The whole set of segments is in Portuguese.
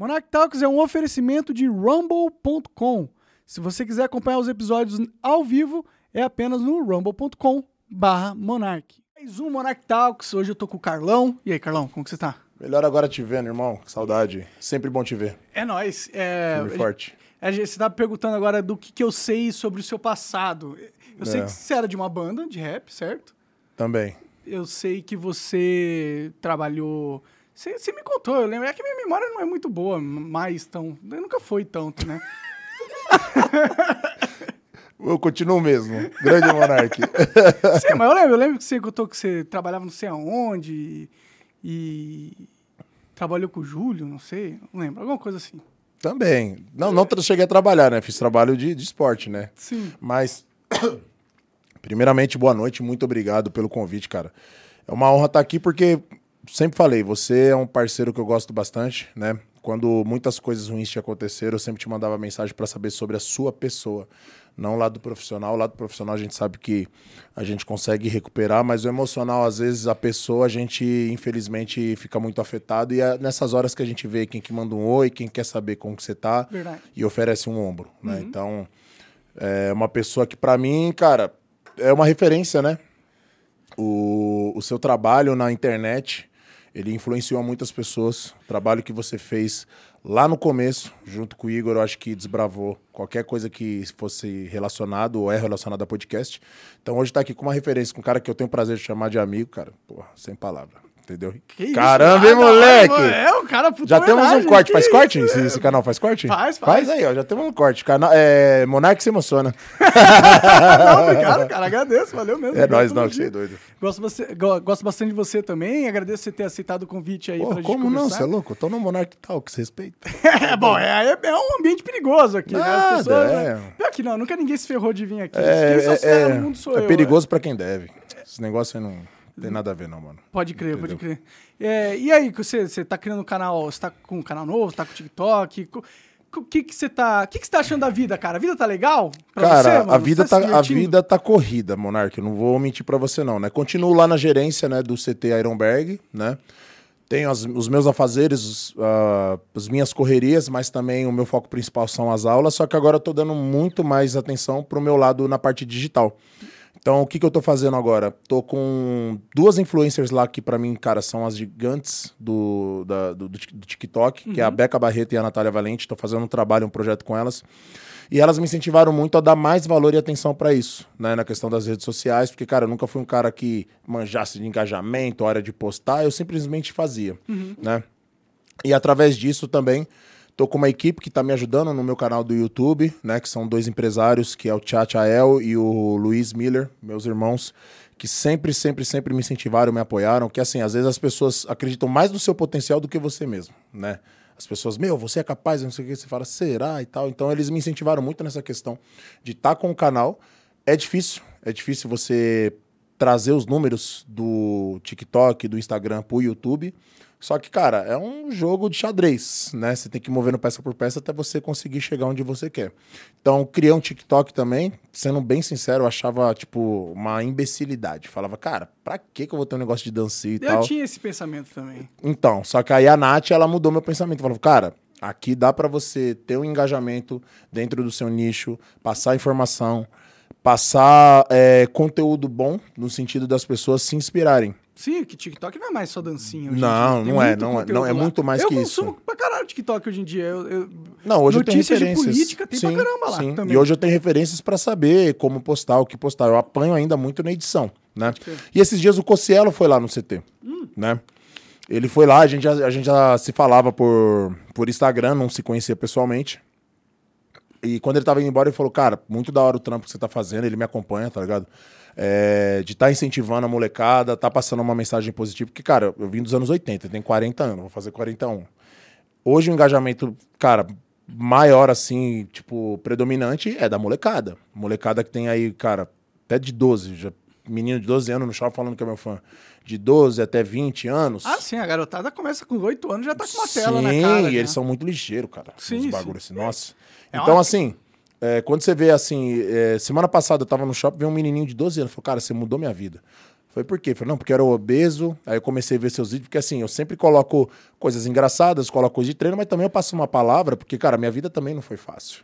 Monarch Talks é um oferecimento de rumble.com. Se você quiser acompanhar os episódios ao vivo, é apenas no rumble.com barra Monark. Mais um Monarch Talks, hoje eu tô com o Carlão. E aí, Carlão, como que você tá? Melhor agora te vendo, irmão. Saudade. Sempre bom te ver. É nóis. É, Firme e forte. gente- você tá perguntando agora do que, que eu sei sobre o seu passado. Eu sei É. que você era de uma banda de rap, certo? Também. Eu sei que você trabalhou... Você, me contou, eu lembro. É que minha memória não é muito boa, mais tão... Nunca foi tanto, né? Eu continuo mesmo. Grande monarque. Sim, mas eu lembro, eu lembro que você contou que você trabalhava não sei aonde e, e trabalhou com o Júlio, não sei, não lembro, alguma coisa assim. Também. Não, não cheguei a trabalhar, né? Fiz trabalho de, de esporte, né? Sim. Mas, primeiramente, boa noite. Muito obrigado pelo convite, cara. É uma honra estar aqui porque, sempre falei, você é um parceiro que eu gosto bastante, né? Quando muitas coisas ruins te aconteceram, eu sempre te mandava mensagem para saber sobre a sua pessoa. Não o lado profissional. O lado profissional a gente sabe que a gente consegue recuperar, mas o emocional, às vezes, a pessoa, a gente, infelizmente, fica muito afetado. E é nessas horas que a gente vê quem que manda um oi, quem quer saber como que você tá Verdade. e oferece um ombro, né? Então, é uma pessoa que pra mim, cara, é uma referência, né? O, o seu trabalho na internet, ele influenciou muitas pessoas. O trabalho que você fez lá no começo, junto com o Igor, eu acho que desbravou qualquer coisa que fosse relacionado ou é relacionado a podcast. Então, hoje tá aqui com uma referência, com um cara que eu tenho o prazer de chamar de amigo, cara, porra, sem palavra. Entendeu? Que isso, Caramba, hein, nada, moleque? É, o cara puta Já temos um corte. Faz isso? corte? Esse, esse canal faz corte? Faz, faz. Faz aí, ó. Já temos um corte. Cana é, Monark se emociona. Não, obrigado, cara, agradeço, valeu mesmo. É nóis, não, que você é doido. Gosto, você, go- gosto bastante de você também, agradeço você ter aceitado o convite aí Pô, pra gente como não? Você é louco? Eu tô no Monark tal, que você respeita. É, bom, é, é, é um ambiente perigoso aqui, né? As Nada, pessoas... é. né? Pior que não, nunca ninguém se ferrou de vir aqui. É, Quem só se é, no mundo sou é eu. perigoso pra quem deve. Esse negócio aí não tem nada a ver, não, mano. Pode crer, pode Entendeu? crer. É, e aí, você, você tá criando um canal, você tá com um canal novo, você tá com TikTok? O que que você tá, o que que você tá achando da vida, cara? A vida tá legal pra Cara, você, mano? a vida, Você tá tá, a vida tá corrida, Monark. Eu não vou mentir pra você, não, né? Continuo lá na gerência né, do CT Ironberg, né? Tenho as- os meus afazeres, ah, as minhas correrias, mas também o meu foco principal são as aulas. Só que agora eu tô dando muito mais atenção pro meu lado na parte digital. Então, o que, que eu tô fazendo agora? Tô com duas influencers lá que, pra mim, cara, são as gigantes do, da- do, do Tik- do TikTok, que é a Beca Barreto e a Natália Valente. Tô fazendo um trabalho, um projeto com elas. E elas me incentivaram muito a dar mais valor e atenção pra isso, né? Na questão das redes sociais, porque, cara, eu nunca fui um cara que manjasse de engajamento, hora de postar, eu simplesmente fazia, né? E através disso também, tô com uma equipe que tá me ajudando no meu canal do YouTube, né? Que são dois empresários, que é o Tchatchael e o Luiz Miller, meus irmãos, que sempre, sempre, sempre me incentivaram, me apoiaram. Que assim, às vezes as pessoas acreditam mais no seu potencial do que você mesmo, né? As pessoas, meu, você é capaz, não sei o que, você fala, será e tal. Então eles me incentivaram muito nessa questão de estar com o canal. É difícil, é difícil você trazer os números do TikTok, do Instagram pro YouTube. Só que, cara, é um jogo de xadrez, né? Você tem que ir movendo peça por peça até você conseguir chegar onde você quer. Então, criei um TikTok também, sendo bem sincero, eu achava, tipo, uma imbecilidade. Falava, cara, pra que que eu vou ter um negócio de dancinha e Eu tal? tinha esse pensamento também. Então, só que aí a Nath, ela mudou meu pensamento. Falou, cara, aqui dá pra você ter um engajamento dentro do seu nicho, passar informação, passar é, conteúdo bom, no sentido das pessoas se inspirarem. Sim, que TikTok não é mais só dancinha. Não, não é, não é, não, é muito mais eu que consumo isso. pra caralho TikTok hoje em dia. Eu, eu- Não, hoje eu tenho Notícias de referências. política tem pra caramba lá também. E hoje eu tenho referências pra saber como postar, o que postar. Eu apanho ainda muito na edição, né? E esses dias o Cossielo foi lá no CT, Hum. né? Ele foi lá, a gente já, a gente já se falava por, por Instagram, não se conhecia pessoalmente. E quando ele tava indo embora, ele falou, cara, muito da hora o trampo que você tá fazendo, ele me acompanha, tá ligado? É, de estar tá incentivando a molecada, tá passando uma mensagem positiva, porque, cara, eu vim dos anos 80, eu tenho 40 anos, vou fazer 41. Hoje o engajamento, cara, maior assim, tipo, predominante é da molecada. Molecada que tem aí, cara, até de 12, já, menino de 12 anos no shopping falando que é meu fã. De 12 até 20 anos. Ah, sim, a garotada começa com 8 anos já tá com uma tela na Sim, cara. e já. eles são muito ligeiros, cara. Sim, Os sim. bagulhos assim, nossa. É então, uma- assim, é, quando você vê assim, é, semana passada eu tava no shopping, vi um menininho de 12 anos, falou, cara, você mudou minha vida. Foi por quê? Falei, não, porque eu era obeso. Aí eu comecei a ver seus vídeos, porque assim, eu sempre coloco coisas engraçadas, coloco coisas de treino, mas também eu passo uma palavra, porque, cara, minha vida também não foi fácil.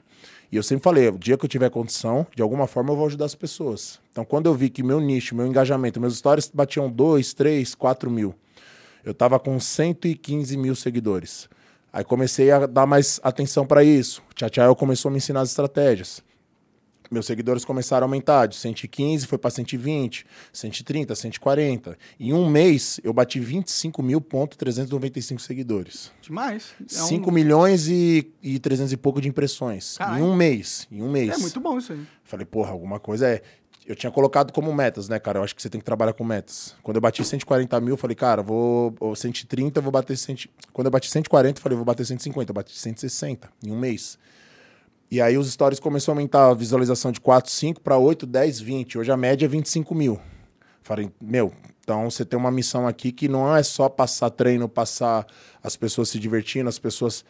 E eu sempre falei, o dia que eu tiver condição, de alguma forma eu vou ajudar as pessoas. Então, quando eu vi que meu nicho, meu engajamento, meus stories batiam 2, 3, 4 mil, eu tava com 115 mil seguidores. Aí comecei a dar mais atenção para isso. O Tchau começou a me ensinar as estratégias meus seguidores começaram a aumentar de 115 foi para 120, 130, 140. Em um mês eu bati 25 mil ponto 395 seguidores. Demais. É 5 um... milhões e, e 300 e pouco de impressões. Em um mês. Em um mês. É muito bom isso aí. Falei, porra, alguma coisa é. Eu tinha colocado como metas, né, cara? Eu acho que você tem que trabalhar com metas. Quando eu bati 140 mil, eu falei, cara, vou. 130, eu vou bater. 100... Quando eu bati 140, eu falei, vou bater 150. Eu bati 160 em um mês. E aí os stories começou a aumentar a visualização de 4, 5 para 8, 10, 20. Hoje a média é 25 mil. Falei, meu, então você tem uma missão aqui que não é só passar treino, passar as pessoas se divertindo, as pessoas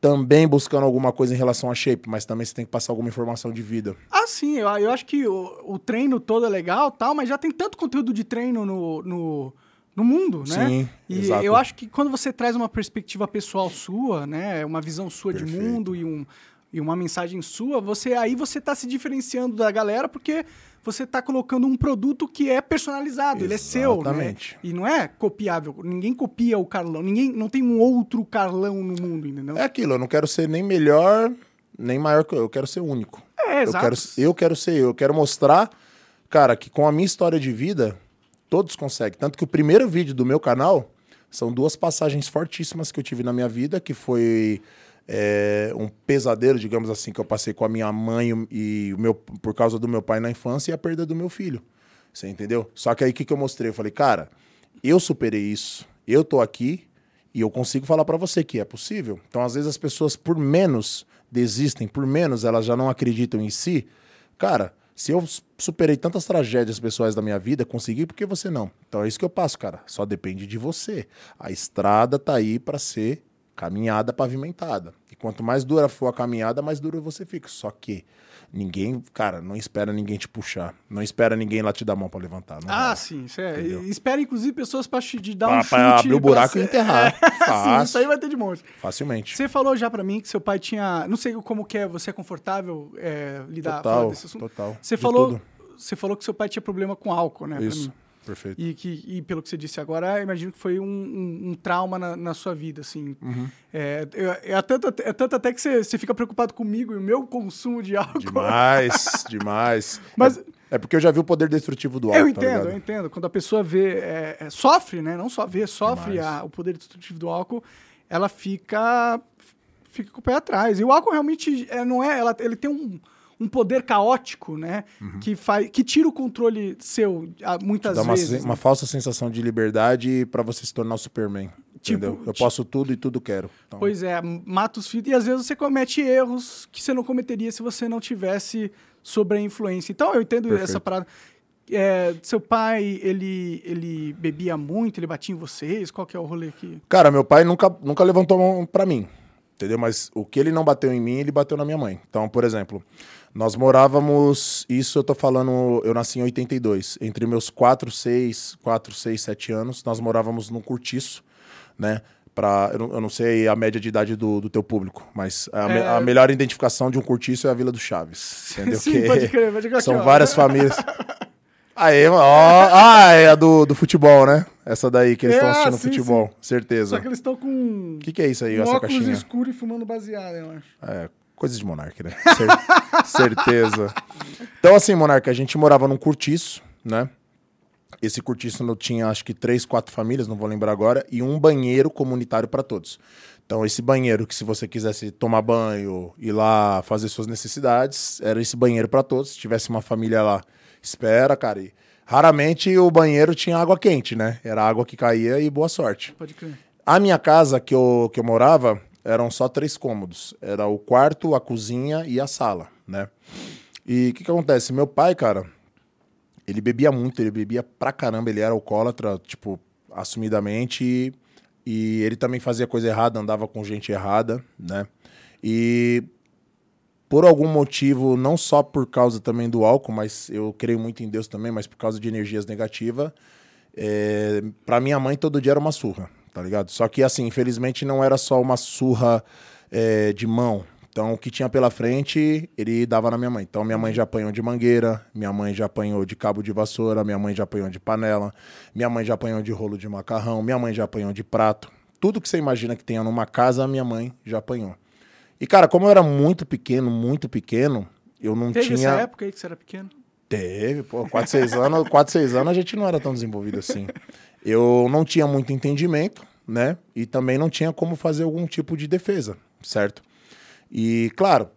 também buscando alguma coisa em relação a shape, mas também você tem que passar alguma informação de vida. Ah, sim, eu, eu acho que o, o, treino todo é legal tal, mas já tem tanto conteúdo de treino no, no, no mundo, né? Sim, e exato. eu acho que quando você traz uma perspectiva pessoal sua, né, uma visão sua Perfeito. de mundo e um e uma mensagem sua, você aí você está se diferenciando da galera porque você está colocando um produto que é personalizado, Exatamente. ele é seu, né? E não é copiável. Ninguém copia o Carlão, ninguém não tem um outro Carlão no mundo, entendeu? É aquilo, eu não quero ser nem melhor, nem maior que eu, eu quero ser único. É, exato. Eu quero, eu quero ser eu, eu quero mostrar, cara, que com a minha história de vida, todos conseguem. Tanto que o primeiro vídeo do meu canal são duas passagens fortíssimas que eu tive na minha vida, que foi é, um pesadelo, digamos assim, que eu passei com a minha mãe e o meu, por causa do meu pai na infância e a perda do meu filho. Você entendeu? Só que aí o que, que eu mostrei? Eu falei, cara, eu superei isso, eu tô aqui e eu consigo falar para você que é possível. Então, às vezes, as pessoas, por menos desistem, por menos elas já não acreditam em si. Cara, se eu superei tantas tragédias pessoais da minha vida, consegui, por que você não? Então é isso que eu passo, cara. Só depende de você. A estrada tá aí para ser caminhada pavimentada. E quanto mais dura for a caminhada, mais duro você fica. Só que ninguém, cara, não espera ninguém te puxar. Não espera ninguém lá te dar a mão para levantar. ah, sim. É, espera, inclusive, pessoas para te dar pra, um chute. Pra abrir o buraco ser... e enterrar. É, sim, isso aí vai ter de monte. Facilmente. Você falou já para mim que seu pai tinha... Não sei como que é, você é confortável é, lidar total, desse assunto? Total, Você falou, você falou que seu pai tinha problema com álcool, né? Isso. Perfeito. E, que, e pelo que você disse agora, imagino que foi um, um, um trauma na, na, sua vida, assim. Uhum. É, é, é, tanto, é tanto até que você, você fica preocupado comigo e o meu consumo de álcool. Demais, demais. Mas... É, é, porque eu já vi o poder destrutivo do álcool. Eu tá entendo, tá eu entendo. Quando a pessoa vê, é, é, sofre, né? Não só vê, sofre a, o poder destrutivo do álcool, ela fica, fica com o pé atrás. E o álcool realmente é, não é. Ela, ele tem um um poder caótico, né? Uhum. Que, faz, que tira o controle seu muitas dá vezes. Uma, né? uma falsa sensação de liberdade para você se tornar o Superman. Tipo, entendeu? Eu posso tudo e tudo quero. Então... Pois é, mata os filhos. E às vezes você comete erros que você não cometeria se você não tivesse sobre a influência. Então eu entendo Perfeito. essa parada. É, seu pai, ele, ele bebia muito, ele batia em vocês? Qual que é o rolê aqui? Cara, meu pai nunca, nunca levantou mão pra mim, entendeu? Mas o que ele não bateu em mim, ele bateu na minha mãe. Então, por exemplo, nós morávamos, isso eu tô falando, eu nasci em 82. Entre meus 4, 6, 4, 6, 7 anos, nós morávamos num cortiço, né? Pra, eu, não, eu não sei a média de idade do, do teu público, mas a, é... a, melhor identificação de um cortiço é a Vila do Chaves. Entendeu? Sim, pode crer, pode crer. São várias famílias. Aí, ó. Ah, é a do, do futebol, né? Essa daí que eles estão é, assistindo sim, futebol, sim. certeza. Só que eles estão com. O que, que é isso aí, um essa óculos caixinha? escuro e fumando baseado, eu acho. É, Coisas de monarca, né? certeza. Então, assim, monarca, a gente morava num cortiço, né? Esse cortiço não tinha, acho que três, quatro famílias, não vou lembrar agora, e um banheiro comunitário para todos. Então, esse banheiro que se você quisesse tomar banho, ir lá fazer suas necessidades, era esse banheiro para todos. Se tivesse uma família lá, espera, cara. E raramente o banheiro tinha água quente, né? Era água que caía e boa sorte. Pode crer. A minha casa que eu, que eu morava, eram só três cômodos. Era o quarto, a cozinha e a sala, né? E o que, que acontece? Meu pai, cara, ele bebia muito, ele bebia pra caramba, ele era alcoólatra, tipo, assumidamente. E, e ele também fazia coisa errada, andava com gente errada, né? E por algum motivo, não só por causa também do álcool, mas eu creio muito em Deus também, mas por causa de energias negativas, é, para minha mãe todo dia era uma surra, tá ligado? Só que assim, infelizmente não era só uma surra é, de mão. Então, o que tinha pela frente, ele dava na minha mãe. Então, minha mãe já apanhou de mangueira, minha mãe já apanhou de cabo de vassoura, minha mãe já apanhou de panela, minha mãe já apanhou de rolo de macarrão, minha mãe já apanhou de prato. Tudo que você imagina que tenha numa casa, a minha mãe já apanhou. E, cara, como eu era muito pequeno, muito pequeno, eu não Teve tinha. essa época aí que você era pequeno? Teve, pô, 4, 6 anos, 4, 6 anos a gente não era tão desenvolvido assim. Eu não tinha muito entendimento, né? E também não tinha como fazer algum tipo de defesa, certo? E, claro,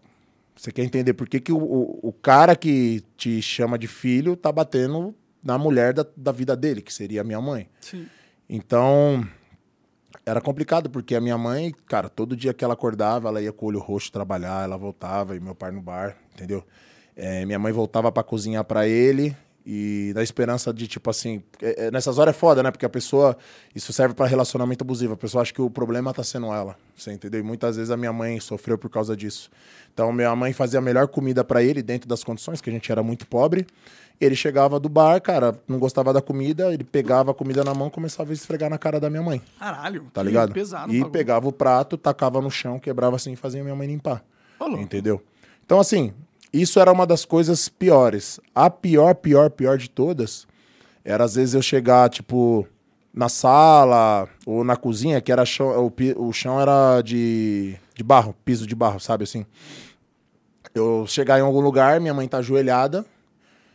você quer entender por que, que o, o, o cara que te chama de filho tá batendo na mulher da, da vida dele, que seria a minha mãe. Sim. Então, era complicado, porque a minha mãe, cara, todo dia que ela acordava, ela ia com o olho roxo trabalhar, ela voltava, e meu pai no bar, entendeu? É, minha mãe voltava para cozinhar para ele, e na esperança de, tipo assim, é, é, nessas horas é foda, né? Porque a pessoa, isso serve para relacionamento abusivo. A pessoa acha que o problema tá sendo ela, você entendeu? E muitas vezes a minha mãe sofreu por causa disso. Então, minha mãe fazia a melhor comida para ele, dentro das condições, que a gente era muito pobre. Ele chegava do bar, cara, não gostava da comida, ele pegava a comida na mão e começava a esfregar na cara da minha mãe. Caralho. Tá ligado? Pesado. e pegava o prato, tacava no chão, quebrava assim e fazia minha mãe limpar. Louco. Entendeu? Então, assim, isso era uma das coisas piores. A pior, pior, pior de todas era às vezes eu chegar, tipo, na sala ou na cozinha, que era chão, o, o chão era de, de barro, piso de barro, sabe assim? Eu chegar em algum lugar, minha mãe tá ajoelhada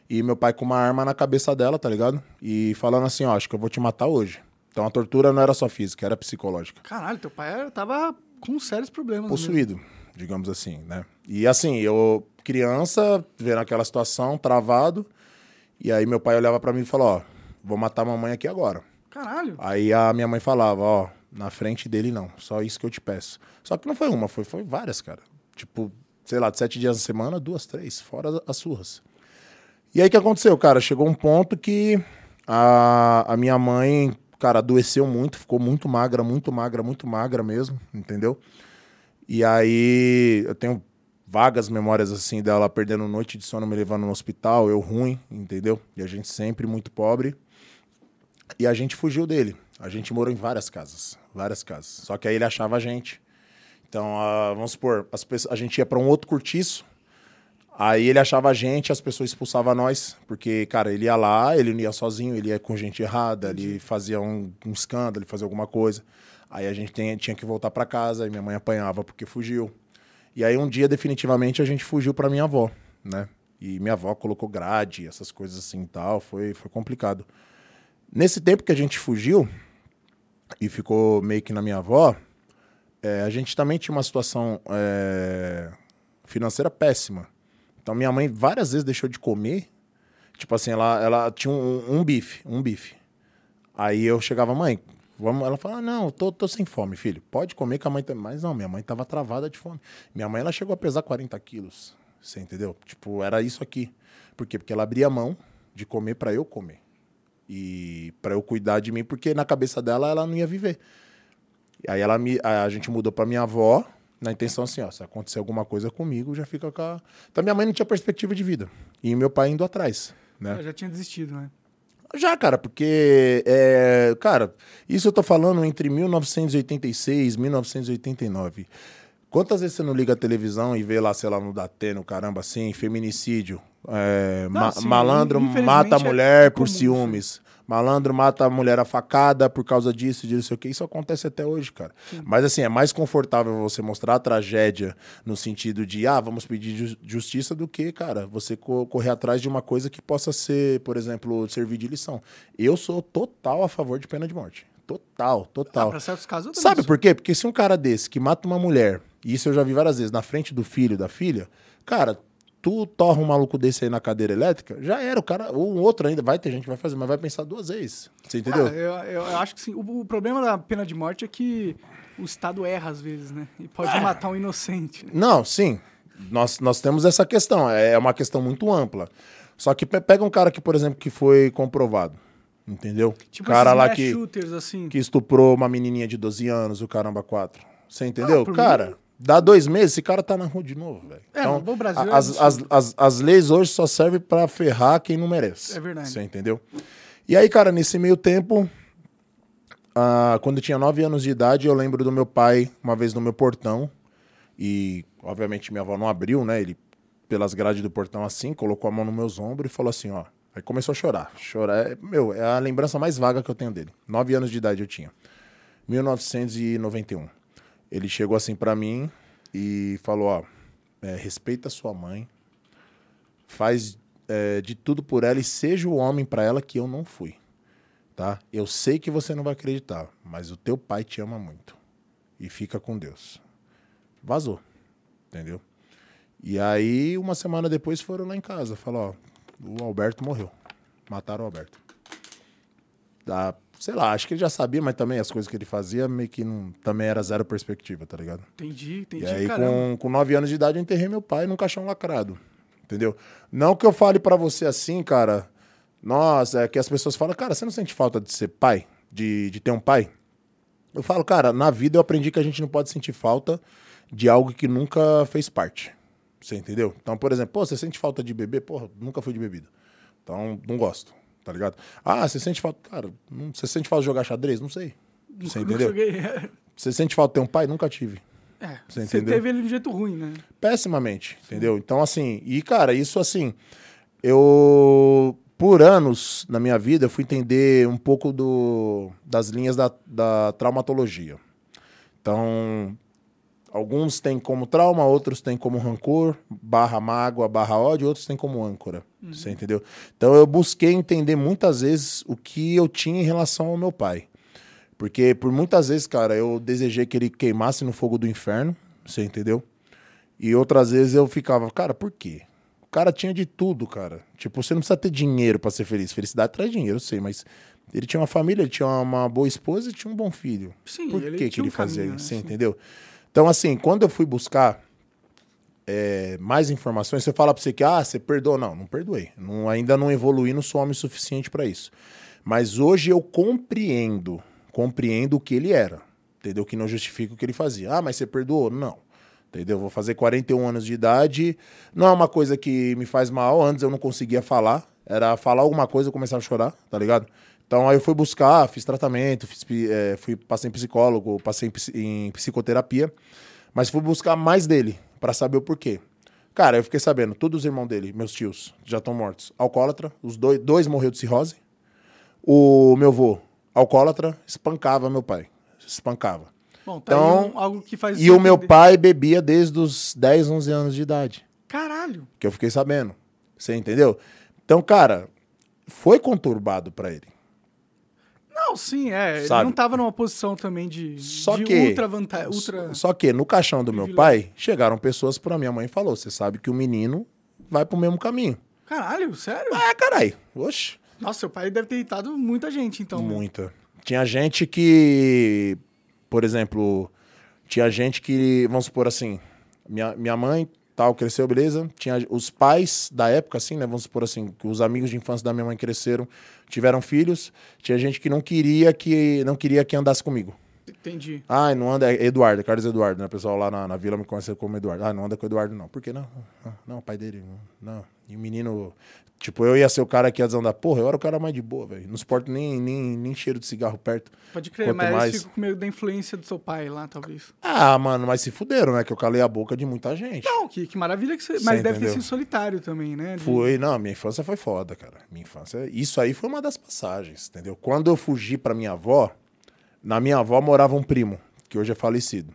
e meu pai com uma arma na cabeça dela, tá ligado? E falando assim, ó, acho que eu vou te matar hoje. Então a tortura não era só física, era psicológica Caralho, teu pai era- tava com sérios problemas. mesmo. Digamos assim, né? E assim, eu criança, vendo aquela situação, travado, e aí meu pai olhava pra mim e falou, ó, vou matar a mamãe aqui agora. Caralho. Aí a minha mãe falava, ó, na frente dele não, só isso que eu te peço. Só que não foi uma, foi, foi várias, cara. Tipo, sei lá, de sete dias na semana, duas, três, fora as surras. E aí o que aconteceu, cara? Chegou um ponto que a, a minha mãe, cara, adoeceu muito, ficou muito magra, muito magra, muito magra mesmo, entendeu? E aí eu tenho vagas memórias assim dela perdendo noite de sono, me levando no hospital, eu ruim, entendeu? E a gente sempre muito pobre. E a gente fugiu dele. A gente morou em várias casas, várias casas. Só que aí ele achava a gente. Então, ah, vamos supor, as pessoas, a gente ia para um outro cortiço, aí ele achava a gente, as pessoas expulsavam nós, porque, cara, ele ia lá, ele não ia sozinho, ele ia com gente errada, ele fazia um, um escândalo, ele fazia alguma coisa. Aí a gente tem- tinha que voltar para casa, e minha mãe apanhava porque fugiu. E aí um dia, definitivamente, a gente fugiu para minha avó, né? E minha avó colocou grade, essas coisas assim e tal, foi, foi complicado. Nesse tempo que a gente fugiu e ficou meio que na minha avó, é, a gente também tinha uma situação é, financeira péssima. Então minha mãe várias vezes deixou de comer. Tipo assim, ela, ela tinha um, um bife, um bife. Aí eu chegava, mãe, vamos. Ela falava, não, eu tô, tô sem fome, filho. Pode comer que a mãe tá. Mas não, minha mãe tava travada de fome. Minha mãe ela chegou a pesar 40 quilos. Você entendeu? Tipo, era isso aqui. Por quê? Porque ela abria mão de comer para eu comer e para eu cuidar de mim, porque na cabeça dela ela não ia viver. Aí ela me, a gente mudou para minha avó, na intenção assim, ó, se acontecer alguma coisa comigo, já fica com a... Então minha mãe não tinha perspectiva de vida. E meu pai indo atrás, né? Eu já tinha desistido, né? Já, cara, porque, é, cara, isso eu tô falando entre 1986 e 1989. Quantas vezes você não liga a televisão e vê lá, sei lá, no Datena, caramba, assim, feminicídio? é, Não, ma- sim, malandro mata a é mulher por comum isso. ciúmes. Malandro mata a mulher a facada por causa disso, disso, não sei o que. Isso acontece até hoje, cara. Mas assim, é mais confortável você mostrar a tragédia no sentido de, ah, vamos pedir ju- justiça do que, cara, você co- correr atrás de uma coisa que possa ser, por exemplo, servir de lição. Eu sou total a favor de pena de morte. Total, Ah, total. pra certos casos Sabe sou. por quê? Porque se um cara desse que mata uma mulher, e isso eu já vi várias vezes, na frente do filho, da filha, cara, tu torra um maluco desse aí na cadeira elétrica, já era, o cara, ou um outro ainda, vai ter gente que vai fazer, mas vai pensar duas vezes. Você entendeu? Ah, eu, eu- acho que sim. O, o problema da pena de morte é que o Estado erra às vezes, né? E pode Ah. matar um inocente. né? Não, sim. Nós, nós temos essa questão. É uma questão muito ampla. Só que pe- pega um cara que, por exemplo, que foi comprovado. Entendeu? Tipo cara lá que, shooters, assim. que estuprou uma menininha de 12 anos, o caramba 4. Você entendeu? Ah, cara, mim, Dá dois meses, esse cara tá na rua de novo, velho. É, no Brasil é as, as, as, as leis hoje só servem pra ferrar quem não merece. É verdade. Você entendeu? E aí, cara, nesse meio tempo, ah, quando eu tinha nove anos de idade, eu lembro do meu pai, uma vez no meu portão, e obviamente minha avó não abriu, né? Ele, pelas grades do portão assim, colocou a mão no meus ombros e falou assim, ó. Aí começou a chorar. Chorar, é, meu, é a lembrança mais vaga que eu tenho dele. Nove anos de idade eu tinha. 1991. Ele chegou assim pra mim e falou, ó, é, respeita sua mãe, faz é, de tudo por ela e seja o homem pra ela que eu não fui, tá? Eu sei que você não vai acreditar, mas o teu pai te ama muito e fica com Deus. Vazou, entendeu? E aí, uma semana depois, foram lá em casa. Falou, ó, o Alberto morreu. Mataram o Alberto. Da, sei lá, acho que ele já sabia, mas também as coisas que ele fazia meio que não, também era zero perspectiva, tá ligado? Entendi, entendi. E aí, caramba. com, com nove anos de idade, eu enterrei meu pai num caixão lacrado. Entendeu? Não que eu fale pra você assim, cara. Nossa, é que as pessoas falam, cara, você não sente falta de ser pai? De, de ter um pai? Eu falo, cara, na vida eu aprendi que a gente não pode sentir falta de algo que nunca fez parte. Você entendeu? Então, por exemplo, pô, você sente falta de beber? Porra, nunca fui de bebida. Então, não gosto, tá ligado? Ah, você sente falta. Cara, não- você sente falta de jogar xadrez? Não sei. Você Nunca entendeu? joguei. Você sente falta de ter um pai? Nunca tive. É, Você você teve ele de um jeito ruim, né? pessimamente, entendeu? Então, assim, e cara, isso assim, eu, por anos na minha vida, eu fui entender um pouco do, das linhas da, da traumatologia. Então, alguns têm como trauma, outros têm como rancor, barra mágoa, barra ódio, outros têm como âncora, você entendeu? Então, eu busquei entender muitas vezes o que eu tinha em relação ao meu pai. Porque por muitas vezes, cara, eu desejei que ele queimasse no fogo do inferno, você entendeu? E outras vezes eu ficava, cara, por quê? O cara tinha de tudo, cara. Tipo, você não precisa ter dinheiro pra ser feliz. Felicidade traz dinheiro, eu sei, mas ele tinha uma família, ele tinha uma boa esposa e tinha um bom filho. Sim, por ele que, que ele um fazia caminho, isso? né? Você Sim. Então, assim, quando eu fui buscar é, mais informações, você fala pra você que, ah, você perdoou. Não, não perdoei. Não, ainda não evoluí, não sou homem suficiente pra isso. Mas hoje eu compreendo, compreendo o que ele era. Entendeu? Que não justifica o que ele fazia. Ah, mas você perdoou? Não. Entendeu? Vou fazer 41 anos de idade. Não é uma coisa que me faz mal. Antes eu não conseguia falar. Era falar alguma coisa e eu começava a chorar, tá ligado? Então aí eu fui buscar, fiz tratamento, fiz, eh, fui, passei em psicólogo, passei em, em psicoterapia. Mas fui buscar mais dele, pra saber o porquê. Cara, eu fiquei sabendo, todos os irmãos dele, meus tios, já estão mortos. Alcoólatra, os dois, dois morreu de cirrose. O meu avô, alcoólatra, espancava meu pai. Espancava. Bom, tá Então, um- algo que faz E o meu pai bebia desde os 10, 11 anos de idade. Caralho. Que eu fiquei sabendo. Você entendeu? Então, cara, foi conturbado pra ele. Não, sim, é. Ele Sabe? não tava numa posição também de, Só de que. ultra vantagem. Ultra... Só que no caixão do meu pai, chegaram pessoas pra minha mãe e falou: Você sabe que o menino vai pro mesmo caminho. Caralho, sério? Ah, carai. Oxe. Nossa, seu pai deve ter irritado muita gente, então. Muita. Tinha gente que, por exemplo, tinha gente que, vamos supor assim, minha, minha mãe tal cresceu, beleza? Tinha os pais da época, assim, né? Vamos supor assim, que os amigos de infância da minha mãe cresceram, tiveram filhos. Tinha gente que não queria que não queria que andasse comigo. Entendi. Ah, não anda, é Eduardo, Carlos Eduardo, né? O pessoal lá na, na vila me conhece como Eduardo. Ah, não anda com o Eduardo, não. Por que não? Não, não, o pai dele, não. E o menino. Tipo, eu ia ser o cara que ia desandar. Porra, eu era o cara mais de boa, velho. Não suporto nem, nem, nem cheiro de cigarro perto. Pode crer, Quanto mas mais- eles ficam com medo da influência do seu pai lá, talvez. Ah, mano, mas se fuderam, né? Que eu calei a boca de muita gente. Não, que, que maravilha que você. Você Mas deve ter entendeu? sido solitário também, né? De- Foi, não, minha infância foi foda, cara. Minha infância. Isso aí foi uma das passagens, entendeu? Quando eu fugi pra minha avó, na minha avó morava um primo, que hoje é falecido.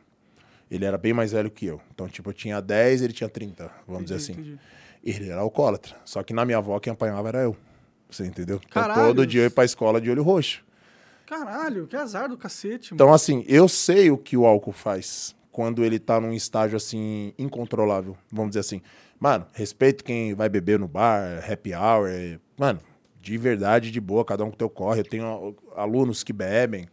Ele era bem mais velho que eu. Então, tipo, eu tinha 10, ele tinha 30, vamos dizer assim. Entendi. Ele era alcoólatra. Só que na minha avó quem apanhava era eu. Você entendeu? Então todo dia eu ia pra escola de olho roxo. Caralho, que azar do cacete, mano. Então, assim, eu sei o que o álcool faz quando ele tá num estágio assim, incontrolável, vamos dizer assim. Mano, respeito quem vai beber no bar, happy hour. Mano, de verdade, de boa, cada um com teu corre. Eu tenho alunos que bebem.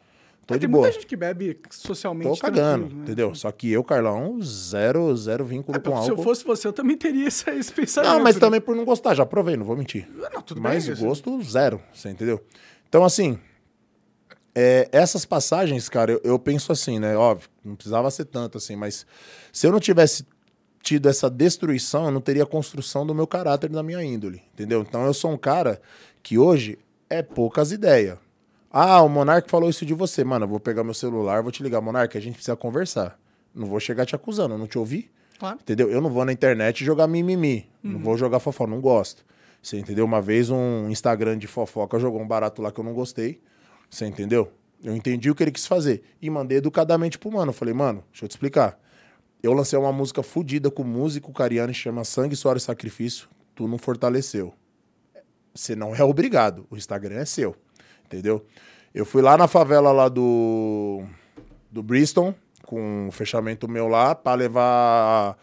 Tô Mas de tem boa. muita gente que bebe socialmente. Tô cagando, né? entendeu? Só que eu, Carlão, zero, zero vínculo É, com se eu álcool. fosse você, eu também teria esse, esse pensamento. Não, mas né? também por não gostar, já provei, não vou mentir. Não, tudo Mas bem. gosto zero, você entendeu? Então, assim, é, essas passagens, cara, eu, eu penso assim, né? Óbvio, não precisava ser tanto assim, mas se eu não tivesse tido essa destruição, eu não teria construção do meu caráter, da minha índole, entendeu? Então eu sou um cara que hoje é poucas ideias. Ah, o Monark falou isso de você. Mano, eu vou pegar meu celular, vou te ligar, Monark, a gente precisa conversar. Não vou chegar te acusando, eu não te ouvi. Claro. Entendeu? Eu não vou na internet jogar mimimi. Não vou jogar fofoca, não gosto. Você entendeu? Uma vez um Instagram de fofoca jogou um barato lá que eu não gostei. Você entendeu? Eu entendi o que ele quis fazer. E mandei educadamente pro mano. Eu falei, mano, deixa eu te explicar. Eu lancei uma música fodida com o músico cariano que chama Sangue, Suor e Sacrifício. Tu não fortaleceu. Você não é obrigado. O Instagram é seu. Entendeu? Eu fui lá na favela lá do, do Bristol, com um fechamento meu lá, pra levar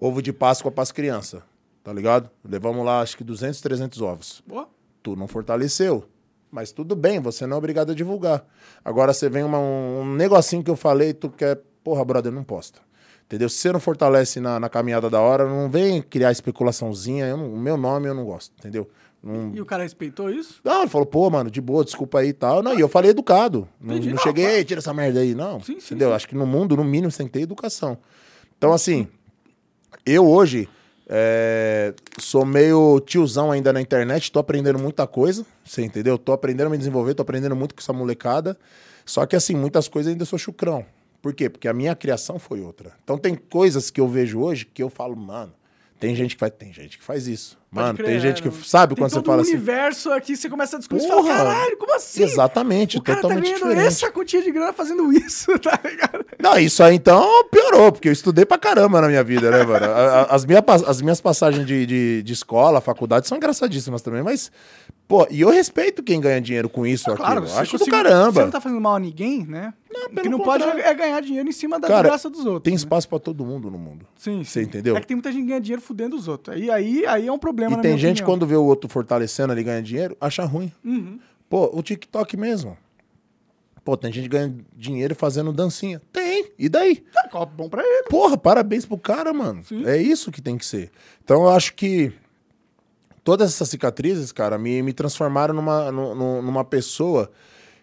ovo de Páscoa pras crianças. Tá ligado? Levamos lá, acho que 200, 300 ovos. Boa. Tu não fortaleceu. Mas tudo bem, você não é obrigado a divulgar. Agora você vem uma- um negocinho que eu falei, tu quer. Porra, brother, não posta. Entendeu? Se você não fortalece na, na caminhada da hora, não vem criar especulaçãozinha. não- o meu nome eu não gosto, entendeu? Não, E o cara respeitou isso? não, ele falou, pô, mano, de boa, desculpa aí e tal. Não, e eu falei educado. Não, Entendi, não não, cheguei. "Ei, tira essa merda aí. Não, Sim, sim, entendeu? sim. Acho que no mundo, no mínimo, você tem que ter educação. Então, assim, eu hoje é, sou meio tiozão ainda na internet, tô aprendendo muita coisa, você entendeu? Tô aprendendo a me desenvolver, tô aprendendo muito com essa molecada. Só que, assim, muitas coisas ainda sou chucrão. Por quê? Porque a minha criação foi outra. Então, tem coisas que eu vejo hoje que eu falo, mano, tem gente que faz, tem gente que faz isso. Mano, crer, tem é, gente que sabe Tem quando você fala assim. universo aqui, você começa a discutir e Porra! fala, caralho, como assim? Exatamente, O cara tá totalmente ganhando diferente. essa quantia de grana fazendo isso, tá ligado? Não, isso aí então piorou, porque eu estudei pra caramba na minha vida, né, mano? As, minha, as minhas passagens de, de, de escola, faculdade, são engraçadíssimas também, mas, pô, e eu respeito quem ganha dinheiro com isso, Claro, aquilo. você Acho do caramba. Você não tá fazendo mal a ninguém, né? o que não pode contrário. é ganhar dinheiro em cima da Cara, desgraça dos outros. Tem né? espaço pra todo mundo no mundo. Sim, Você entendeu? É que tem muita gente que ganha dinheiro fudendo os outros. Aí, aí, aí é um problema, E tem gente, opinião. quando vê o outro fortalecendo ali ganha dinheiro, acha ruim. Uhum. Pô, o TikTok mesmo. Pô, tem gente que ganha dinheiro fazendo dancinha. Tem. E daí? Tá, copo bom pra ele. Porra, parabéns pro cara, mano. Sim. É isso que tem que ser. Então eu acho que todas essas cicatrizes, cara, me, me transformaram numa, nu- nu- numa pessoa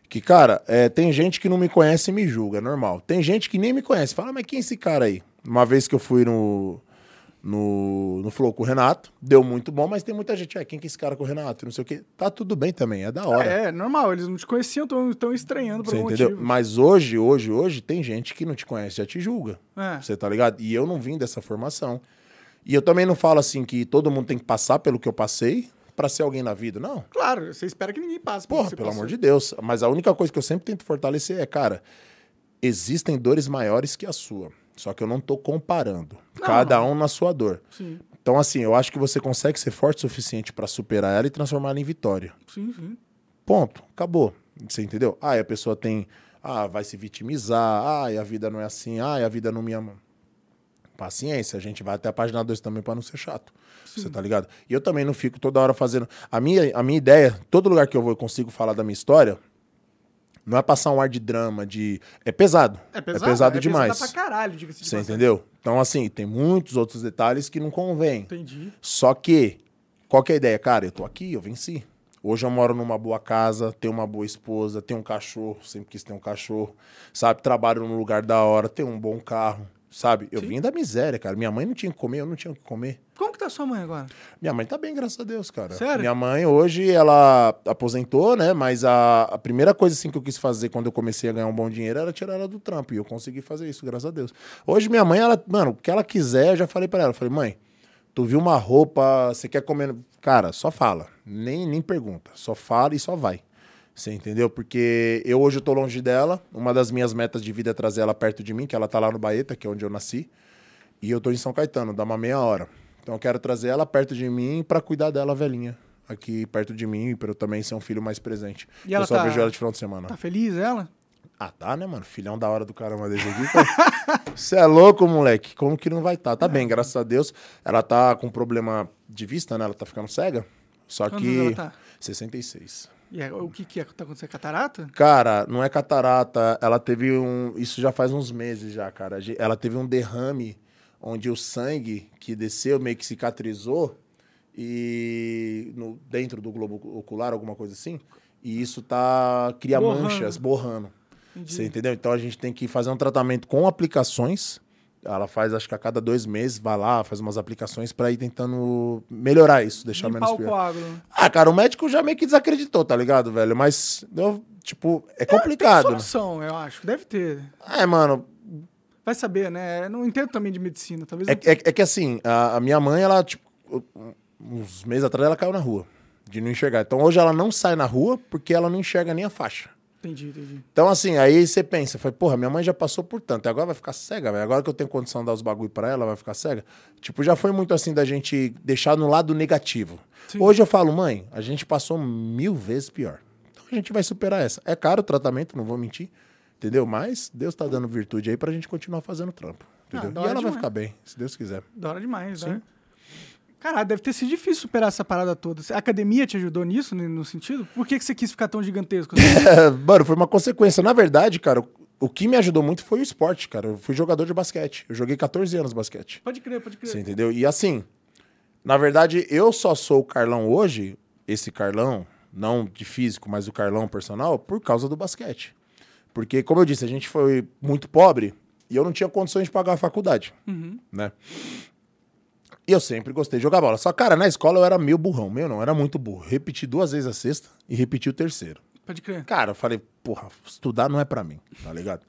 que, cara, é, tem gente que não me conhece e me julga, é normal. Tem gente que nem me conhece. Fala, mas quem é esse cara aí? Uma vez que eu fui no, no, no Flow com o Renato, deu muito bom, mas tem muita gente, é, quem que é esse cara com o Renato? Não sei o quê. Tá tudo bem também, é da hora. É, normal. Eles não te conheciam, estão estranhando por Você algum entendeu? motivo. Mas hoje, hoje, hoje, tem gente que não te conhece, já te julga. É. Você tá ligado? E eu não vim dessa formação. E eu também não falo assim que todo mundo tem que passar pelo que eu passei pra ser alguém na vida. Não. Claro, você espera que ninguém passe. por Porra, pelo passou. amor de Deus. Mas a única coisa que eu sempre tento fortalecer é, cara, existem dores maiores que a sua. Só que eu não tô comparando. Não, Cada não. um na sua dor. Sim, Então, assim, eu acho que você consegue ser forte o suficiente pra superar ela e transformar ela em vitória. sim, sim. Ponto. Acabou. Você entendeu? Ah, a pessoa tem. Ah, vai se vitimizar. Ah, a vida não é assim. Ah, a vida não me ama. Paciência, a gente vai até a página 2 também pra não ser chato. Você tá ligado? E eu também não fico toda hora fazendo. A minha, a minha ideia, todo lugar que eu vou eu consigo falar da minha história, não é passar um ar de drama, de. É pesado. É É pesado, pesado, é demais. pesado pra caralho, diga-se de Você passagem. entendeu? Então, assim, tem muitos outros detalhes que não convém. Entendi. Só que, qual que é a ideia? Cara, eu tô aqui, eu venci. Hoje eu moro numa boa casa, tenho uma boa esposa, tenho um cachorro, sempre quis ter um cachorro, sabe? Trabalho num lugar da hora, tenho um bom carro, sabe? Eu Sim. vim da miséria, cara. Minha mãe não tinha o que comer, eu não tinha o que comer. Como que tá sua mãe agora? Minha mãe tá bem, graças a Deus, cara. Sério? Minha mãe hoje, ela aposentou, né? Mas a, a primeira coisa assim que eu quis fazer quando eu comecei a ganhar um bom dinheiro era tirar ela do trampo. E eu consegui fazer isso, graças a Deus. Hoje minha mãe, ela, mano, o que ela quiser, eu já falei pra ela. Eu falei, mãe, tu viu uma roupa, você quer comer. Cara, só fala. Nem, nem pergunta. Só fala e só vai. Você entendeu? Porque eu hoje tô longe dela. Uma das minhas metas de vida é trazer ela perto de mim, que ela tá lá no Baeta, que é onde eu nasci. E eu tô em São Caetano, dá uma meia hora. Então eu quero trazer ela perto de mim pra cuidar dela, velhinha. Aqui perto de mim, pra eu também ser um filho mais presente. E ela eu só tá- vejo ela de final de semana. Tá feliz ela? Ah, tá, né, mano? Filhão da hora do caramba desse aqui. Você é louco, moleque. Como que não vai estar? Tá? tá bem, graças a Deus. Ela tá com problema de vista, né? Ela tá ficando cega. Só Quantos que. ela tá? 66. E é- o que que é? Tá acontecendo? Catarata? Cara, não é catarata. Ela teve um. Isso já faz uns meses já, cara. Ela teve um derrame onde o sangue que desceu meio que cicatrizou e no, dentro do globo ocular, alguma coisa assim. e isso tá cria Borrando. manchas, borrando. Entendi. Você entendeu? Então a gente tem que fazer um tratamento com aplicações. Ela faz, acho que a cada dois meses, vai lá, faz umas aplicações pra ir tentando melhorar isso, deixar Limpar menos pior. coágulo. Ah, cara, o médico já meio que desacreditou, tá ligado, velho? Mas, eu, tipo, é Tem complicado. né? solução, eu acho. Deve ter. É, mano, Vai saber, né? Eu não entendo também de medicina. Talvez é, é, é que assim, a, a minha mãe, ela, tipo, uns meses atrás, ela caiu na rua, de não enxergar. Então hoje ela não sai na rua porque ela não enxerga nem a faixa. Entendi, entendi. Então, assim, aí você pensa, foi, porra, minha mãe já passou por tanto, agora vai ficar cega, velho. Agora que eu tenho condição de dar os bagulho pra ela, vai ficar cega. Tipo, já foi muito assim da gente deixar no lado negativo. Sim. Hoje eu falo, mãe, a gente passou mil vezes pior. Então a gente vai superar essa. É caro o tratamento, não vou mentir, entendeu? Mas Deus tá dando virtude aí pra gente continuar fazendo trampo. Entendeu? Ah, da e ela vai demais. ficar bem, se Deus quiser. Da hora demais, Sim. né? Caralho, deve ter sido difícil superar essa parada toda. A academia te ajudou nisso, no no sentido? Por que, que você quis ficar tão gigantesco? assim? É, mano, foi uma consequência. Na verdade, cara, o que me ajudou muito foi o esporte, cara. Eu fui jogador de basquete. Eu joguei 14 anos basquete. pode crer, pode crer. Você entendeu? E assim, na verdade, eu só sou o Carlão hoje, esse Carlão, não de físico, mas o Carlão personal, por causa do basquete. Porque, como eu disse, a gente foi muito pobre e eu não tinha condições de pagar a faculdade, Uhum. né? E eu sempre gostei de jogar bola. Só, cara, na escola eu era meio burrão. Meu, não, era muito burro. Repeti duas vezes a sexta e repeti o terceiro. Pode crer. Cara, eu falei, porra, estudar não é pra mim, tá ligado?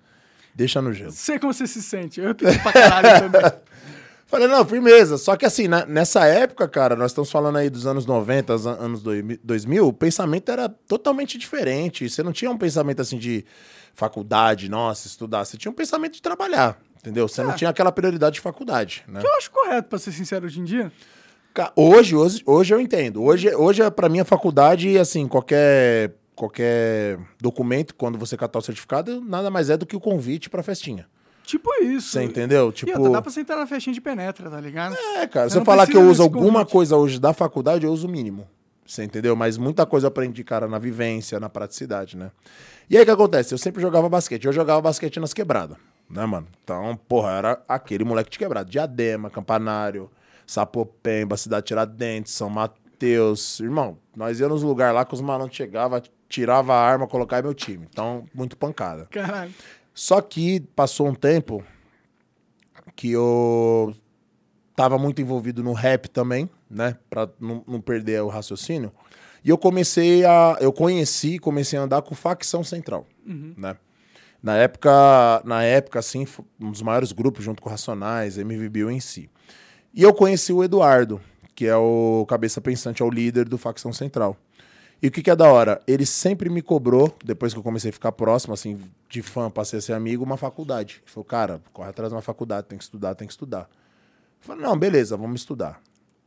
Deixa no gelo. Sei como você se sente. Eu repeti pra caralho também. Falei, não, firmeza. Só que assim, na- nessa época, cara, nós estamos falando aí dos anos 90, os an- anos dois- 2000, o pensamento era totalmente diferente. Você não tinha um pensamento assim de faculdade, nossa, estudar. Você tinha um pensamento de trabalhar, entendeu? Você não É. tinha aquela prioridade de faculdade, né? Eu acho correto, pra ser sincero, hoje em dia. Hoje, hoje, hoje eu entendo. Hoje, hoje é pra mim a faculdade, assim, qualquer, qualquer documento, quando você catar o certificado, nada mais é do que o convite pra festinha. Tipo isso. Você entendeu? Tipo. outra, dá pra você entrar na festinha de penetra, tá ligado? É, cara, Eu se eu não falar que eu uso alguma convite. coisa hoje da faculdade, eu uso o mínimo. Você entendeu? Mas muita coisa eu aprendi, cara, na vivência, na praticidade, né? E aí o que acontece? Eu sempre jogava basquete. Eu jogava basquete nas quebradas, né, mano? Então, porra, era aquele moleque de quebrada. Diadema, Campanário, Sapopemba, Cidade Tiradentes, São Mateus. Irmão, nós íamos nos lugares lá que os malandros chegavam, tirava a arma, colocava meu time. Então, muito pancada. Caralho. Só que passou um tempo que eu tava muito envolvido no rap também, né? Pra não, não perder o raciocínio. E eu comecei a. Eu conheci, comecei a andar com facção central, né? Na época, na época, assim, um dos maiores grupos junto com Racionais, MVBio em si. E eu conheci o Eduardo, que é o cabeça pensante, é o líder do facção central. E o que, que é da hora? Ele sempre me cobrou, depois que eu comecei a ficar próximo, assim, de fã, passei a ser amigo, uma faculdade. Ele falou, cara, corre atrás de uma faculdade, tem que estudar, tem que estudar. Eu falei, não, beleza, vamos estudar.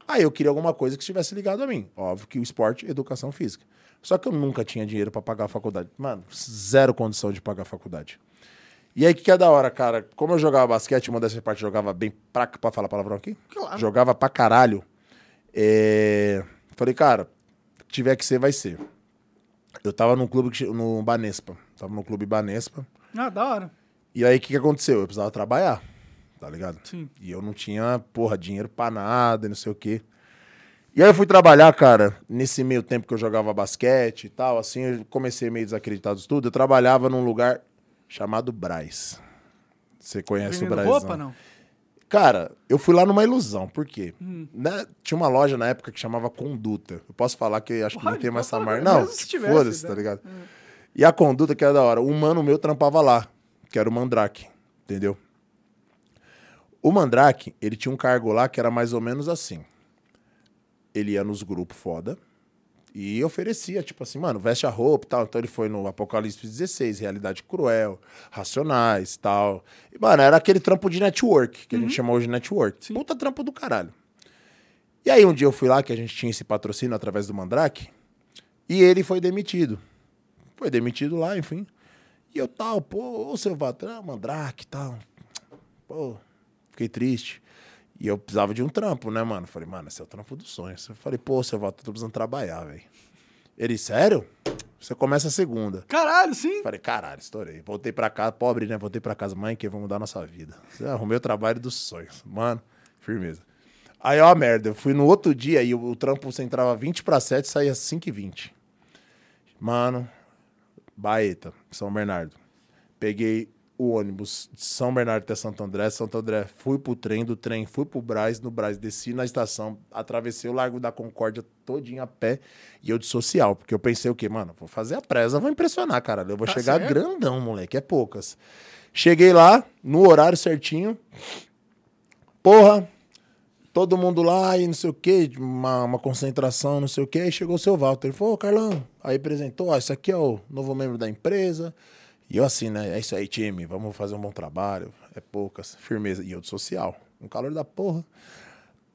Aí eu queria alguma coisa que estivesse ligado a mim. Óbvio que o esporte educação física. Só que eu nunca tinha dinheiro pra pagar a faculdade. Mano, zero condição de pagar a faculdade. E aí, o que, que é da hora, cara? Como eu jogava basquete, uma dessas partes jogava bem pra, pra falar palavrão aqui? Claro. Jogava pra caralho. É, Falei, cara, tiver que ser, vai ser. Eu tava num clube, que no Banespa. Tava no clube Banespa. Ah, da hora. E aí, o que, que aconteceu? Eu precisava trabalhar, tá ligado? Sim. E eu não tinha, porra, dinheiro pra nada, não sei o quê. E aí eu fui trabalhar, cara, nesse meio tempo que eu jogava basquete e tal, assim, eu comecei meio desacreditado de tudo. Eu trabalhava num lugar chamado Braz. Você conhece Vendendo o Braz? roupa, não? Cara, eu fui lá numa ilusão, por quê? Né, Tinha uma loja na época que chamava Conduta. Eu posso falar que acho que nem tem mais essa pode marca. Não, foda-se, né? tá ligado? E a Conduta, que era da hora, um mano meu trampava lá, que era o Mandrake, entendeu? O Mandrake, ele tinha um cargo lá que era mais ou menos assim. Ele ia nos grupos foda e oferecia, tipo assim, mano, veste a roupa e tal. Então ele foi no Apocalipse 16, Realidade Cruel, Racionais e tal. E, mano, era aquele trampo de network, que a gente chama hoje de network. Puta trampo do caralho. E aí um dia eu fui lá, que a gente tinha esse patrocínio através do Mandrake, e ele foi demitido. Foi demitido lá, enfim. E eu tal, pô, ô seu Vatran, Mandrake e tal. Pô, fiquei triste. E eu precisava de um trampo, né, mano? Falei, mano, esse é o trampo dos sonhos. Eu falei, pô, seu Vatran, tô precisando trabalhar, velho. Ele, sério? Você começa a segunda. Caralho, sim. Falei, caralho, estourei. Voltei pra casa, pobre, né? Voltei pra casa, mãe, que vamos mudar nossa vida. Arrumei o trabalho dos sonhos. Mano, firmeza. Aí, ó, a merda. Eu fui no outro dia e o, trampo você entrava 20 pra 7 saía 5 e 20. Mano, Baeta, São Bernardo. Peguei o ônibus de São Bernardo até Santo André, Santo André fui pro trem, do trem fui pro Braz, no Braz desci na estação, atravessei o Largo da Concórdia todinho a pé e eu de social, porque eu pensei o quê? Mano, vou fazer a presa, vou impressionar, cara. Eu vou Tá chegar certo. grandão, moleque, é poucas. Cheguei lá, no horário certinho, porra, todo mundo lá e não sei o quê, uma, uma concentração, não sei o quê. Aí chegou o seu Walter. Ele falou, ô Carlão, aí apresentou, ó, esse aqui é o novo membro da empresa. E eu assim, né? É isso aí, time, vamos fazer um bom trabalho. É poucas, firmeza. E eu de social, um calor da porra.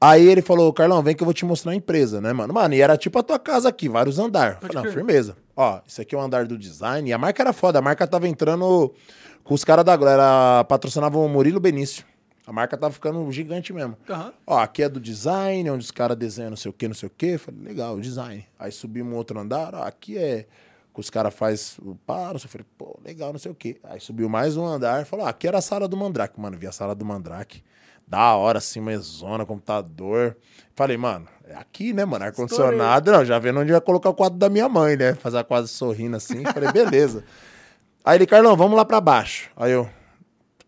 Aí ele falou, Carlão, vem que eu vou te mostrar a empresa, né, mano? Mano, e era tipo a tua casa aqui, vários andares. Falei, não, firmeza. Ó, isso aqui é o andar do design. E a marca era foda, a marca tava entrando com os caras da Glória, patrocinavam o Murilo Benício. A marca tava ficando gigante mesmo. Aham. Ó, aqui é do design, onde os caras desenham não sei o que, não sei o que. Falei, legal, design. Aí subimos um outro andar, ó, aqui é que os caras faz o paro. Eu falei, pô, legal, não sei o que. Aí subiu mais um andar, falou, ó, aqui era a sala do Mandrake. Mano, vi a sala do Mandrake. Da hora, assim, mesona, computador. Falei, mano, é aqui, né, mano? Ar-condicionado. Não, já vendo onde ia colocar o quadro da minha mãe, né? Fazer quase sorrindo assim. Falei, beleza. Aí ele, Carlão, vamos lá pra baixo. Aí eu,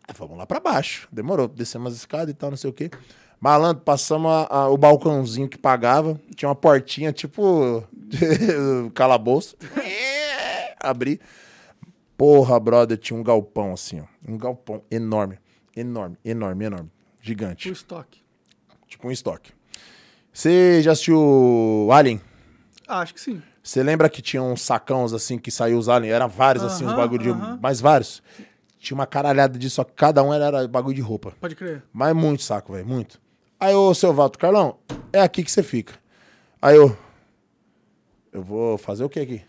"Ah, vamos lá pra baixo. Demorou, descemos as escadas e tal, não sei o quê. Malandro, passamos a- a- o balcãozinho que pagava. Tinha uma portinha, tipo, calabouço. Abri. Porra, brother, tinha um galpão assim, ó. Um galpão enorme. Enorme, enorme, enorme. O Gigante. estoque. Tipo um estoque. Você já assistiu Alien? Ah, acho que sim. Você lembra que tinha uns sacãos assim que saiu os aliens? Era vários assim, uns bagulho de. aham. Mais vários. Tinha uma caralhada disso, só que cada um era, bagulho de roupa. Pode crer. Mas muito saco, velho, muito. Aí, ô, seu Valdo, Carlão, é aqui que você fica. Aí eu. Eu vou fazer o que aqui?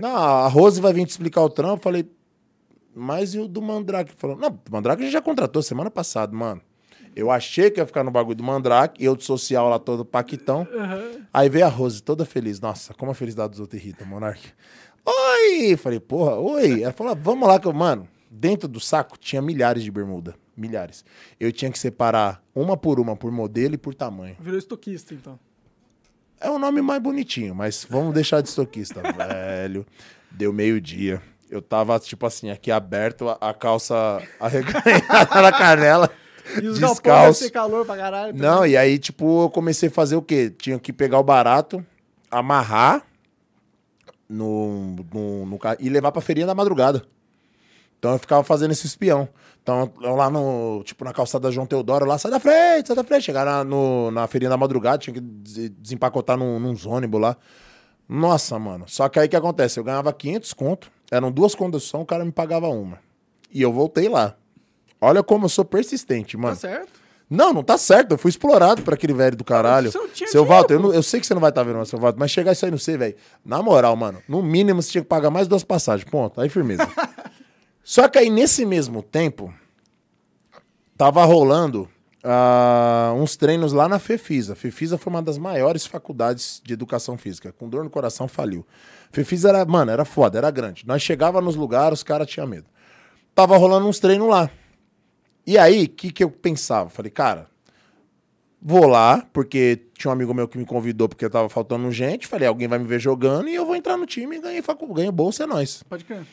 Não, a Rose vai vir te explicar o trampo. Falei, mas e o do Mandrake? Falou, não, o Mandrake a gente já contratou semana passada, mano. Eu achei que ia ficar no bagulho do Mandrake, eu de social lá todo paquitão. Aí veio a Rose toda feliz. Nossa, como a felicidade dos outros irrita, Monark. Oi! Falei, porra, oi. Ela falou, vamos lá que eu, mano, dentro do saco tinha milhares de bermuda. Milhares. Eu tinha que separar uma por uma, por modelo e por tamanho. Virou estoquista, então. É um nome mais bonitinho, mas vamos deixar de estoquista, velho. Deu meio-dia. Eu tava, tipo assim, aqui aberto, a, calça arreganhada na canela. E os descalço. calor pra caralho. Não, e aí, tipo, eu comecei a fazer o quê? Tinha que pegar o barato, amarrar no, no, no e levar pra feirinha da madrugada. Então eu ficava fazendo esse espião. Então, lá no, tipo, na calçada João Teodoro, lá, sai da frente, sai da frente. Chegar na, no- na feirinha da madrugada, tinha que des- desempacotar num, nos ônibus lá. Nossa, mano. Só que aí o que acontece? Eu ganhava 500 conto, eram duas conduções, o cara me pagava uma. E eu voltei lá. Olha como eu sou persistente, mano. Tá certo. Não, não tá certo. Eu fui explorado por aquele velho do caralho. Não seu Walter, eu, não- eu sei que você não vai estar vendo, mas seu Walter, mas chegar isso aí no C, velho. Na moral, mano, no mínimo você tinha que pagar mais duas passagens. Ponto. Aí, firmeza. Só que aí, nesse mesmo tempo, tava rolando ah, uns treinos lá na Fefisa. Fefisa foi uma das maiores faculdades de educação física. Com dor no coração, faliu. Fefisa era, mano, era foda, era grande. Nós chegava nos lugares, os caras tinham medo. Tava rolando uns treinos lá. E aí, o que, que eu pensava? Falei, cara, vou lá, porque tinha um amigo meu que me convidou porque tava faltando gente. Falei, alguém vai me ver jogando e eu vou entrar no time e ganhei, ganhei bolsa, é nóis. Pode crer.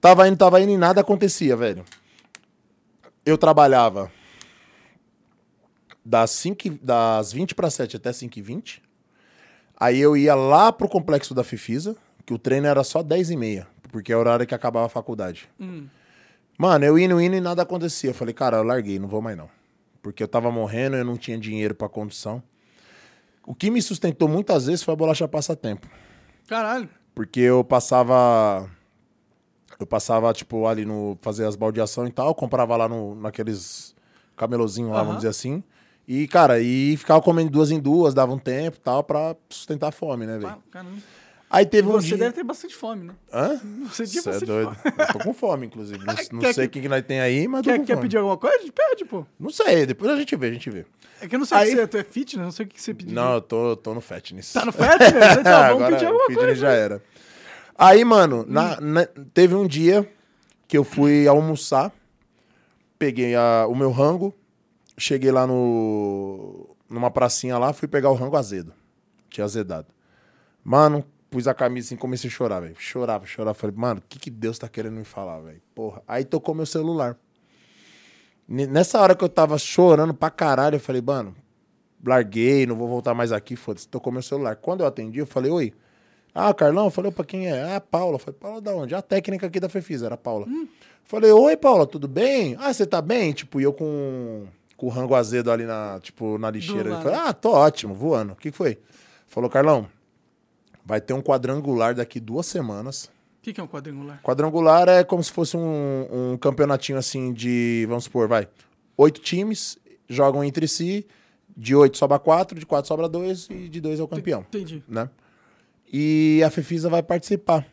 Tava indo, tava indo e nada acontecia, velho. Eu trabalhava das, 5, e- das 20 para 7 até 5 e 20. Aí eu ia lá pro complexo da Fifisa, que o treino era só 10 e meia, porque é o horário que acabava a faculdade. Hum. Mano, eu indo, indo e nada acontecia. Eu falei, cara, eu larguei, não vou mais não. Porque eu tava morrendo, eu não tinha dinheiro pra condução. O que me sustentou muitas vezes foi a bolacha passatempo. Caralho. Porque eu passava. Eu passava, tipo, ali no. fazer as baldeação e tal, comprava lá no, naqueles camelozinhos lá, Aham. vamos dizer assim. E, cara, e ficava comendo duas em duas, dava um tempo e tal, pra sustentar a fome, né, velho? Ah, Caramba. Aí teve um Você dia. deve ter bastante fome, né? Hã? Você tinha Cê é doido. tô com fome, inclusive. Não, não sei o que- que, nós tem aí, mas tô Quer, quer pedir alguma coisa? Pede, pô. Não sei, depois a gente vê, a gente vê. É que eu não sei Aí- se você, tu é fitness, não sei o que você pediu. Não, eu tô, tô no fatness. Tá no fitness? Então vamos Agora pedir alguma fitness coisa. já era. Aí, mano, na- na- teve um dia que eu fui almoçar, peguei a- o meu rango, cheguei lá no numa pracinha lá, fui pegar o rango azedo. Tinha azedado. Mano, pus a camisa assim, comecei a chorar, velho. Chorava, chorava. Falei, mano, o que, que Deus tá querendo me falar, velho? Porra. Aí tocou meu celular. Nessa hora que eu tava chorando pra caralho, eu falei, mano, larguei, não vou voltar mais aqui, foda-se. Tocou meu celular. Quando eu atendi, eu falei, oi. Ah, Carlão, eu falei, pra quem é? Ah, Paula. Eu falei, Paula da onde? A técnica aqui da Fefisa, era a Paula. Hum. Falei, oi, Paula, tudo bem? Ah, você tá bem? Tipo, e eu com, com o rango azedo ali na, tipo, na lixeira. Ele falou, ah, tô ótimo, voando. O que foi? Falou, Carlão, vai ter um quadrangular daqui duas semanas. O que, que, é um quadrangular? Quadrangular é como se fosse um, um campeonatinho assim de, vamos supor, vai, oito times jogam entre si, de oito sobra quatro, de quatro sobra dois e de dois é o campeão. Entendi. Né? E a Fefisa vai participar.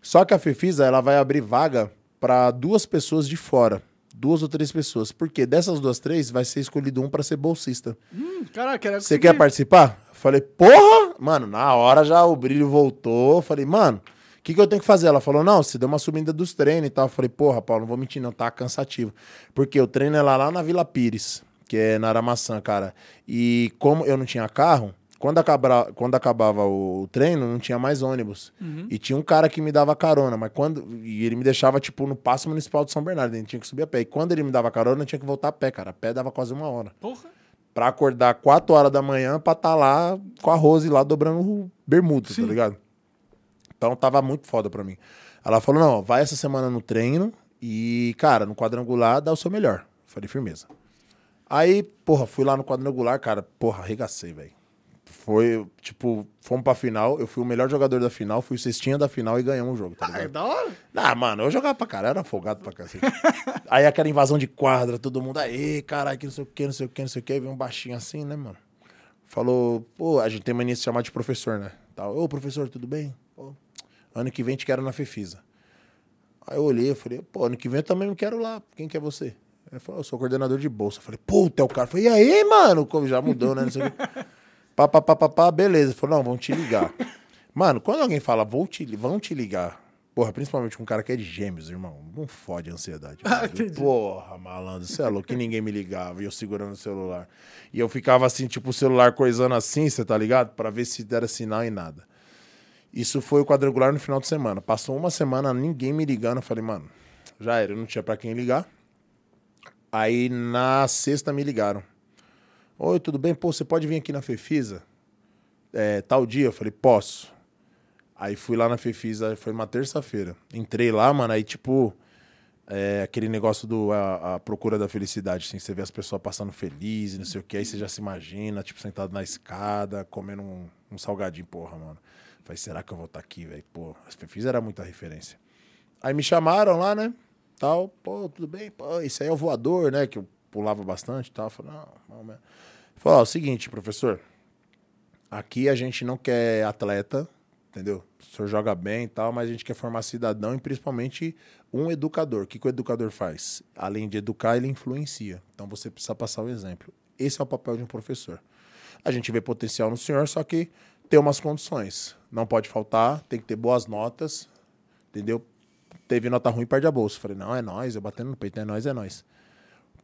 Só que a Fefisa ela vai abrir vaga para duas pessoas de fora. Duas ou três pessoas. Porque dessas duas, três, vai ser escolhido um para ser bolsista. Hum, caraca, Você quer participar? Falei, porra! Mano, na hora já o brilho voltou. Falei, mano, o que, que eu tenho que fazer? Ela falou, não, você deu uma subida dos treinos e tal. Eu falei, porra, Paulo, não vou mentir, não, tá cansativo. Porque o treino é lá, lá na Vila Pires, que é na Aramaçã, cara. E como eu não tinha carro, quando, acabava, quando acabava o treino, não tinha mais ônibus. Uhum. E tinha um cara que me dava carona, mas quando. E ele me deixava, tipo, no Passo Municipal de São Bernardo. Gente tinha que subir a pé. E quando ele me dava carona, eu tinha que voltar a pé, cara. A pé dava quase uma hora. Porra. Pra acordar 4 horas da manhã pra estar tá lá com a Rose lá dobrando bermuda, tá ligado? Então tava muito foda pra mim. Ela falou: não, vai essa semana no treino e, cara, no quadrangular dá o seu melhor. Falei, firmeza. Aí, porra, fui lá no quadrangular, cara, porra, arregacei, velho. Foi, tipo, fomos pra final. Eu fui o melhor jogador da final, fui o cestinha da final e ganhamos o jogo. Tá ah, é da hora? Ah, mano, eu jogava pra caralho, era folgado pra cacete. aí aquela invasão de quadra, todo mundo, aí, caralho, que não sei o que, não sei o que, não sei o que. Aí veio um baixinho assim, né, mano? Falou, pô, a gente tem mania de se chamar de professor, né? Tal. Ô, professor, tudo bem? Pô, Ano que vem te quero na Fefisa. Aí eu olhei, eu falei, pô, ano que vem eu também não quero lá. Quem que é você? Ele falou, eu sou coordenador de bolsa. Eu falei, puta, é o cara. Eu falei, e aí, mano? Como já mudou, né? Não sei o pá, pá, pá, pá, pá, beleza. Ele falou, não, vão te ligar. Mano, quando alguém fala, vou te, vão te ligar, porra, principalmente com um cara que é de gêmeos, irmão, não fode a ansiedade. Ah, porra, malandro, você é louco, que ninguém me ligava e eu segurando o celular. E eu ficava assim, tipo, o celular coisando assim, você tá ligado? Pra ver se dera sinal e nada. Isso foi o quadrangular no final de semana. Passou uma semana, ninguém me ligando. Eu falei, mano, já era, eu não tinha para quem ligar. Aí na sexta me ligaram. Oi, tudo bem? Pô, você pode vir aqui na Fefisa? É, tal dia? Eu falei, posso. Aí fui lá na Fefisa, foi uma terça-feira. Entrei lá, mano, aí tipo. É, aquele negócio do a, a, procura da felicidade, assim, você vê as pessoas passando felizes, não sei o que, aí você já se imagina, tipo, sentado na escada, comendo um, um salgadinho, porra, mano. Falei, será que eu vou estar tá aqui, velho? Pô, as Fefis era muita referência. Aí me chamaram lá, né? Tal, pô, tudo bem? Pô, isso aí é o voador, né? Que eu pulava bastante e tal. Falei, não, não, mesmo. Falei, ó, o seguinte, professor. Aqui a gente não quer atleta, entendeu? O senhor joga bem e tal, mas a gente quer formar cidadão e principalmente um educador. O que, que o educador faz? Além de educar, ele influencia. Então você precisa passar o exemplo. Esse é o papel de um professor. A gente vê potencial no senhor, só que tem umas condições. Não pode faltar, tem que ter boas notas, entendeu? Teve nota ruim, perde a bolsa. Falei, não, é nós, eu batendo no peito, é nós, é nós.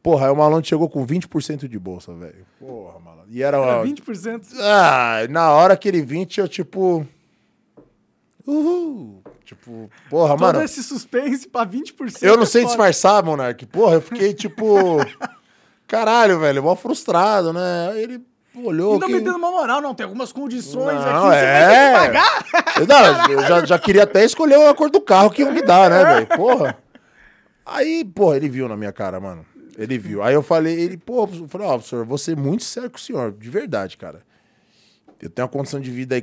Porra, aí o malandro chegou com 20% de bolsa, velho. Porra, malandro. E era, era 20%? Ah, na hora aquele 20, eu tipo. Uhul. Tipo, porra, Todo mano. esse suspense pra 20%. Eu não é sei disfarçar, Monark. Porra, eu fiquei tipo. Caralho, velho, mó frustrado, né? Aí ele, olhou. Não que... me dando uma moral, não. Tem algumas condições não, aqui, é... você vai ter que pagar. Não, eu já, já queria até escolher a cor do carro que ia me dar, né, velho? Porra. Aí, porra, ele viu na minha cara, mano. Ele viu. Aí eu falei, ele, pô, eu falei, ó, oh, professor, vou ser muito sério com o senhor, de verdade, cara. Eu tenho uma condição de vida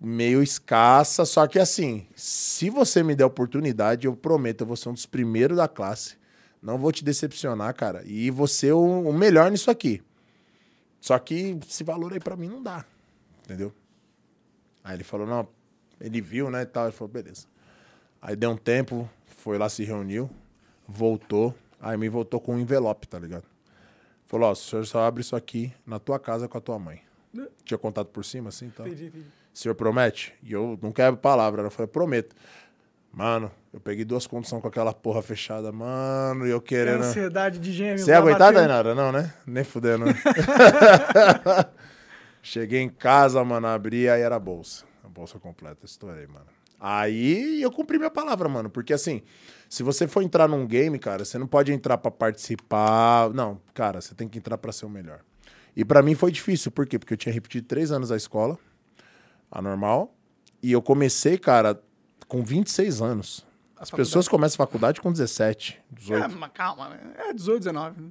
meio escassa, só que assim, se você me der oportunidade, eu prometo, eu vou ser um dos primeiros da classe. Não vou te decepcionar, cara. E você o, o melhor nisso aqui. Só que esse valor aí para mim não dá. Entendeu? Aí ele falou, não, ele viu, né, e tal. Ele falou, beleza. Aí deu um tempo, foi lá, se reuniu, voltou. Aí me voltou com um envelope, tá ligado? Falou, ó, o senhor só abre isso aqui na tua casa com a tua mãe. Tinha contato por cima, assim, então. Entendi, entendi. O senhor promete? E eu não quero palavra. Eu falei, prometo. Mano, eu peguei duas condições com aquela porra fechada, mano, e eu querendo. É ansiedade de gêmeo. Você ia aguentar, Dainara? Não, né? Nem fudendo. Né? Cheguei em casa, mano, abri, aí era a bolsa. A bolsa completa, estourei, mano. Aí eu cumpri minha palavra, mano. Porque assim, se você for entrar num game, cara, você não pode entrar para participar. Não, cara, você tem que entrar para ser o melhor. E para mim foi difícil, por quê? Porque eu tinha repetido três anos a escola, a normal. E eu comecei, cara, com 26 anos. As pessoas começam a faculdade com 17, 18. É, mas calma, né? É 18, 19. Né?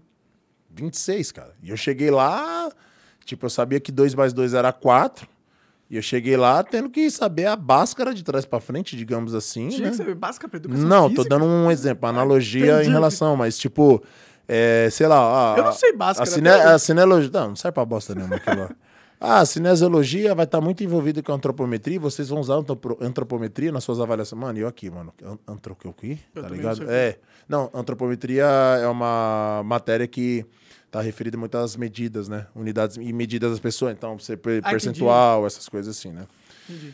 26, cara. E eu cheguei lá, tipo, eu sabia que 2 mais 2 era 4. E eu cheguei lá tendo que saber a báscara de trás para frente, digamos assim. Tinha né? que saber báscara pra educação Não, física. tô dando um exemplo, uma analogia entendi. em relação, mas tipo, é, sei lá. A, Eu não sei báscara A, cine, a. Não, não serve pra bosta nenhuma aquilo lá. Ah, a cinesiologia vai estar muito envolvida com a antropometria. Vocês vão usar antropometria nas suas avaliações. Mano, e eu aqui, mano. An- Antro que eu aqui? Tá ligado? É. Não, antropometria é uma matéria que tá referida muito às medidas, né? Unidades e medidas das pessoas. Então, você Ah, percentual, essas coisas assim, né? Entendi.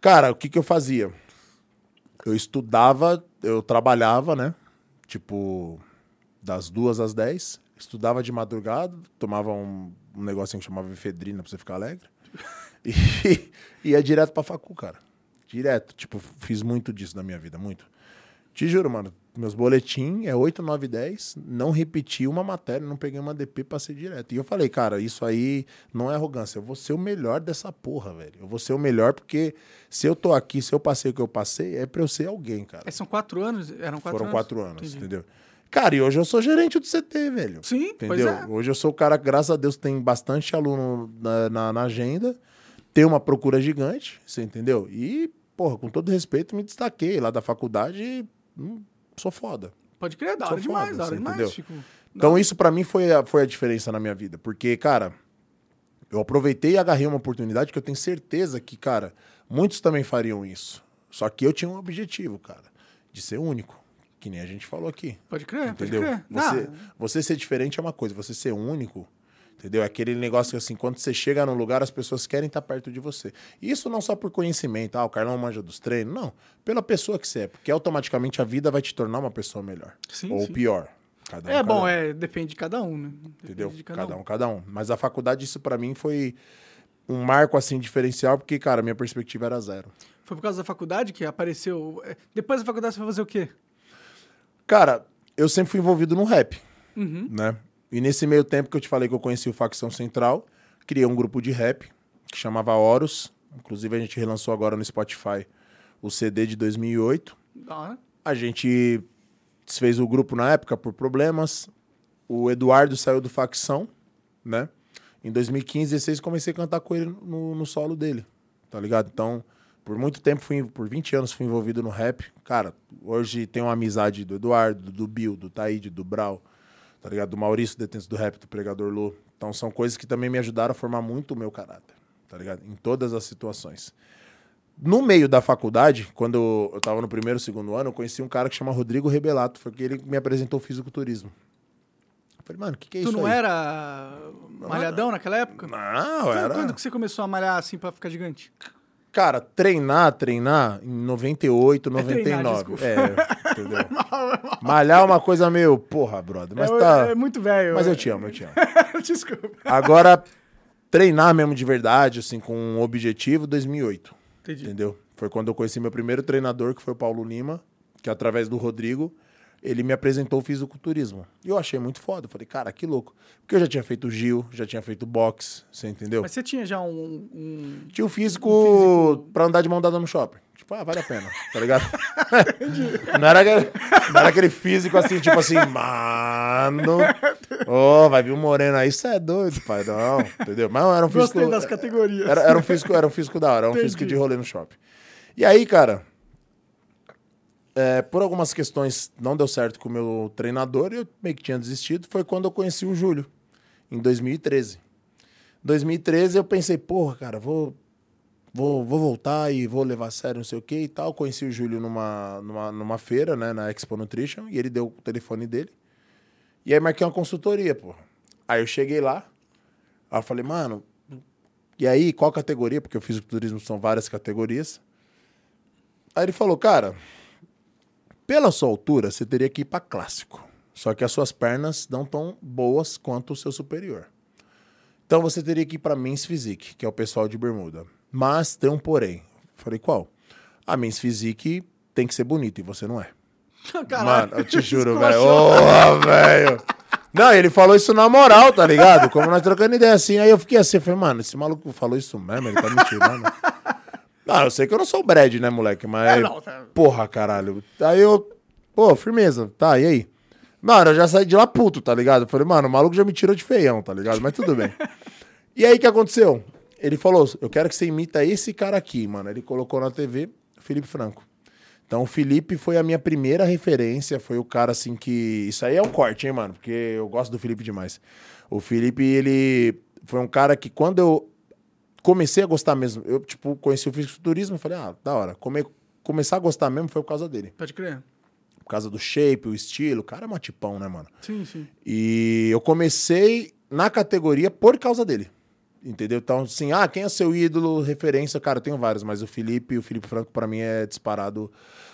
Cara, o que que eu fazia? Eu estudava, eu trabalhava, né? Tipo, das duas às dez. Estudava de madrugada, tomava um, um negocinho que chamava efedrina pra você ficar alegre. E ia direto pra facu, cara. Direto. Tipo, fiz muito disso na minha vida, muito. Te juro, mano. Meus boletim é 8, 9, 10. Não repeti uma matéria, não peguei uma DP, passei direto. E eu falei, cara, isso aí não é arrogância. Eu vou ser o melhor dessa porra, velho. Eu vou ser o melhor porque se eu tô aqui, se eu passei o que eu passei, é pra eu ser alguém, cara. É, são quatro anos? Eram quatro Foram anos? quatro anos, Entendi. entendeu? Cara, e hoje eu sou gerente do CT, velho. Sim, Entendeu? é. Hoje eu sou o cara, que, graças a Deus, tem bastante aluno na, na, na agenda, tem uma procura gigante, você entendeu? E, porra, com todo respeito, me destaquei lá da faculdade hum, sou foda. Pode crer, da hora demais, da hora você demais. Então, isso pra mim foi a, foi a diferença na minha vida. Porque, cara, eu aproveitei e agarrei uma oportunidade que eu tenho certeza que, cara, muitos também fariam isso. Só que eu tinha um objetivo, cara, de ser único. Que nem a gente falou aqui. Pode crer, Entendeu? pode crer. Você, Ah, você ser diferente é uma coisa, você ser único, entendeu? É aquele negócio que, assim, quando você chega num lugar, as pessoas querem estar perto de você. Isso não só por conhecimento, ah, o Carlão manja dos treinos, não. Pela pessoa que você é, porque automaticamente a vida vai te tornar uma pessoa melhor. Sim, ou sim. pior. Cada um, é cada bom, um, é, depende de cada um, né? Depende Entendeu? de Cada, um, cada um. Mas a faculdade, isso pra mim foi um marco, assim, diferencial, porque, cara, minha perspectiva era zero. Foi por causa da faculdade que apareceu. é, Depois da faculdade você foi fazer o quê? Cara, eu sempre fui envolvido no rap, Uhum. né? E nesse meio tempo que eu te falei que eu conheci o Facção Central, criei um grupo de rap que chamava Horus. Inclusive, a gente relançou agora no Spotify o CD de 2008. Da hora. A gente desfez o grupo na época por problemas. O Eduardo saiu do Facção, né? Em 2015, 16, comecei a cantar com ele no, no solo dele, tá ligado? Então, por muito tempo, fui, por 20 anos, fui envolvido no rap. Cara, hoje tenho uma amizade do Eduardo, do Bill, do Taíde, do Brau, tá ligado? Do Maurício, detento do rap, do Pregador Lô. Então, são coisas que também me ajudaram a formar muito o meu caráter, tá ligado? Em todas as situações. No meio da faculdade, quando eu, tava no primeiro, segundo ano, eu conheci um cara que chama Rodrigo Rebelato. Foi que ele me apresentou o fisiculturismo. Eu falei, mano, o que, que é Tu isso não aí? era malhadão naquela época? Não, Quando, era... quando que você começou a malhar assim pra ficar gigante? Cara, treinar, treinar em 98, treinar, 99. desculpa. É, entendeu? Malhar é uma coisa meio, porra, brother. Mas é, tá. é muito velho. Mas é. eu te amo, eu te amo. Desculpa. Agora, treinar mesmo de verdade, assim, com um objetivo, 2008. Entendi. Entendeu? Foi quando eu conheci meu primeiro treinador, que foi o Paulo Lima, que através do Rodrigo, ele me apresentou o fisiculturismo. E eu achei muito foda. Falei, cara, que louco. Porque eu já tinha feito Gil, já tinha feito boxe, você entendeu? Mas você tinha já um. um- Tinha o físico, Um físico- pra andar de mão dada no shopping. Tipo, ah, vale a pena, tá ligado? não, era aquele, não era aquele físico assim, tipo assim, mano. Ô, vai vir um moreno aí, isso é doido, pai. Não, entendeu? Mas era um físico. Gostei das categorias. Era, era um físico, era um físico da hora, era um Entendi. físico de rolê no shopping. E aí, cara, é, por algumas questões não deu certo com o meu treinador e eu meio que tinha desistido. Foi quando eu conheci o Júlio, em 2013. 2013 eu pensei, porra, cara, vou, vou, vou voltar e vou levar a sério, não sei o que e tal. Conheci o Júlio numa, numa, numa feira, né, na Expo Nutrition, e ele deu o telefone dele. E aí marquei uma consultoria, porra. Aí eu cheguei lá, aí eu falei, mano, e aí, qual categoria? Porque eu fiz o turismo, são várias categorias. Aí ele falou, cara, pela sua altura, você teria que ir para clássico. Só que as suas pernas não tão boas quanto o seu superior. Então você teria que ir para Men's Physique, que é o pessoal de bermuda. Mas tem um porém. Falei, qual? A Men's Physique tem que ser bonito e você não é. Caralho. Mano, eu te juro, velho. Ô, velho. Não, ele falou isso na moral, tá ligado? Como nós trocando ideia assim. Aí eu fiquei assim, eu falei, mano, esse maluco falou isso mesmo, ele tá me tirando. Não, eu sei que eu não sou o Brad, né, moleque? Mas. É, não, tá- Porra, caralho. Aí eu. Pô, firmeza. Tá, e aí? Mano, eu já saí de lá puto, tá ligado? Eu falei, mano, o maluco já me tirou de feião, tá ligado? Mas tudo bem. E aí, o que aconteceu? Ele falou, eu quero que você imita esse cara aqui, mano. Ele colocou na TV, Felipe Franco. Então, o Felipe foi a minha primeira referência, foi o cara, assim, que... Isso aí é um corte, hein, mano? Porque eu gosto do Felipe demais. O Felipe, ele foi um cara que, quando eu comecei a gostar mesmo, eu, tipo, conheci o fisiculturismo, falei, ah, da hora. Come... Começar a gostar mesmo foi por causa dele. Pode crer. Por causa do shape, o estilo. O cara é matipão, né, mano? Sim, sim. E eu comecei na categoria por causa dele. Entendeu? Então, assim, ah, quem é seu ídolo, referência? Cara, eu tenho vários, mas o Felipe, o Felipe Franco, pra mim, é disparado.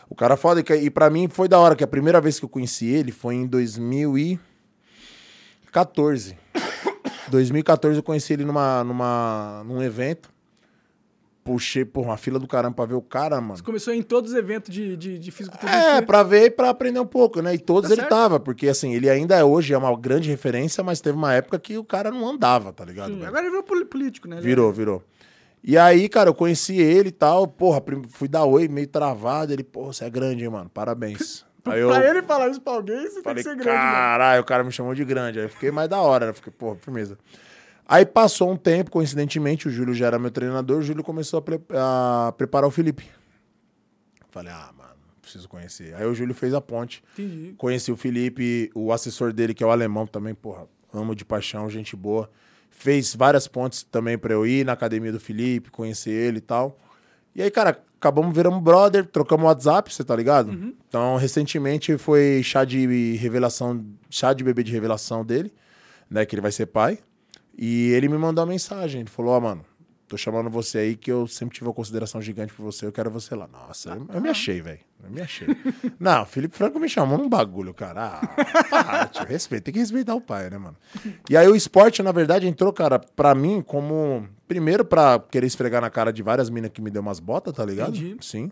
O cara foda. E E pra mim foi da hora, que a primeira vez que eu conheci ele foi em 2014. 2014 eu conheci ele numa, numa, num evento. Puxei, por uma fila do caramba pra ver o cara, mano. Você começou em todos os eventos de, de, de fisiculturismo. É, pra ver e pra aprender um pouco, né? E todos Tá ele certo. tava, porque assim, ele ainda é hoje é uma grande referência, mas teve uma época que o cara não andava, tá ligado? Sim? Agora ele virou político, né? Virou, virou. E aí, cara, eu conheci ele e tal, porra, fui dar oi, meio travado, ele, porra, você é grande, hein, mano, parabéns. Pra, eu ele falar isso pra alguém, você falei, tem que ser grande, mano. caralho, o cara me chamou de grande, aí eu fiquei mais da hora, né? Fiquei, porra, firmeza. Aí passou um tempo, coincidentemente, o Júlio já era meu treinador, o Júlio começou a, pre- a preparar o Felipe. Falei, ah, mano, preciso conhecer. Aí o Júlio fez a ponte. Entendi. Conheci o Felipe, o assessor dele, que é o alemão também, porra, amo de paixão, gente boa. Fez várias pontes também pra eu ir na academia do Felipe, conhecer ele e tal. E aí, cara, acabamos virando brother, trocamos WhatsApp, você tá ligado? Então, recentemente foi chá de revelação, chá de bebê de revelação dele, né, que ele vai ser pai. E ele me mandou uma mensagem, ele falou, ó, mano, tô chamando você aí que eu sempre tive uma consideração gigante por você, eu quero você lá. Nossa, eu, eu me achei, velho, eu me achei. Não, o Felipe Franco me chamou num bagulho, cara. Ah, para, tio, respeita, tem que respeitar o pai, né, mano? E aí o esporte, na verdade, entrou, cara, pra mim como... Primeiro pra querer esfregar na cara de várias minas que me deu umas botas, tá ligado? Entendi. Sim.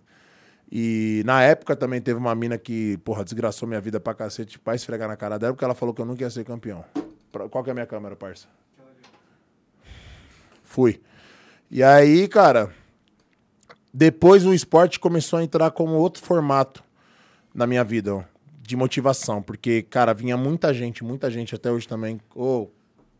E na época também teve uma mina que, porra, desgraçou minha vida pra cacete pra esfregar na cara dela, porque ela falou que eu nunca ia ser campeão. Qual que é a minha câmera, parça? Fui. E aí, cara, depois o esporte começou a entrar como outro formato na minha vida, ó, de motivação, porque, cara, vinha muita gente, muita gente até hoje também, ô,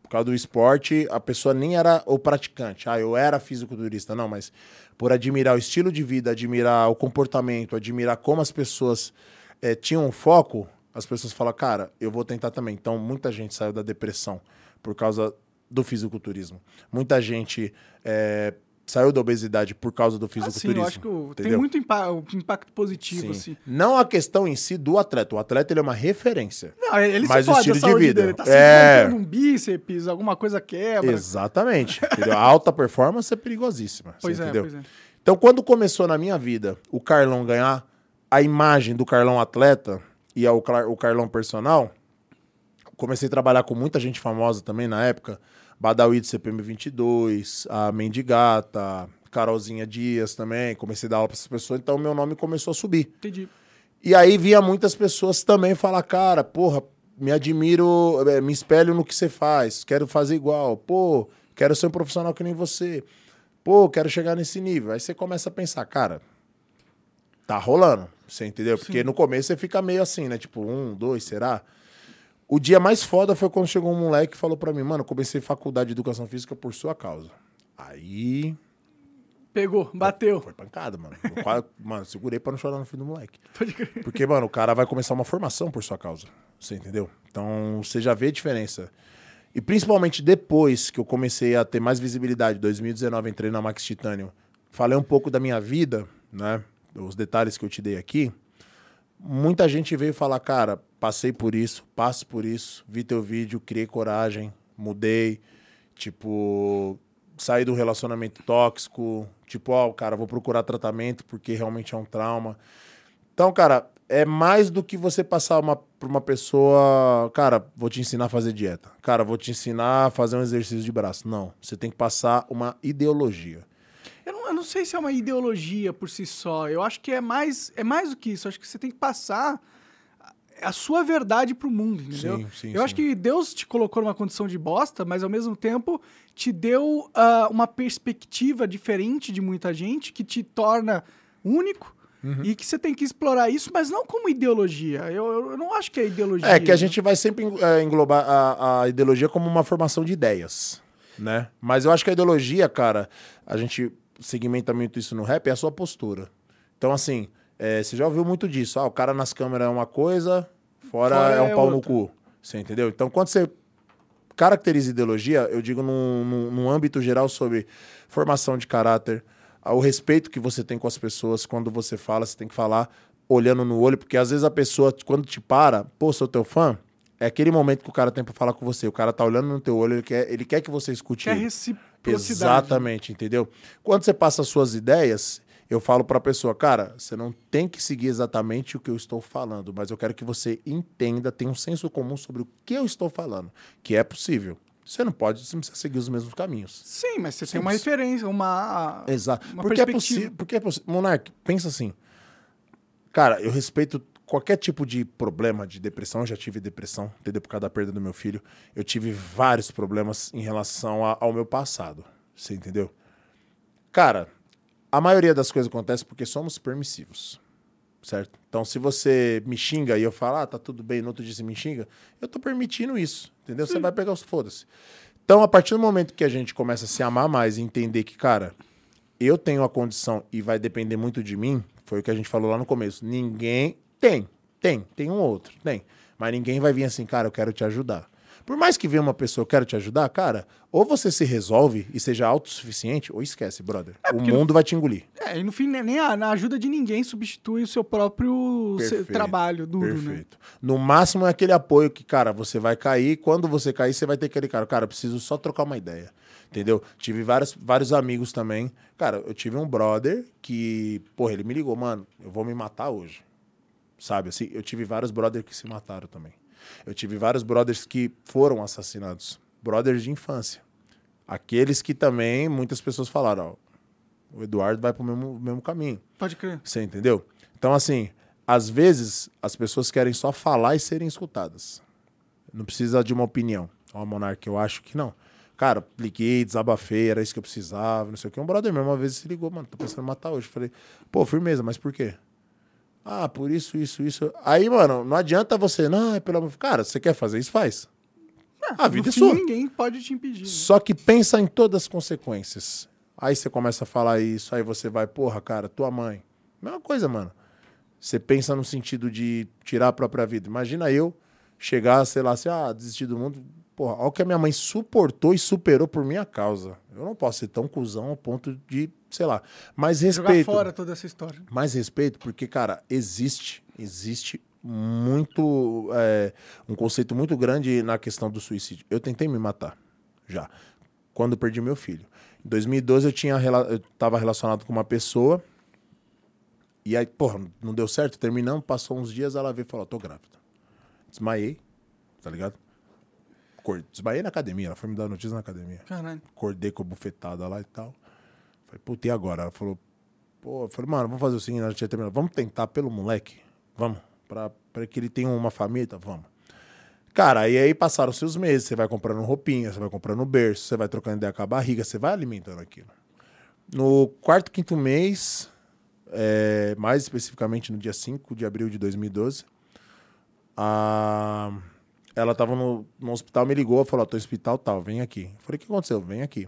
por causa do esporte, a pessoa nem era o praticante. Ah, eu era fisiculturista, não, mas por admirar o estilo de vida, admirar o comportamento, admirar como as pessoas eh, tinham um foco, as pessoas falam, cara, eu vou tentar também. Então, muita gente saiu da depressão por causa do fisiculturismo. Muita gente eh, saiu da obesidade por causa do Assim, fisiculturismo. eu acho que tem muito impa- impacto positivo, Sim. assim. Não a questão em si do atleta. O atleta ele é uma referência. Não, ele Mas se o estilo de vida. dele. Tá É. um bíceps, alguma coisa quebra. Exatamente. A alta performance é perigosíssima. Pois é, entendeu? pois é. Então, quando começou na minha vida o Carlão ganhar a imagem do Carlão atleta e o Carlão personal, comecei a trabalhar com muita gente famosa também na época. Badawi do CPM 22, a Mendigata, Carolzinha Dias também. Comecei a dar aula para essas pessoas, então meu nome começou a subir. Entendi. E aí via muitas pessoas também falar, cara, porra, me admiro, eh, me espelho no que você faz, quero fazer igual, pô, quero ser um profissional que nem você, pô, quero chegar nesse nível. Aí você começa a pensar, cara, tá rolando, você entendeu? Porque no começo você fica meio assim, né? Tipo, um, dois, será? O dia mais foda foi quando chegou um moleque e falou pra mim, mano, comecei faculdade de educação física por sua causa. Aí Pegou, bateu. foi pancada, mano. Quase- mano, segurei pra não chorar no fim do moleque. Pode crer. Porque, mano, o cara vai começar uma formação por sua causa. Você entendeu? Então, você já vê a diferença. E principalmente depois que eu comecei a ter mais visibilidade, 2019 entrei na Max Titanium, falei um pouco da minha vida, né? Os detalhes que eu te dei aqui. Muita gente veio falar, cara, passei por isso, passo por isso, vi teu vídeo, criei coragem, mudei, tipo, saí do relacionamento tóxico, tipo, ó, cara, vou procurar tratamento porque realmente é um trauma. Então, cara, é mais do que você passar uma, pra uma pessoa, cara, vou te ensinar a fazer dieta. Cara, vou te ensinar a fazer um exercício de braço. Não, você tem que passar uma ideologia. Não, sei se é uma ideologia por si só. Eu acho que é mais, é mais do que isso. Eu acho que você tem que passar a sua verdade pro mundo, entendeu? Sim, sim, eu acho sim. que Deus te colocou numa condição de bosta, mas ao mesmo tempo te deu ah, uma perspectiva diferente de muita gente que te torna único. Uhum. E que você tem que explorar isso, mas não como ideologia. Eu, eu não acho que é ideologia. É que a gente vai sempre é, englobar a, a ideologia como uma formação de ideias, né? Mas eu acho que a ideologia, cara, a gente segmenta muito isso no rap, é a sua postura. Então, assim, é, você já ouviu muito disso. Ah, o cara nas câmeras é uma coisa, fora, Fora é um é pau outra. no cu. Você entendeu? Então, quando você caracteriza ideologia, eu digo num, num, num âmbito geral sobre formação de caráter, ah, o respeito que você tem com as pessoas quando você fala, você tem que falar olhando no olho, porque às vezes a pessoa, quando te para, pô, sou teu fã, é aquele momento que o cara tem pra falar com você. O cara tá olhando no teu olho, ele quer, ele quer que você escute Que é ele. Reciprocidade. Exatamente, entendeu? Quando você passa as suas ideias, eu falo pra pessoa, cara, você não tem que seguir exatamente o que eu estou falando, mas eu quero que você entenda, tenha um senso comum sobre o que eu estou falando, que é possível. Você não pode, você não seguir os mesmos caminhos. Sim, mas você tem uma referência, uma. Exato. Uma Porque é perspectiva. possível. Porque é possível. Monark, pensa assim. Cara, eu respeito qualquer tipo de problema de depressão. Eu já tive depressão, entendeu? Por causa da perda do meu filho. Eu tive vários problemas em relação a- ao meu passado. Você entendeu? Cara, a maioria das coisas acontece porque somos permissivos. Certo? Então, se você me xinga e eu falo, ah, tá tudo bem, no outro dia você me xinga, eu tô permitindo isso. Entendeu? Você vai pegar os foda-se. Então, a partir do momento que a gente começa a se amar mais e entender que, cara, eu tenho a condição e vai depender muito de mim, foi o que a gente falou lá no começo. Ninguém tem, tem, tem um ou outro, tem. Mas ninguém vai vir assim, cara, eu quero te ajudar. Por mais que venha uma pessoa, eu quero te ajudar, cara, ou você se resolve e seja autossuficiente, ou esquece, brother. o porque- mundo vai te engolir. É, e no fim, né, nem a, na ajuda de ninguém substitui o seu próprio se- trabalho duro, né? Perfeito. No máximo é aquele apoio que, cara, você vai cair. Quando você cair, você vai ter aquele cara. Cara, eu preciso só trocar uma ideia. Entendeu? Tive vários, vários amigos também. Cara, eu tive um brother que, porra, ele me ligou, mano, eu vou me matar hoje. Sabe assim? Eu tive vários brothers que se mataram também. Eu tive vários brothers que foram assassinados. Brothers de infância. Aqueles que também muitas pessoas falaram, ó, o Eduardo vai pro mesmo, mesmo caminho. Pode crer. Você entendeu? Então, assim, às vezes as pessoas querem só falar e serem escutadas. Não precisa de uma opinião. Ó, Monark, eu acho que não. Cara, liguei, desabafei, era isso que eu precisava, não sei o que. Um brother meu uma vez se ligou, mano, tô pensando em matar hoje. Falei, pô, firmeza, mas por quê? Ah, por isso, isso, isso. Aí, mano, não adianta você, não, é pelo amor. Cara, você quer fazer isso, faz. A vida é sua. ninguém pode te impedir. né? Só que pensa em todas as consequências. Aí você começa a falar isso, aí você vai, porra, cara, tua mãe. Mesma coisa, mano. Você pensa no sentido de tirar a própria vida. Imagina eu chegar, sei lá, assim, ah, desistir do mundo. Porra, olha o que a minha mãe suportou e superou por minha causa. Eu não posso ser tão cuzão ao ponto de, sei lá. Mas Jogar respeito. fora toda essa história. Mais respeito, porque, cara, existe, existe muito, é, um conceito muito grande na questão do suicídio. Eu tentei me matar, já, quando perdi meu filho. Em 2012 eu tinha, eu tava relacionado com uma pessoa, e aí, porra, não deu certo, terminamos, passou uns dias, ela veio e falou, tô grávida. Desmaiei, tá ligado? Cor- Desmaiei na academia, ela foi me dar notícia na academia Caralho. acordei com a bufetada lá e tal. Falei, puta, e agora? Ela falou, pô, eu falei, mano, vamos fazer o seguinte, nós já tinha terminado. Vamos tentar pelo moleque? Vamos. Pra, pra que ele tenha uma família? Vamos. Cara, e aí passaram seus meses, você vai comprando roupinha, você vai comprando berço, você vai trocando ideia com a barriga, você vai alimentando aquilo. No quarto, quinto mês, é, mais especificamente no dia 5 de abril de 2012, a, ela tava no, no hospital, me ligou, falou, tô no hospital tal, vem aqui. Eu falei, o que aconteceu? Vem aqui.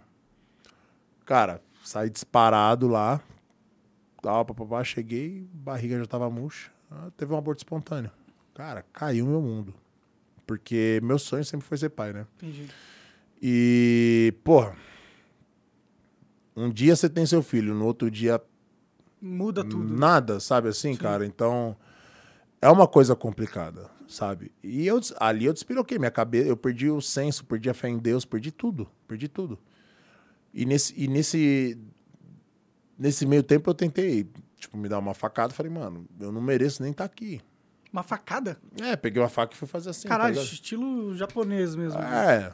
Cara, saí disparado lá, tal, papapá, cheguei, barriga já tava murcha, ah, teve um aborto espontâneo. Cara, caiu meu mundo. Porque meu sonho sempre foi ser pai, né? Entendi. E, porra, um dia você tem seu filho, no outro dia Muda tudo. nada, sabe assim, cara? Então, é uma coisa complicada, sabe? E eu, ali eu despiroquei minha cabeça, eu perdi o senso, perdi a fé em Deus, perdi tudo, perdi tudo. E nesse, e nesse, nesse meio tempo eu tentei, tipo, me dar uma facada, falei, mano, eu não mereço nem estar aqui. Uma facada? É, peguei uma faca e fui fazer assim, tá Caralho, ligado? estilo japonês mesmo. É,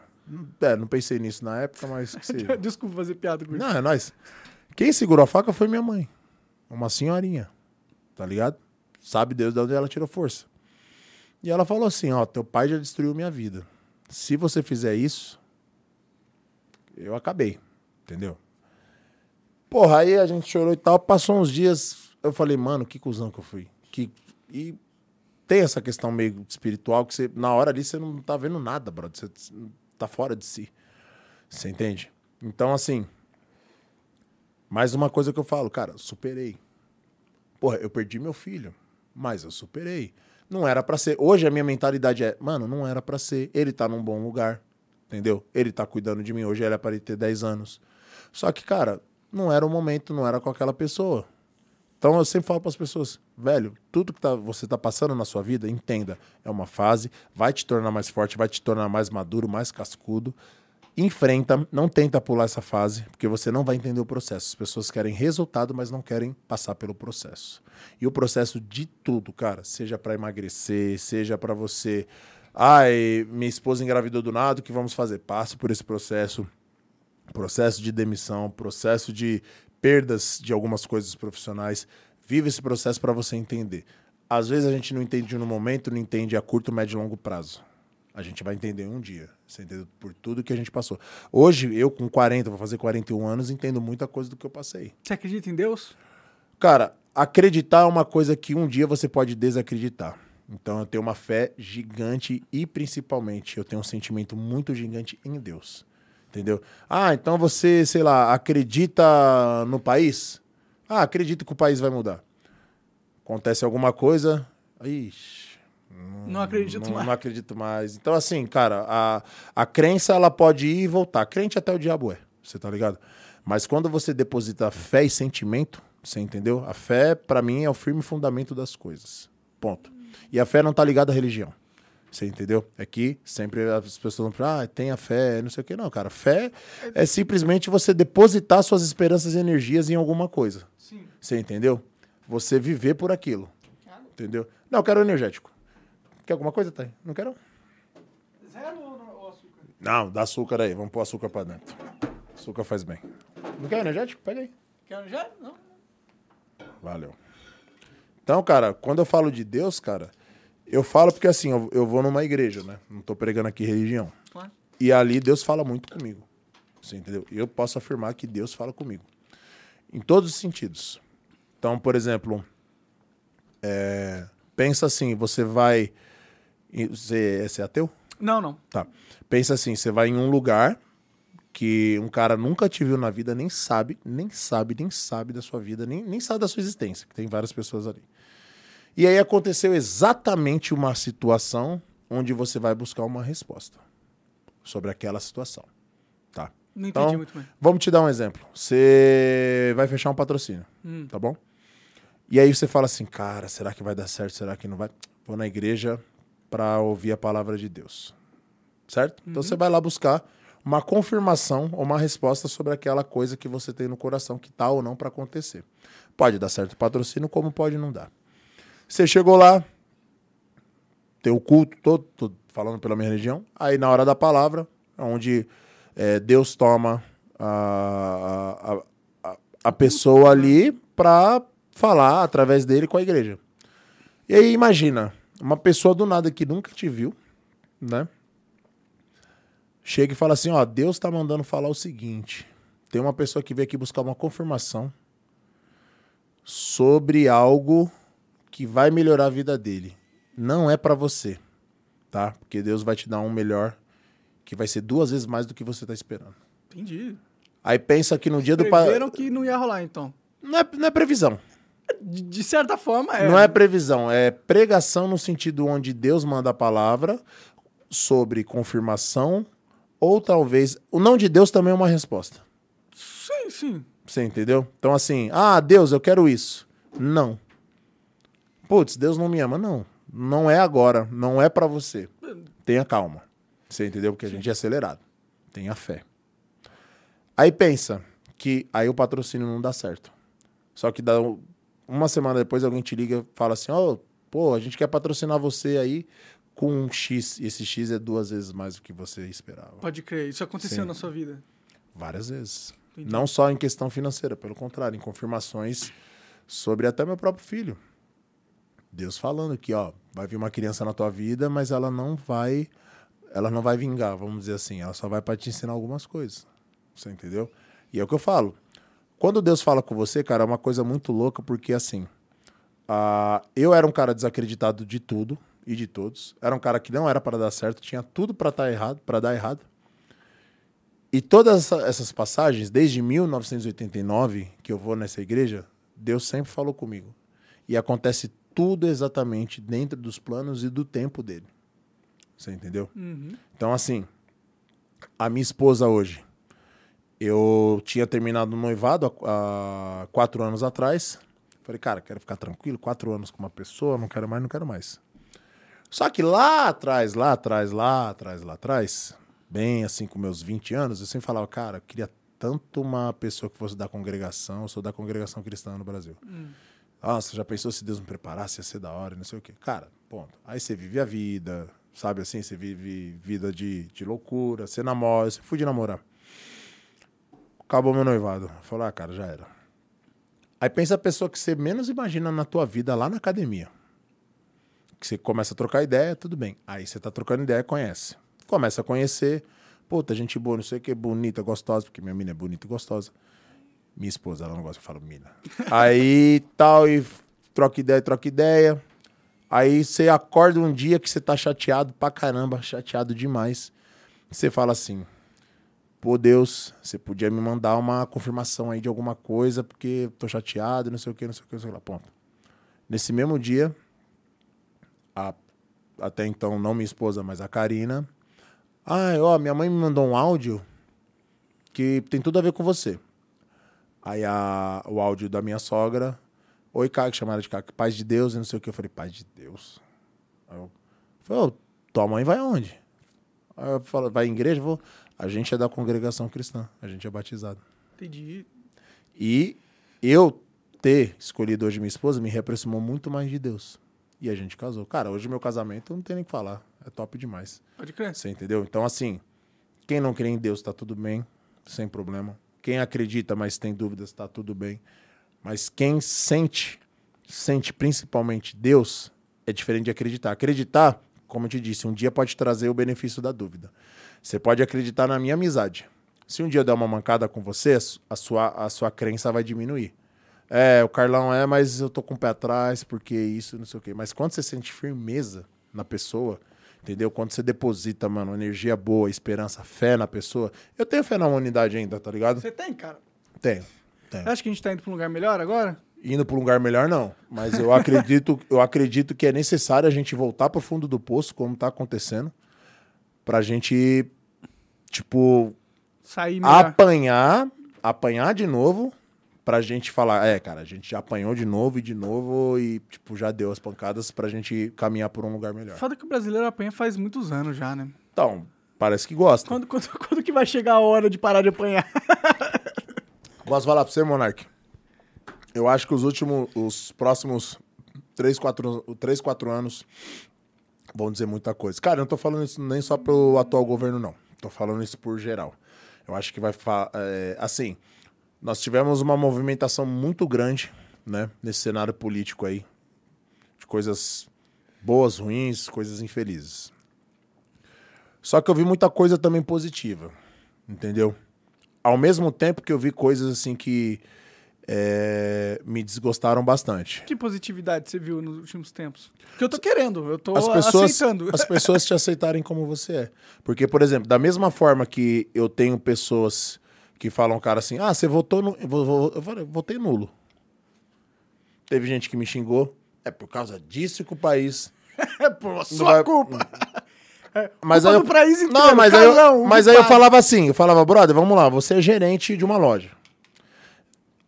é, não pensei nisso na época, mas. Desculpa fazer piada com isso. Não, é nóis. Quem segurou a faca foi minha mãe. Uma senhorinha. Tá ligado? Sabe Deus de onde ela tirou força. E ela falou assim: Ó, teu pai já destruiu minha vida. Se você fizer isso, eu acabei. Entendeu? Porra, aí a gente chorou e tal. Passou uns dias, eu falei, mano, que cuzão que eu fui. Que... E tem essa questão meio espiritual que você, na hora ali, você não tá vendo nada, brother. Você tá fora de si. Você entende? Então, assim. Mais uma coisa que eu falo, cara, superei. Porra, eu perdi meu filho, mas eu superei. Não era para ser. Hoje a minha mentalidade é, mano, não era para ser. Ele tá num bom lugar, entendeu? Ele tá cuidando de mim. Hoje é para ele ter 10 anos. Só que, cara, não era o momento, não era com aquela pessoa. Então eu sempre falo para as pessoas, velho, tudo que tá, você está passando na sua vida, entenda, é uma fase, vai te tornar mais forte, vai te tornar mais maduro, mais cascudo. Enfrenta, não tenta pular essa fase, porque você não vai entender o processo. As pessoas querem resultado, mas não querem passar pelo processo. E o processo de tudo, cara, seja para emagrecer, seja para você, ai, minha esposa engravidou do nada, o que vamos fazer? Passe por esse processo processo de demissão, processo de perdas de algumas coisas profissionais. Vive esse processo para você entender. Às vezes a gente não entende no momento, não entende a curto, médio e longo prazo. A gente vai entender um dia, você entendeu? Por tudo que a gente passou. Hoje, eu com 40, vou fazer 41 anos, entendo muita coisa do que eu passei. Você acredita em Deus? Cara, acreditar é uma coisa que um dia você pode desacreditar. Então eu tenho uma fé gigante e principalmente eu tenho um sentimento muito gigante em Deus. Entendeu? Ah, então você, sei lá, acredita no país? Ah, acredito que o país vai mudar. Acontece alguma coisa, ixi, não, não acredito não, mais. Não acredito mais. Então, assim, cara, a, a crença ela pode ir e voltar. Crente até o diabo é, você tá ligado? Mas quando você deposita fé e sentimento, você entendeu? A fé, para mim, é o firme fundamento das coisas. Ponto. E a fé não tá ligada à religião. Você entendeu? É que sempre as pessoas vão falar, ah, tenha fé, não sei o que. Não, cara, fé é simplesmente você depositar suas esperanças e energias em alguma coisa. Sim. Você entendeu? Você viver por aquilo. Entendeu? Não, eu quero energético. Quer alguma coisa, Thay? Não quero? Zero ou açúcar? Não, dá açúcar aí. Vamos pôr açúcar pra dentro. Açúcar faz bem. Não quer energético? Pega aí. Quer energético? Não. Valeu. Então, cara, quando eu falo de Deus, cara, eu falo porque assim, eu, eu vou numa igreja, né? Não tô pregando aqui religião. Claro. E ali Deus fala muito comigo. Você entendeu? E eu posso afirmar que Deus fala comigo. Em todos os sentidos. Então, por exemplo, é, pensa assim, você vai. Você, você é ateu? Não, não. Tá. Pensa assim, você vai em um lugar que um cara nunca te viu na vida, nem sabe, nem sabe, nem sabe da sua vida, nem, nem sabe da sua existência, que tem várias pessoas ali. E aí aconteceu exatamente uma situação onde você vai buscar uma resposta sobre aquela situação. Tá? Não entendi então, muito bem. Vamos te dar um exemplo. Você vai fechar um patrocínio, hum. tá bom? E aí você fala assim, cara, será que vai dar certo? Será que não vai? Vou na igreja para ouvir a palavra de Deus. Certo? Então uhum. Então você vai lá buscar uma confirmação ou uma resposta sobre aquela coisa que você tem no coração que tá ou não para acontecer. Pode dar certo o patrocínio, como pode não dar. Você chegou lá, tem o culto todo, todo, falando pela minha religião. Aí na hora da palavra, onde é, Deus toma a, a, a, a pessoa ali para falar através dele com a igreja. E aí imagina, uma pessoa do nada que nunca te viu, né? Chega e fala assim, ó, Deus está mandando falar o seguinte. Tem uma pessoa que veio aqui buscar uma confirmação sobre algo que vai melhorar a vida dele. Não é para você, tá? Porque Deus vai te dar um melhor que vai ser duas vezes mais do que você tá esperando. Entendi. Aí pensa que no dia do pai. que não ia rolar, então. Não é, não é previsão. De, certa forma, é. Não é previsão, é pregação no sentido onde Deus manda a palavra sobre confirmação, ou talvez. O não de Deus também é uma resposta. Sim, sim. Você entendeu? Então, assim, ah, Deus, eu quero isso. Não putz, Deus não me ama. Não, não é agora, não é para você. Tenha calma. Você entendeu? Porque a gente é acelerado. Tenha fé. Aí pensa que aí o patrocínio não dá certo. Só que dá uma semana depois alguém te liga e fala assim: "Ó, oh, pô, a gente quer patrocinar você aí com um X, e esse X é duas vezes mais do que você esperava". Pode crer. Isso aconteceu Sim. na sua vida? Várias vezes. Entendi. Não só em questão financeira, pelo contrário, em confirmações sobre até meu próprio filho. Deus falando que, ó, vai vir uma criança na tua vida, mas ela não vai, ela não vai vingar, vamos dizer assim, ela só vai para te ensinar algumas coisas. Você entendeu? E é o que eu falo. Quando Deus fala com você, cara, é uma coisa muito louca, porque assim, ah, eu era um cara desacreditado de tudo e de todos. Era um cara que não era para dar certo, tinha tudo para estar errado, para dar errado. E todas essa- essas passagens, desde 1989 que eu vou nessa igreja, Deus sempre falou comigo. E acontece tudo exatamente dentro dos planos e do tempo dele. Você entendeu? Uhum. Então, assim, a minha esposa hoje, eu tinha terminado o noivado há, há quatro anos atrás. Falei, cara, quero ficar tranquilo, quatro anos com uma pessoa, não quero mais, não quero mais. Só que lá atrás, lá atrás, lá atrás, lá atrás, bem assim com meus 20 anos, eu sempre falava, cara, eu queria tanto uma pessoa que fosse da congregação, eu sou da congregação cristã no Brasil. Nossa, já pensou se Deus me preparasse, ia ser da hora, não sei o quê. Cara, ponto. Aí você vive a vida, sabe assim? Você vive vida de, de loucura, você namora, você fui de namorar. Acabou meu noivado. Falou, ah, cara, já era. Aí pensa a pessoa que você menos imagina na tua vida lá na academia. Que você começa a trocar ideia, tudo bem. Aí você tá trocando ideia, conhece. Começa a conhecer. Puta, gente boa, não sei o que, bonita, gostosa, porque minha mina é bonita e gostosa. Minha esposa, ela não gosta eu falo mina. Aí tal, e troca ideia, troca ideia. Aí você acorda um dia que você tá chateado pra caramba, chateado demais. Você fala assim: pô, Deus, você podia me mandar uma confirmação aí de alguma coisa, porque tô chateado, não sei o que, não sei o que, não sei lá. Ponto. Nesse mesmo dia, a- até então não minha esposa, mas a Karina. Ah, ó, minha mãe me mandou um áudio que tem tudo a ver com você. Aí a, o áudio da minha sogra. Oi, Caco, chamaram de Caco. Paz de Deus e não sei o que. Eu falei, paz de Deus. Aí eu falei, tua mãe vai onde? Aí eu falo, vai em igreja? Eu Vou. A gente é da congregação cristã. A gente é batizado. Entendi. E eu ter escolhido hoje minha esposa me reaproximou muito mais de Deus. E a gente casou. Cara, hoje meu casamento não tem nem o que falar. É top demais. Pode crer. Você entendeu? Então, assim, quem não crê em Deus tá tudo bem, sem problema. Quem acredita, mas tem dúvidas, tá tudo bem. Mas quem sente, sente principalmente Deus, é diferente de acreditar. Acreditar, como eu te disse, um dia pode trazer o benefício da dúvida. Você pode acreditar na minha amizade. Se um dia eu der uma mancada com você, a sua, a sua crença vai diminuir. É, o Carlão é, mas eu tô com o pé atrás, porque isso, não sei o quê. Mas quando você sente firmeza na pessoa, entendeu? Quando você deposita, mano, energia boa, esperança, fé na pessoa. Eu tenho fé na humanidade ainda, tá ligado? Você tem, cara? Tenho. tenho. Acha que a gente tá indo pra um lugar melhor agora? Indo para um lugar melhor, não. Mas eu acredito, eu acredito que é necessário a gente voltar pro fundo do poço, como tá acontecendo, pra gente, tipo, Sair melhor. apanhar, apanhar de novo, pra gente falar, é, cara, a gente já apanhou de novo e de novo e, tipo, já deu as pancadas pra gente caminhar por um lugar melhor. Foda que o brasileiro apanha faz muitos anos já, né? Então, parece que gosta. Quando, quando, quando que vai chegar a hora de parar de apanhar? Posso falar pra você, Monark? Eu acho que os últimos, os próximos 3, 4, 3, 4 anos vão dizer muita coisa. Cara, eu não tô falando isso nem só pelo atual governo, não. Tô falando isso por geral. Eu acho que vai... é, assim, nós tivemos uma movimentação muito grande, né? Nesse cenário político aí. De coisas boas, ruins, coisas infelizes. Só que eu vi muita coisa também positiva, entendeu? Ao mesmo tempo que eu vi coisas assim que é, me desgostaram bastante. que positividade você viu nos últimos tempos? Que eu tô querendo, eu tô As pessoas, aceitando. as pessoas te aceitarem como você é. Porque, por exemplo, da mesma forma que eu tenho pessoas que falam, cara, assim, ah, você votou no. Eu, falei, votei nulo. Teve gente que me xingou. É por causa disso que o país. É por sua vai- culpa. É, Mas culpa aí eu, país inteiro, não, mas aí, eu, mas aí eu falava assim, eu falava, brother, vamos lá, você é gerente de uma loja.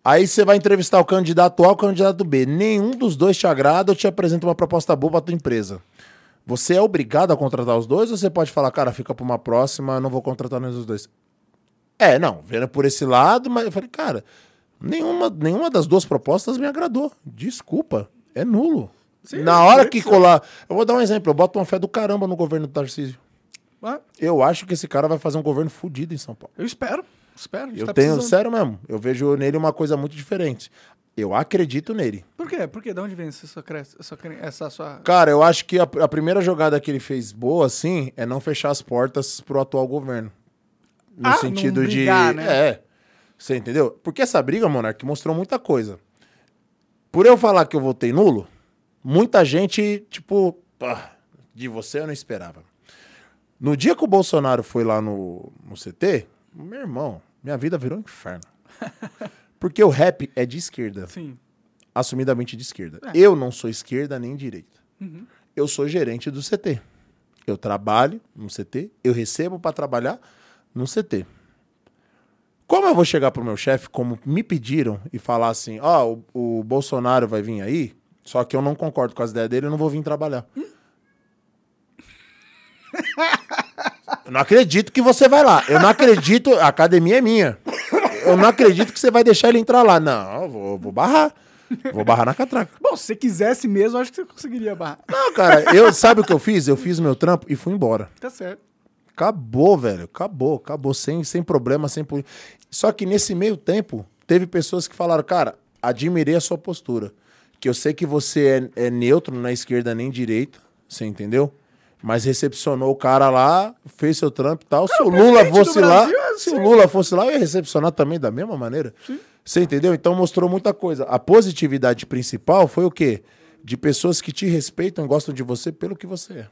Aí você vai entrevistar o candidato A ou o candidato B. Nenhum dos dois te agrada ou te apresenta uma proposta boa pra tua empresa. Você é obrigado a contratar os dois ou você pode falar, cara, fica pra uma próxima, não vou contratar nenhum dos dois? É, não, vendo por esse lado, mas eu falei, cara, nenhuma, nenhuma das duas propostas me agradou. Desculpa, é nulo. Sim, Na hora que colar. Eu vou dar um exemplo, eu boto uma fé do caramba no governo do Tarcísio. Ah, Eu acho que esse cara vai fazer um governo fudido em São Paulo. Eu espero. Espero. Eu tá tenho, precisando. sério mesmo, eu vejo nele uma coisa muito diferente. Eu acredito nele. Por quê? Por quê? De onde vem essa sua, essa, sua... Cara, eu acho que a, a primeira jogada que ele fez boa, assim, é não fechar as portas pro atual governo. No Ah, sentido brigar, de. né? É. Você entendeu? Porque essa briga, Monark, mostrou muita coisa. Por eu falar que eu votei nulo, muita gente, tipo, "Ah, de você eu não esperava. No dia que o Bolsonaro foi lá no, no CT, meu irmão, minha vida virou um inferno. Porque o rap é de esquerda Sim. assumidamente de esquerda. É. Eu não sou esquerda nem direita. Uhum. Eu sou gerente do CT. Eu trabalho no CT, eu recebo para trabalhar no CT. Como eu vou chegar pro meu chefe, como me pediram, e falar assim: ó, o, o Bolsonaro vai vir aí, só que eu não concordo com as ideias dele, eu não vou vir trabalhar. Eu não acredito que você vai lá. Eu não acredito, a academia é minha. Eu não acredito que você vai deixar ele entrar lá. Não, eu vou, vou barrar. Vou barrar na catraca. Bom, se você quisesse mesmo, acho que você conseguiria barrar. Não, cara, eu sabe o que eu fiz? Eu fiz meu trampo e fui embora. Tá certo. Acabou, velho. Acabou, acabou. Sem, sem problema, sem. Só que nesse meio tempo, teve pessoas que falaram, cara, admirei a sua postura. Que eu sei que você é, é neutro, não é esquerda nem direita. Você entendeu? Mas recepcionou o cara lá, fez seu trampo e tal. Se o Lula fosse lá, é se assim. o Lula fosse lá, eu ia recepcionar também da mesma maneira. Você entendeu? Então mostrou muita coisa. A positividade principal foi o quê? De pessoas que te respeitam e gostam de você pelo que você é.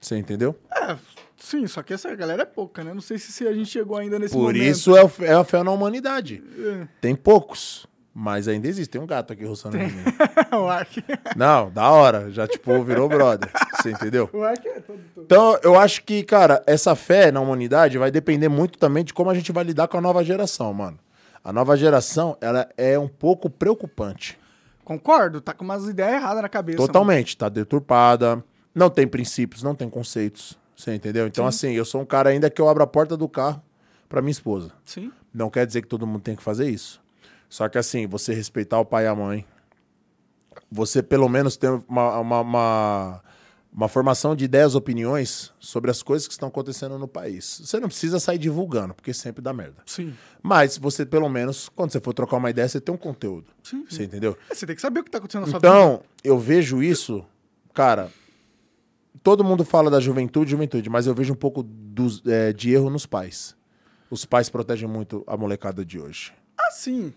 Você entendeu? É, sim, só que essa galera é pouca, né? Não sei se, se a gente chegou ainda nesse Por momento. isso é, o- é a fé na humanidade. É. Tem poucos, mas ainda existe. Tem um gato aqui roçando em mim. o Ark. Não, da hora. Já, tipo, virou brother. Você entendeu? O Ark é todo, todo. Então, eu acho que, cara, essa fé na humanidade vai depender muito também de como a gente vai lidar com a nova geração, mano. A nova geração, ela é um pouco preocupante. Concordo, tá com umas ideias erradas na cabeça. Totalmente. Tá deturpada. Não tem princípios, não tem conceitos. Você entendeu? Então, assim, eu sou um cara ainda que eu abro a porta do carro pra minha esposa. mano. Sim. Não quer dizer que todo mundo tem que fazer isso. Só que assim, você respeitar o pai e a mãe. Você pelo menos ter uma, uma, uma, uma formação de ideias, opiniões sobre as coisas que estão acontecendo no país. Você não precisa sair divulgando, porque sempre dá merda. Sim. Mas você, pelo menos, quando você for trocar uma ideia, você tem um conteúdo. Sim. Você entendeu? É, Você tem que saber o que tá acontecendo na sua vida. Então, eu vejo isso, cara. Todo mundo fala da juventude, juventude, mas eu vejo um pouco dos, é, de erro nos pais. Os pais protegem muito a molecada de hoje. Ah, sim.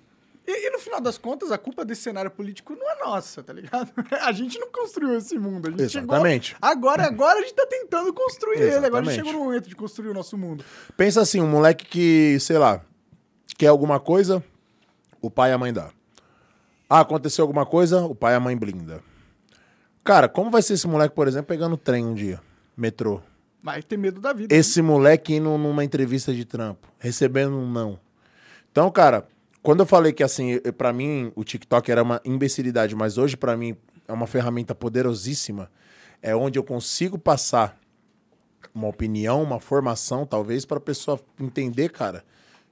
E, e no final das contas, a culpa desse cenário político não é nossa, tá ligado? A gente não construiu esse mundo. A gente Exatamente. Chegou... Agora, agora a gente tá tentando construir ele. Agora a Exatamente. gente chegou no momento de construir o nosso mundo. Pensa assim, um moleque que, sei lá, quer alguma coisa, o pai e a mãe dá. Ah, aconteceu alguma coisa, o pai e a mãe blinda. Cara, como vai ser esse moleque, por exemplo, pegando trem um dia, metrô? Vai ter medo da vida. Esse moleque indo numa entrevista de trampo, recebendo um não. Então, cara, quando eu falei que assim, pra mim o TikTok era uma imbecilidade, mas hoje pra mim é uma ferramenta poderosíssima, é onde eu consigo passar uma opinião, uma formação, talvez, pra pessoa entender, cara,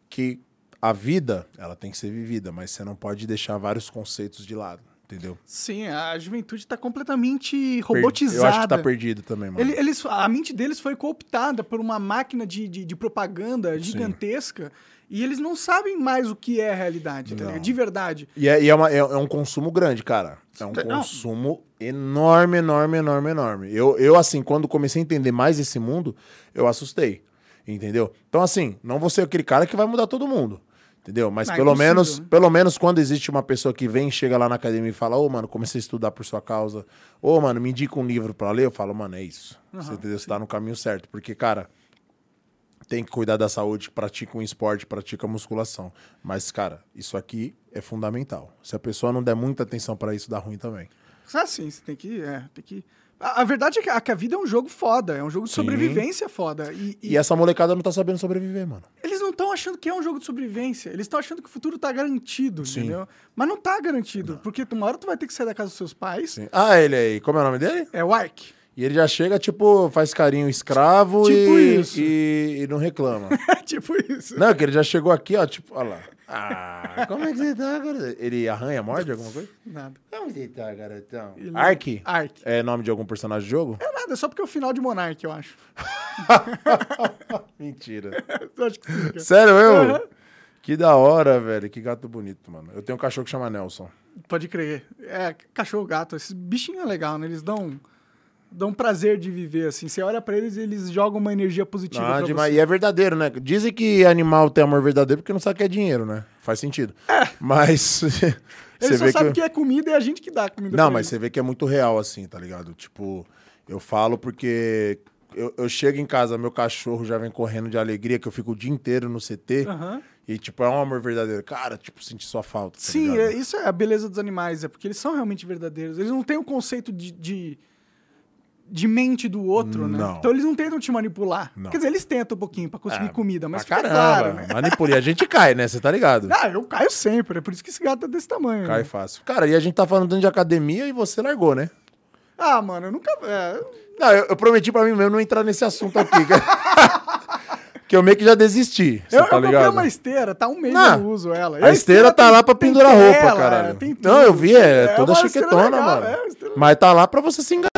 que a vida, ela tem que ser vivida, mas você não pode deixar vários conceitos de lado, entendeu? Sim, a juventude tá completamente robotizada. Eu acho que tá perdido também, mano. Ele- eles, a mente deles foi cooptada por uma máquina de, de, de propaganda gigantesca e eles não sabem mais o que é a realidade, tá? De verdade. E, é, e é, uma- é- é um consumo grande, cara. É um Não. consumo enorme, enorme, enorme, enorme. Eu, eu, assim, quando comecei a entender mais esse mundo, eu assustei. Entendeu? Então, assim, não vou ser aquele cara que vai mudar todo mundo. Entendeu? Mas Não, é pelo menos, né? pelo menos quando existe uma pessoa que vem, chega lá na academia e fala, ô, mano, comecei a estudar por sua causa. Ô, mano, me indica um livro pra ler. Eu falo, mano, é isso. Você entendeu? Você tá no caminho certo. Porque, cara, tem que cuidar da saúde, pratica um esporte, pratica musculação. Mas, cara, isso aqui é fundamental. Se a pessoa não der muita atenção pra isso, dá ruim também. Ah, sim, você tem que. É, tem que... A, a verdade é que a, que a vida é um jogo foda, é um jogo de Sim. sobrevivência foda. E, e E essa molecada não tá sabendo sobreviver, mano. eles não estão achando que é um jogo de sobrevivência. Eles estão achando que o futuro tá garantido, Sim. entendeu? Mas não tá garantido, porque uma hora tu vai ter que sair da casa dos seus pais. Sim. Ah, ele aí. Como é o nome dele? É o Ark. E ele já chega, tipo, faz carinho escravo Tipo e, isso. E, e não reclama. É tipo isso. não, que ele já chegou aqui, ó, tipo, olha lá. Ah, como é que você tá, cara? Ele arranha, morde alguma coisa? Nada. Como você tá, garotão? Ele- Ark? Ark. É nome de algum personagem do jogo? É nada, é só porque é o final de Monark, eu acho. Mentira. Eu acho que sim, cara. Sério, eu? Que da hora, velho. Que gato bonito, mano. Eu tenho um cachorro que chama Nelson. Pode crer. É, cachorro, gato, esses bichinhos é legal, né? Eles dão, dão prazer de viver, assim. Você olha pra eles eles jogam uma energia positiva Ah, demais. você. E é verdadeiro, né? Dizem que animal tem amor verdadeiro porque não sabe que é dinheiro, né? Faz sentido. Mas. você Eles só sabem que. que é comida e a gente que dá comida Não, mas eles. você vê que é muito real, assim, tá ligado? Tipo, eu falo porque eu, eu chego em casa, meu cachorro já vem correndo de alegria, que eu fico o dia inteiro no CT. Aham. E, tipo, é um amor verdadeiro. Cara, tipo, senti sua falta. Tá Sim, é- isso é a beleza dos animais, é porque eles são realmente verdadeiros. Eles não têm o conceito de, de, de mente do outro, né? Não. Então eles não tentam te manipular. Não. Quer dizer, eles tentam um pouquinho pra conseguir É, comida, mas pra caramba. claro, né? Manipula. E a gente cai, né? Você tá ligado? Ah, eu caio sempre, é por isso que esse gato é desse tamanho. Cai né? fácil. Cara, e a gente tá falando de academia e você largou, né? Ah, mano, eu nunca. é, Não, eu, eu prometi pra mim mesmo não entrar nesse assunto aqui. que eu meio que já desisti. Você eu, tá eu comprei uma esteira, tá um mês Não, eu uso ela. E A esteira tá tem- lá pra pendurar roupa, tela, caralho. tem Não, eu tudo. vi, é, toda uma esteira chiquetona, legal, mano. é, Mas tá lá pra você se enganar.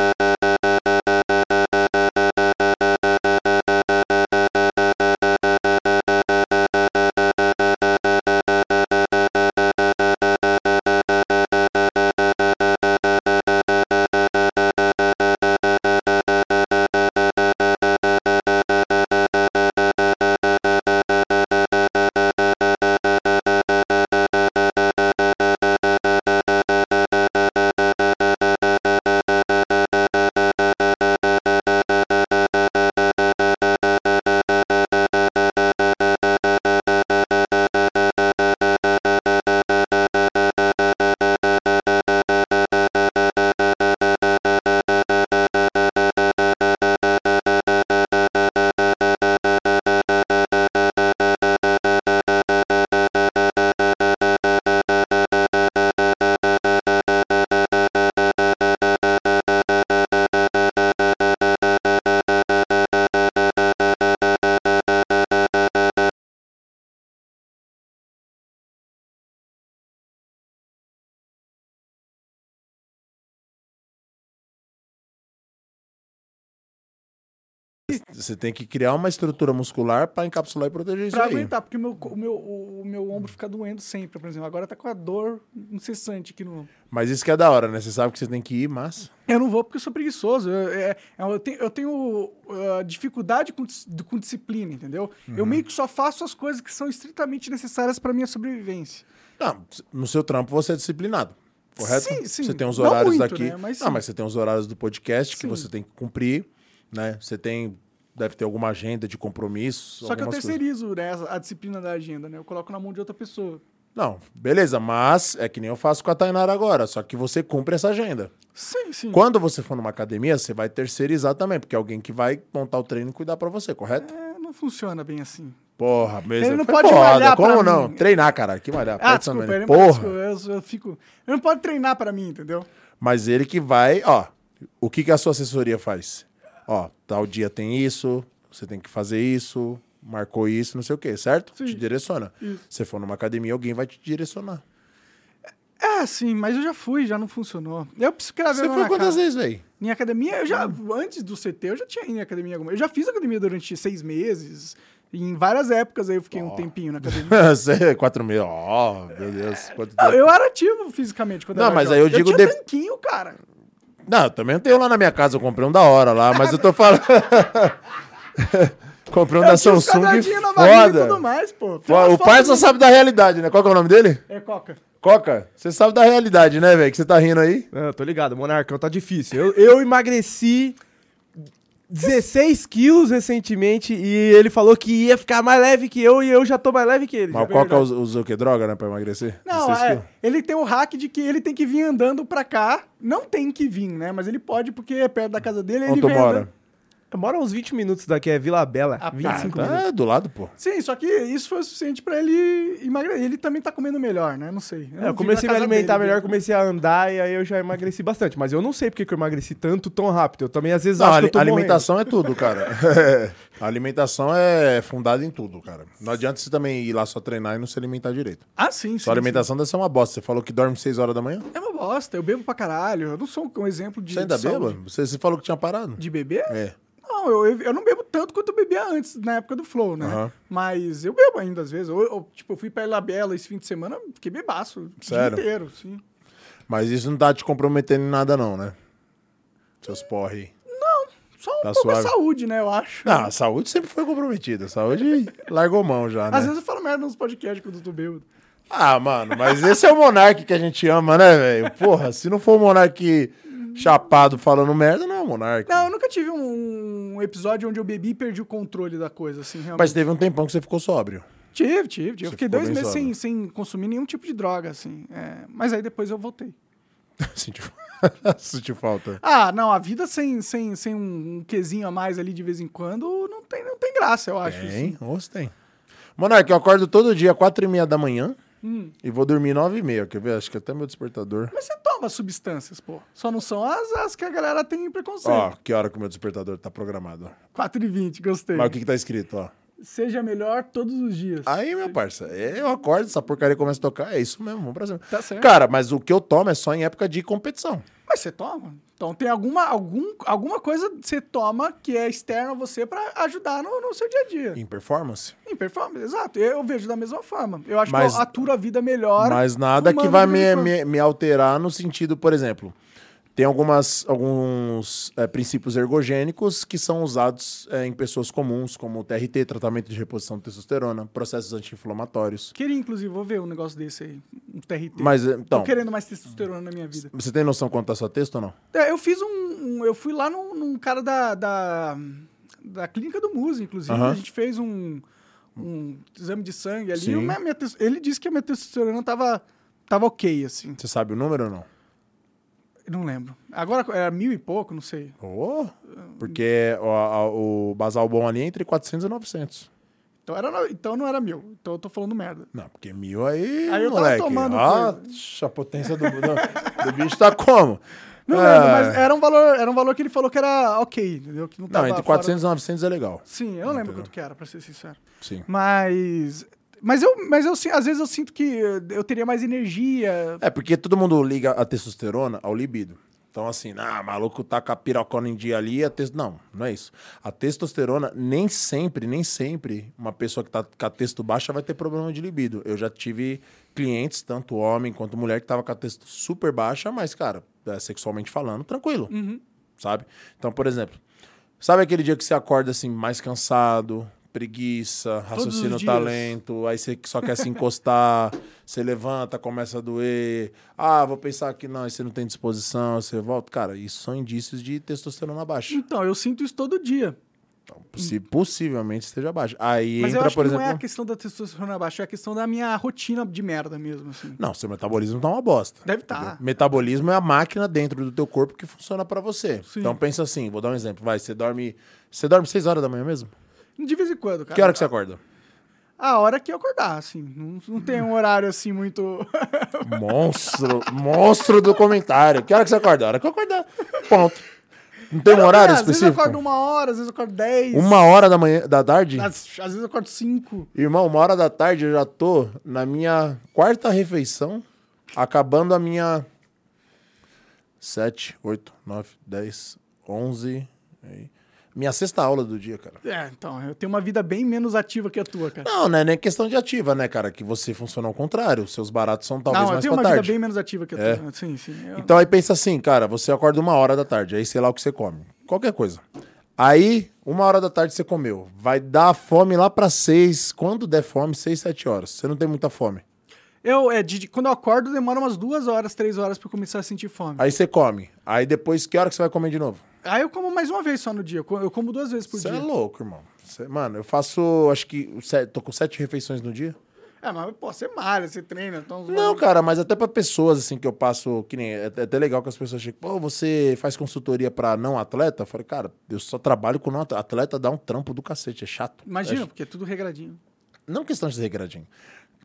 Você tem que criar uma estrutura muscular pra encapsular e proteger isso Pra aí. aguentar, porque o meu, o, meu, o meu ombro fica doendo sempre, por exemplo. Agora tá com a dor incessante aqui no. Mas isso que é da hora, né? Você sabe que você tem que ir, mas. Eu não vou porque eu sou preguiçoso. Eu, é- é- eu tenho, eu tenho, uh, dificuldade com, com disciplina, entendeu? Eu Uhum. meio que só faço as coisas que são estritamente necessárias pra minha sobrevivência. Não, no seu trampo você é disciplinado. Correto? Sim, sim. Você tem os horários muito, daqui. né? Mas sim. mas você tem os horários do podcast que Sim. você tem que cumprir, né? Você tem. Deve ter alguma agenda de compromissos. Só que eu terceirizo né, a disciplina da agenda, né? Eu coloco na mão de outra pessoa. Não, beleza, mas é que nem eu faço com a Tainara agora, só que você cumpre essa agenda. Sim, sim. Quando você for numa academia, você vai terceirizar também, porque é alguém que vai montar o treino e cuidar pra você, correto? É, não funciona bem assim. Porra, mesmo. Ele não pode foda. malhar Como mim. não? Treinar, cara. Que malhar. Ah, desculpa, ele pode, Porra. eu, eu fico. Ele não pode treinar pra mim, entendeu? Mas ele que vai, ó, o que, que a sua assessoria faz? Ó, tal dia tem isso, você tem que fazer isso, marcou isso, não sei o quê, certo? Sim. Te direciona. Isso. Se for numa academia, alguém vai te direcionar. É, sim, mas eu já fui, já não funcionou. Eu preciso Você foi quantas vezes, velho? Em academia, eu já, antes do CT, eu já tinha ido em academia alguma Eu já fiz academia durante seis meses. Em várias épocas aí eu fiquei um tempinho na academia. Quatro mil. Ó, meu Deus. Quanto Não, eu era ativo fisicamente quando Não, eu era mas jovem. aí eu digo tinha de- tanquinho, cara. Não, eu também tenho lá na minha casa, eu comprei um da hora lá, mas eu tô falando. comprei um da eu os Samsung na barriga e tudo foda. mais, pô. Tem Fo- umas O pai só de- sabe da realidade, né? Qual que é o nome dele? É, Coca. Coca, você sabe da realidade, né, velho? Que você tá rindo aí? Não, tô ligado, Monarcão tá difícil. Eu, eu emagreci 16 quilos recentemente e ele falou que ia ficar mais leve que eu e eu já tô mais leve que ele. Mas Coca usa, usa o que? Droga, né? Pra emagrecer? Não, 16 é, ele tem o hack de que ele tem que vir andando pra cá. Não tem que vir, né? Mas ele pode porque é perto da casa dele. Onde ele tu mora? andando. Mora uns 20 minutos daqui, é Vila Bela. Ah, 25 tá. minutos. É, do lado, pô. Sim, só que isso foi o suficiente pra ele emagrecer. Ele também tá comendo melhor, né? Não sei. É, não eu comecei a me alimentar dele, melhor, viu? comecei a andar e aí eu já emagreci bastante. Mas eu não sei porque que eu emagreci tanto tão rápido. Eu também às vezes Não, acho a que eu tô morrendo. alimentação é tudo, cara. a alimentação é fundada em tudo, cara. Não adianta você também ir lá só treinar e não se alimentar direito. Ah, sim, sim. Sua alimentação deve ser uma bosta. Você falou que dorme 6 horas da manhã? sim. É uma bosta. Eu bebo pra caralho. Eu não sou um exemplo de. Você ainda beba? Você, você falou que tinha parado? De beber? É. Não, eu, eu não bebo tanto quanto eu bebia antes, na época do Flow, né? Aham. Mas eu bebo ainda, às vezes. Eu, eu, tipo, eu fui pra Ilha Bela esse fim de semana, fiquei bebaço. O Sério? dia inteiro, sim. Mas isso não tá te comprometendo em nada, não, né? Seus porre. Só um Tá pouco a suave. saúde, né, eu acho. Não, a saúde sempre foi comprometida. A saúde largou mão já, né? Às vezes eu falo merda nos podcasts quando eu tô bêbado. Ah, mano, mas esse é o Monark que a gente ama, né, velho? Porra, se não for o Monark chapado falando merda, não é o Monark. Não, eu nunca tive um, episódio onde eu bebi e perdi o controle da coisa, assim, realmente. Mas teve um tempão que você ficou sóbrio. Tive, tive, tive. Eu fiquei dois meses sem, sem consumir nenhum tipo de droga, assim. É, mas aí depois eu voltei. Sentiu... Sentiu falta. Ah, não, a vida sem, sem, sem um, quesinho a mais ali de vez em quando não tem, não tem graça, eu acho. Tem, assim. ou tem. Monark, eu acordo todo dia, quatro e meia da manhã, Hum. e vou dormir nove e meia. Quer ver? Acho que até meu despertador. Mas você toma substâncias, pô. Só não são as, as que a galera tem preconceito. Ó, que hora que o meu despertador tá programado. 4 e 20, gostei. Mas o que que tá escrito, ó? Seja melhor todos os dias. Aí, meu parça, eu acordo, essa porcaria começa a tocar, é isso mesmo, vamos pra cima. Tá certo. Cara, mas o que eu tomo é só em época de competição. Mas você toma. Então tem alguma, algum, alguma coisa que você toma que é externa a você pra ajudar no, no seu dia a dia. Em performance. Em performance, exato. Eu vejo da mesma forma. Eu acho Mas- que eu aturo a vida melhor. Mas nada que vai me, me, me alterar no sentido, por exemplo, tem algumas, alguns é, princípios ergogênicos que são usados é, em pessoas comuns, como o TRT, tratamento de reposição de testosterona, processos anti-inflamatórios. Queria, inclusive, vou ver um negócio desse aí. Um TRT. Mas, é, então, Tô querendo mais testosterona na minha vida. você tem noção quanto tá sua texto ou não? É, eu fiz um, um- Eu fui lá num, num cara da, da. da clínica do Muse, inclusive. Aham. A gente fez um, um exame de sangue ali. Minha- minha ele disse que a minha testosterona tava, tava ok, assim. Você sabe o número ou não? Não lembro. Agora era mil e pouco, não sei. Oh, porque o, a- o basal bom ali é entre 400 e 900. Então, era, então não era mil. Então eu tô falando merda. Não, porque mil aí, Aí eu tava moleque. tomando ah, coisa. a potência do, do, do bicho tá como? Não Ah, lembro, mas era um, valor, era um valor que ele falou que era ok, entendeu? Que não, Não, tava entre fora- 400 e 900 é legal. Sim, eu não lembro quanto que era, pra ser sincero. Sim. Mas. Mas eu, mas eu às vezes eu sinto que eu teria mais energia. É, porque todo mundo liga a testosterona ao libido. Então, assim, ah, maluco tá com a pirocona em dia ali, a tes... não, não é isso. A testosterona, nem sempre, nem sempre, uma pessoa que tá com a testo baixa vai ter problema de libido. Eu já tive clientes, tanto homem quanto mulher, que tava com a testo super baixa, mas, cara, é, sexualmente falando, tranquilo, sabe? Então, por exemplo, sabe aquele dia que você acorda, assim, mais cansado, preguiça, os raciocínio dias. talento, aí você só quer se encostar, você levanta, começa a doer. Ah, vou pensar que não, aí você não tem disposição, você volta. Cara, isso são indícios de testosterona baixa. Então, eu sinto isso todo dia. Então, se possivelmente esteja baixa. Aí Mas entra, por exemplo. não é a questão da testosterona baixa, é a questão da minha rotina de merda mesmo, assim. Não, seu metabolismo tá uma bosta. Deve tá. entendeu? Metabolismo é a máquina dentro do teu corpo que funciona pra você. Sim. Então pensa assim, vou dar um exemplo. Vai, você dorme. Você dorme 6 horas da manhã mesmo? De vez em quando, cara. Que hora que você acorda? A hora que eu acordar, assim. Não, não tem um horário assim muito. Monstro, monstro do comentário. Que hora que você acorda? A hora que eu acordar. Ponto. Não tem um horário às vezes eu específico? acordo uma hora, às vezes eu acordo dez. Uma hora da manhã, da tarde? Às, às vezes eu acordo cinco. Irmão, uma hora da tarde eu já tô na minha quarta refeição, acabando a minha 7, 8, 9, 10, 11. aí. Minha sexta aula do dia, cara. É, então, eu tenho uma vida bem menos ativa que a tua, cara. Não, não é nem questão de ativa, né, cara? Que você funciona ao contrário. Seus baratos são talvez não, eu mais tenho pra uma tarde. vida bem menos ativa que a É. tua. Sim, sim. Eu- Então aí pensa assim, cara, você acorda uma hora da tarde, aí sei lá o que você come. Qualquer coisa. Aí, uma hora da tarde você comeu. Vai dar fome lá pra seis. Quando der fome, seis, sete horas. Você não tem muita fome. Eu, é, de, quando eu acordo, demora umas duas horas, três horas pra eu começar a sentir fome. Aí você come. Aí depois, que hora que você vai comer de novo? Aí eu como mais uma vez só no dia. Eu co- Eu como duas vezes por Você dia. é louco, irmão. Cê- mano, eu faço, acho que, sete- tô com sete refeições no dia. É, mas, pô, você malha, você treina. Então, Não, cara, mas até pra pessoas, assim, que eu passo, que nem, é é até legal que as pessoas chegam, pô, você faz consultoria pra não atleta? Eu falei, cara, eu só trabalho com não atleta. Atleta dá um trampo do cacete, é chato. Imagina, É porque é tudo regradinho. não questão de ser regradinho.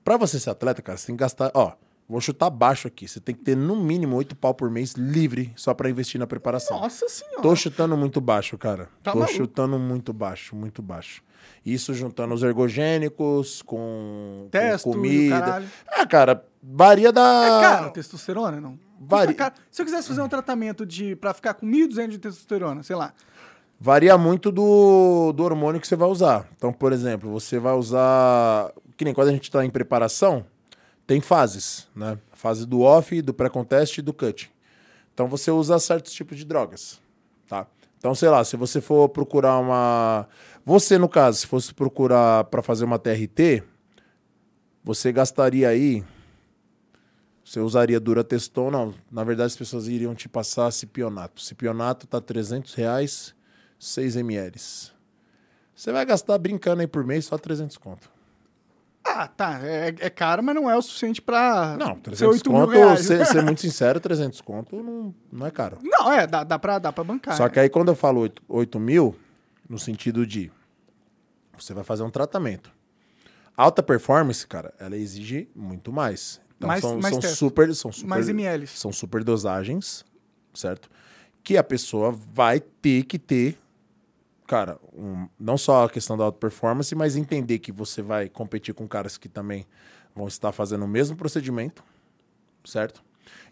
Pra você ser atleta, cara, você tem que gastar. Ó, vou chutar baixo aqui. Você tem que ter no mínimo oito pau por mês livre só pra investir na preparação. Nossa senhora. Tô chutando muito baixo, cara. Tá Tô maluco. chutando muito baixo, muito baixo. Isso juntando os ergogênicos com, Testo com comida. Ah, cara, varia da. É caro testosterona, não? Vari- Custa caro. Se eu quisesse fazer um tratamento de, pra ficar com 1.200 de testosterona, sei lá. Varia muito do, do hormônio que você vai usar. Então, por exemplo, você vai usar. Que nem quando a gente está em preparação, tem fases, né? Fase do off, do pré-contest e do cut. Então você usa certos tipos de drogas, tá? Então, sei lá, se você for procurar uma. Você, no caso, se fosse procurar para fazer uma TRT, você gastaria aí. Você usaria Durateston, não. Na verdade, as pessoas iriam te passar cipionato. Cipionato tá 300 reais, 6 ml. Você vai gastar brincando aí por mês só 300 conto. Ah, tá. É, é caro, mas não é o suficiente pra Não, ser 300 8 mil conto, ser, ser muito sincero, 300 conto não, não é caro. Não, é, dá, dá, pra, dá pra bancar. Só que aí quando eu falo 8, 8 mil, no sentido de você vai fazer um tratamento. Alta performance, cara, ela exige muito mais. Então Mais- são, mais são super, são super, Mais ml. são super dosagens, certo? Que a pessoa vai ter que ter, cara, um- não só a questão da alta performance, mas entender que você vai competir com caras que também vão estar fazendo o mesmo procedimento, certo?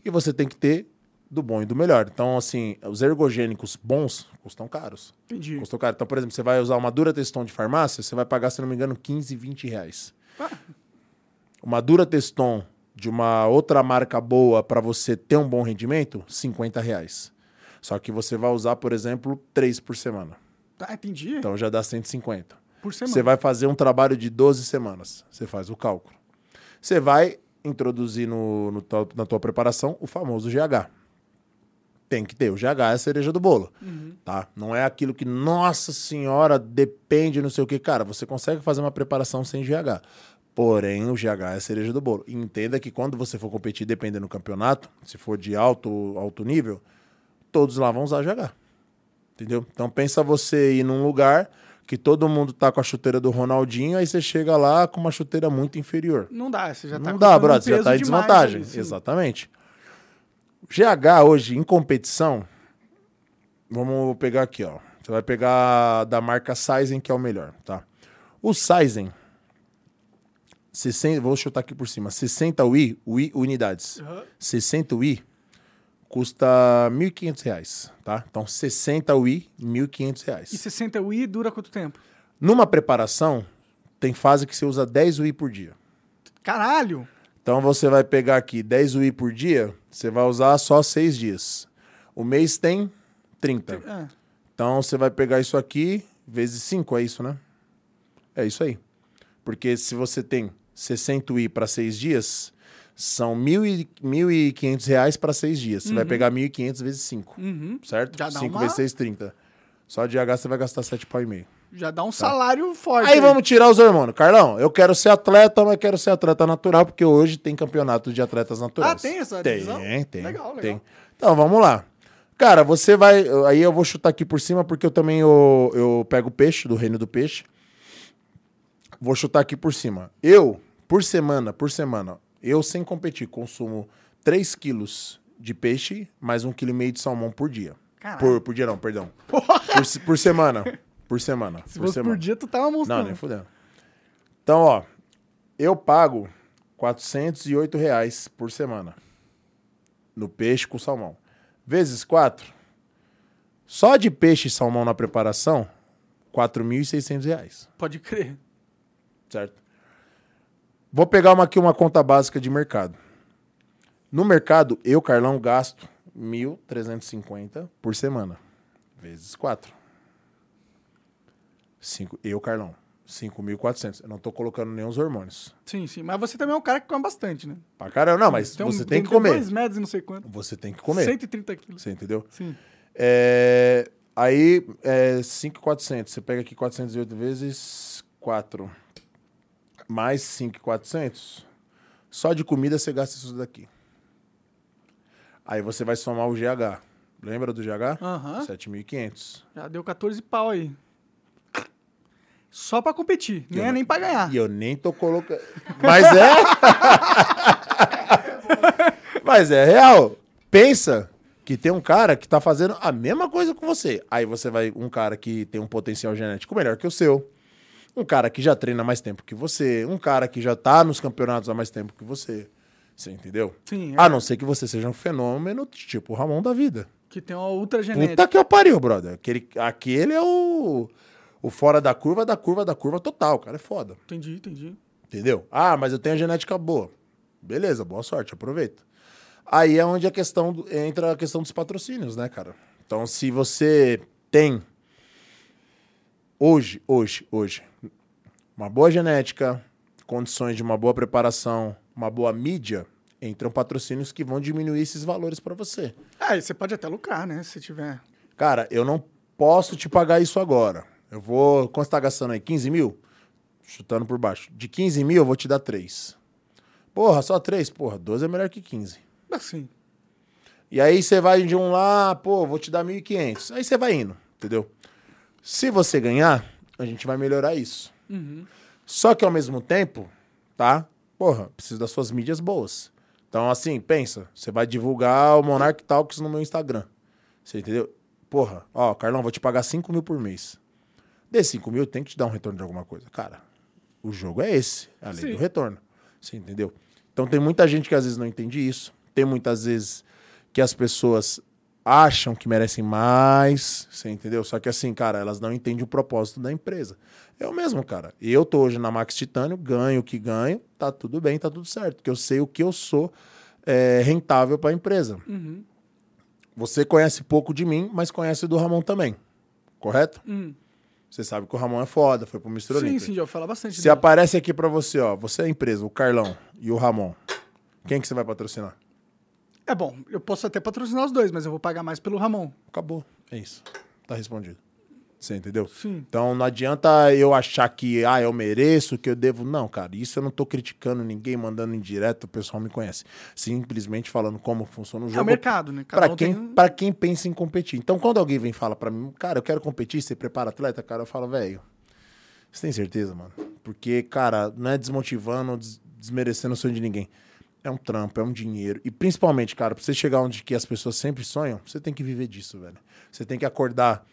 E você tem que ter do bom e do melhor. Então, assim, os ergogênicos bons custam caros. Entendi. Custam caro. Então, por exemplo, você vai usar uma Dura Teston de farmácia, você vai pagar, se não me engano, 15, 20 reais. Ah. Uma Dura Teston de uma outra marca boa para você ter um bom rendimento, 50 reais. Só que você vai usar, por exemplo, três por semana. Tá, entendi. Então já dá 150. por semana. Você vai fazer um trabalho de 12 semanas. Você faz o cálculo. Você vai introduzir no, no na tua preparação o famoso GH. Tem que ter. O GH é a cereja do bolo. Tá? Não é aquilo que, nossa senhora, depende, não sei o que. Cara, você consegue fazer uma preparação sem GH. Porém, o GH é a cereja do bolo. E entenda que quando você for competir, dependendo do campeonato, se for de alto, alto nível, todos lá vão usar GH. Entendeu? Então pensa você ir num lugar que todo mundo tá com a chuteira do Ronaldinho, aí você chega lá com uma chuteira muito inferior. Não dá, você já tá Não dá, brother, você já tá em desvantagem. Exatamente. GH hoje, em competição, vamos pegar aqui, ó. Você vai pegar da marca Sizen, que é o melhor, tá? O Sizen, 60, vou chutar aqui por cima, 60 UI, UI unidades. Aham. 60 UI custa 1.500 reais, tá? Então, 60 UI, R$ 1.500. E reais. 60 UI dura quanto tempo? Numa preparação, tem fase que você usa 10 UI por dia. Caralho! Então você vai pegar aqui 10 UI por dia, você vai usar só 6 dias. O mês tem 30. Ah, Então você vai pegar isso aqui vezes 5, é isso, né? É isso aí. Porque se você tem 60 UI para 6 dias, são mil e- 1.500 reais para 6 dias. Você vai pegar 1.500 vezes 5, uhum. certo? Já dá 5 uma- vezes 6, 30. Só de H você vai gastar 7 pau e meio. Já dá um salário forte. Tá. Aí vamos tirar os hormônios. Carlão, eu quero ser atleta, mas quero ser atleta natural, porque hoje tem campeonato de atletas naturais. Ah, tem essa Tem, divisão? tem. Legal, legal. Tem. Então, vamos lá. Cara, você vai... Aí eu vou chutar aqui por cima, porque eu também eu, eu pego peixe, do reino do peixe. Vou chutar aqui por cima. Eu, por semana, por semana, eu sem competir, consumo 3 quilos de peixe, mais 1,5 kg de salmão por dia. Caralho. Por, por dia não, perdão. Por, por semana. Por semana. Se por fosse semana. por dia, tu tava Não, mostrando. nem fudendo. Então, ó, eu pago 408 reais por semana no peixe com salmão. Vezes 4, só de peixe e salmão na preparação, 4.600 reais, Pode crer. certo? Vou pegar uma, aqui uma conta básica de mercado. No mercado, eu, Carlão, gasto 1.350 por semana, vezes 4. Cinco, eu, Carlão, 5.400. Eu não tô colocando nem os hormônios. Sim, sim. Mas você também é um cara que come bastante, né? Pra caramba, não, mas Tem um- você tem que comer. dois metros e não sei quanto. Você tem que comer. 130 quilos. Você entendeu? Sim. É, aí, é 5,400. Você pega aqui 408 vezes 4. Mais 5,400. Só de comida você gasta isso daqui. Aí você vai somar o GH. Lembra do GH? Aham. 7.500. Já deu 14 pau aí. Só pra competir, Eu nem é não- nem pra ganhar. E eu nem tô colocando. Mas é. Mas é real. Pensa que tem um cara que tá fazendo a mesma coisa com você. Aí você vai. Um cara que tem um potencial genético melhor que o seu. Um cara que já treina mais tempo que você. Um cara que já tá nos campeonatos há mais tempo que você. Você entendeu? Sim, é. A não ser que você seja um fenômeno tipo o Ramon da vida. Que tem uma ultra genética. Puta que eu pariu, brother. Aquele, aquele é o, o fora da curva da curva da curva total. O cara é foda. Entendi, entendi. Entendeu? Ah, mas eu tenho a genética boa. Beleza, boa sorte, aproveita. Aí é onde a questão do- entra a questão dos patrocínios, né, cara? Então, se você tem hoje, hoje, hoje, uma boa genética, condições de uma boa preparação, uma boa mídia, entram patrocínios que vão diminuir esses valores pra você. Ah, e você pode até lucrar, né? Se tiver. Cara, eu não posso te pagar isso agora. Eu vou. Quanto você tá gastando aí? 15 mil? Chutando por baixo. De 15 mil, eu vou te dar 3. Porra, só 3? Porra, 12 é melhor que 15. Assim. E aí você vai de um lá, pô, vou te dar 1.500. Aí você vai indo, entendeu? Se você ganhar, a gente vai melhorar isso. Só que ao mesmo tempo, tá? Porra, preciso das suas mídias boas. Então, assim, pensa, você vai divulgar o Monarch Talks no meu Instagram. Você entendeu? Porra, ó, Carlão, vou te pagar 5 mil por mês. Desses 5 mil, tem que te dar um retorno de alguma coisa. Cara, o jogo é esse, é a lei Sim. do retorno. Você entendeu? Então tem muita gente que às vezes não entende isso. Tem muitas vezes que as pessoas acham que merecem mais, você entendeu? Só que assim, cara, elas não entendem o propósito da empresa. Eu mesmo, cara. Eu tô hoje na Max Titânio, ganho o que ganho, tá tudo bem, tá tudo certo. Porque eu sei o que eu sou é, rentável para a empresa. Você conhece pouco de mim, mas conhece do Ramon também. Correto? Você sabe que o Ramon é foda, foi pro Mr. Sim, Olímpia. sim, já vou falar bastante. Se dele. aparece aqui pra você, ó, você é a empresa, o Carlão e o Ramon. Quem que você vai patrocinar? É bom, eu posso até patrocinar os dois, mas eu vou pagar mais pelo Ramon. Acabou. É isso. Tá respondido. Você entendeu? Sim. Então não adianta eu achar que, ah, eu mereço, que eu devo. Não, cara, isso eu não tô criticando ninguém, mandando indireto, o pessoal me conhece. Simplesmente falando como funciona o É o jogo. mercado, né? Um quem, tem- pra quem pensa em competir. Então, quando alguém vem e fala pra mim, cara, eu quero competir, você prepara atleta, cara, eu falo, velho, você tem certeza, mano? Porque, cara, não é desmotivando, des- desmerecendo o sonho de ninguém. É um trampo, é um dinheiro. E principalmente, cara, pra você chegar onde que as pessoas sempre sonham, você tem que viver disso, velho. Você tem que acordar,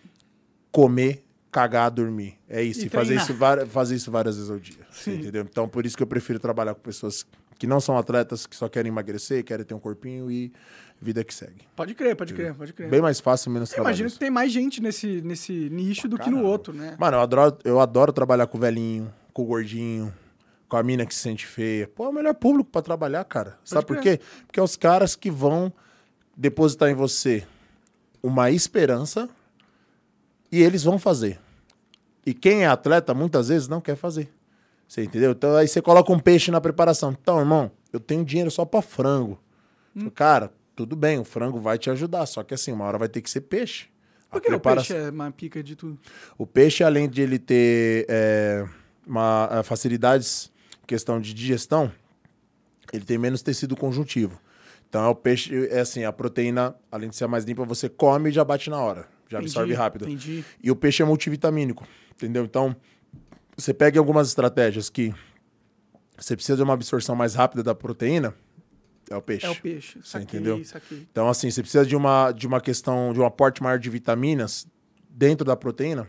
comer, cagar, dormir. É isso. E E, fazer, isso, fazer isso várias vezes ao dia. Entendeu? Então, por isso que eu prefiro trabalhar com pessoas que não são atletas, que só querem emagrecer, querem ter um corpinho e vida que segue. Pode crer, pode crer, pode crer. Bem mais fácil, menos Eu trabalho. imagino que tem mais gente nesse, nesse nicho do que no Caramba. outro, né? Mano, eu adoro, eu adoro trabalhar com o velhinho, com o gordinho, com a mina que se sente feia. Pô, é o melhor público pra trabalhar, cara. Sabe por quê? Porque é os caras que vão depositar em você uma esperança e eles vão fazer. E quem é atleta, muitas vezes, não quer fazer. Você entendeu? Então aí você coloca um peixe na preparação. Então, irmão, eu tenho dinheiro só pra frango. Hum. Cara, tudo bem, o frango vai te ajudar. Só que assim, uma hora vai ter que ser peixe. Por que o preparação- peixe é uma pica de tudo? o peixe, além de ele ter é, uma, é, facilidades questão de digestão, ele tem menos tecido conjuntivo. Então, é o peixe, é assim, a proteína, além de ser mais limpa, você come e já bate na hora. Já absorve Entendi, rápido. entendi. E o peixe é multivitamínico, entendeu? Então, você pega algumas estratégias que você precisa de uma absorção mais rápida da proteína, é o peixe. É o peixe. Você Saquei, entendeu? Então, assim, você precisa de uma, de uma questão, de um aporte maior de vitaminas dentro da proteína,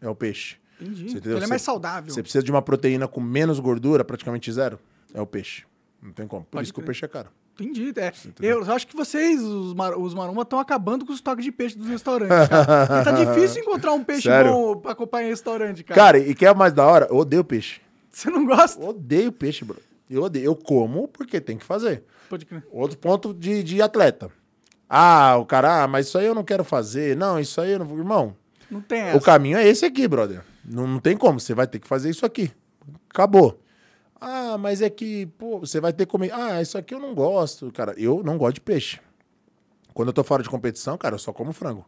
é o peixe. Entendi. Você entendeu? Ele é mais saudável. Você precisa de uma proteína com menos gordura, praticamente zero, é o peixe. Não tem como. Por Pode isso que o peixe é caro. Entendi. É. Eu acho que vocês, os, mar, os maromba, estão acabando com os estoques de peixe dos restaurantes, cara. Porque tá difícil encontrar um peixe Sério? bom pra acompanhar em restaurante, cara. Cara, e que é mais da hora? Eu odeio peixe. Você não gosta? Eu odeio peixe, bro. Eu odeio. Eu como porque tem que fazer. Pode crer. Outro ponto de, de atleta. Ah, o cara, ah, mas isso aí eu não quero fazer. Não, isso aí eu não. Irmão, Não tem essa. o caminho é esse aqui, brother. Não, não tem como. Você vai ter que fazer isso aqui. Acabou. Ah, mas é que, pô, você vai ter que comer. Ah, isso aqui eu não gosto. Cara, eu não gosto de peixe. Quando eu tô fora de competição, cara, eu só como frango.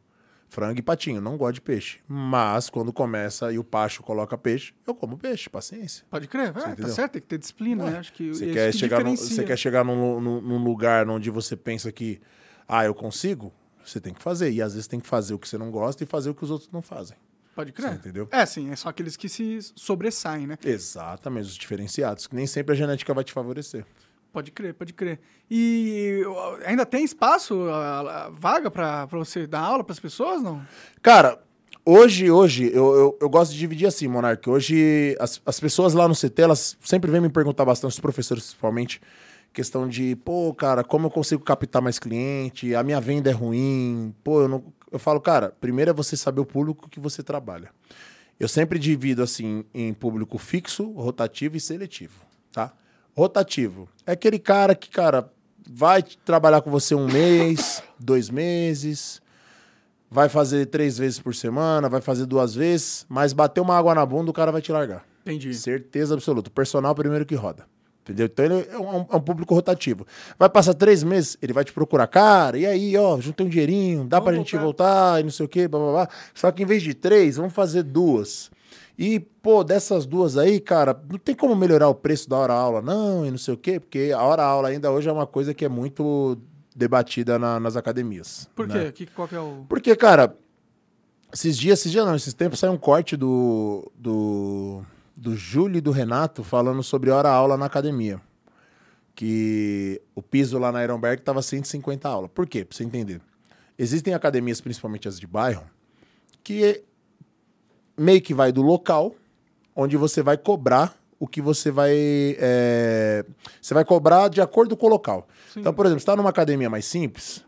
Frango e patinho, não gosto de peixe. Mas quando começa e o Pacho coloca peixe, eu como peixe, paciência. Pode crer. Ah, tá certo, tem que ter disciplina, né? Acho que Você isso quer, que chegar num, você quer chegar num, num- num lugar onde você pensa que, ah, eu consigo? Você tem que fazer. E às vezes tem que fazer o que você não gosta e fazer o que os outros não fazem. Pode crer. Você entendeu? É, sim, é só aqueles que se sobressaem, né? Exatamente, os diferenciados, que nem sempre a genética vai te favorecer. Pode crer, pode crer. E ainda tem espaço, a, a vaga pra, pra você dar aula pras pessoas, não? Cara, hoje, hoje, eu, eu, eu gosto de dividir assim, Monark. Hoje, as, as pessoas lá no CT, elas sempre vêm me perguntar bastante, os professores principalmente, questão de, pô, cara, como eu consigo captar mais cliente? A minha venda é ruim. Pô, eu não. Eu falo, cara, primeiro é você saber o público que você trabalha. Eu sempre divido assim em público fixo, rotativo e seletivo, tá? Rotativo é aquele cara que, cara, vai trabalhar com você um mês, dois meses, vai fazer três vezes por semana, vai fazer duas vezes, mas bater uma água na bunda, o cara vai te largar. Entendi. Certeza absoluta. O personal é primeiro que roda. Entendeu? Então ele é um, é um público rotativo. Vai passar três meses, ele vai te procurar. Cara, e aí, ó, juntei um dinheirinho, dá Vamos pra gente voltar. voltar e não sei o quê, blá, blá, blá. Só que em vez de três, vamos fazer duas. E, pô, dessas duas aí, cara, não tem como melhorar o preço da hora aula, não, e não sei o quê, porque a hora aula ainda hoje é uma coisa que é muito debatida na- nas academias. Por né? quê? Que, qual que é o. Porque, cara, esses dias, esses dias não, esses tempos saiu um corte do, do, do Júlio e do Renato falando sobre hora-aula na academia. Que o piso lá na Ironberg tava 150 aulas. Por quê? Pra você entender. Existem academias, principalmente as de bairro, que meio que vai do local onde você vai cobrar o que você vai. é, você vai cobrar de acordo com o local. Então, por exemplo, você está numa academia mais simples,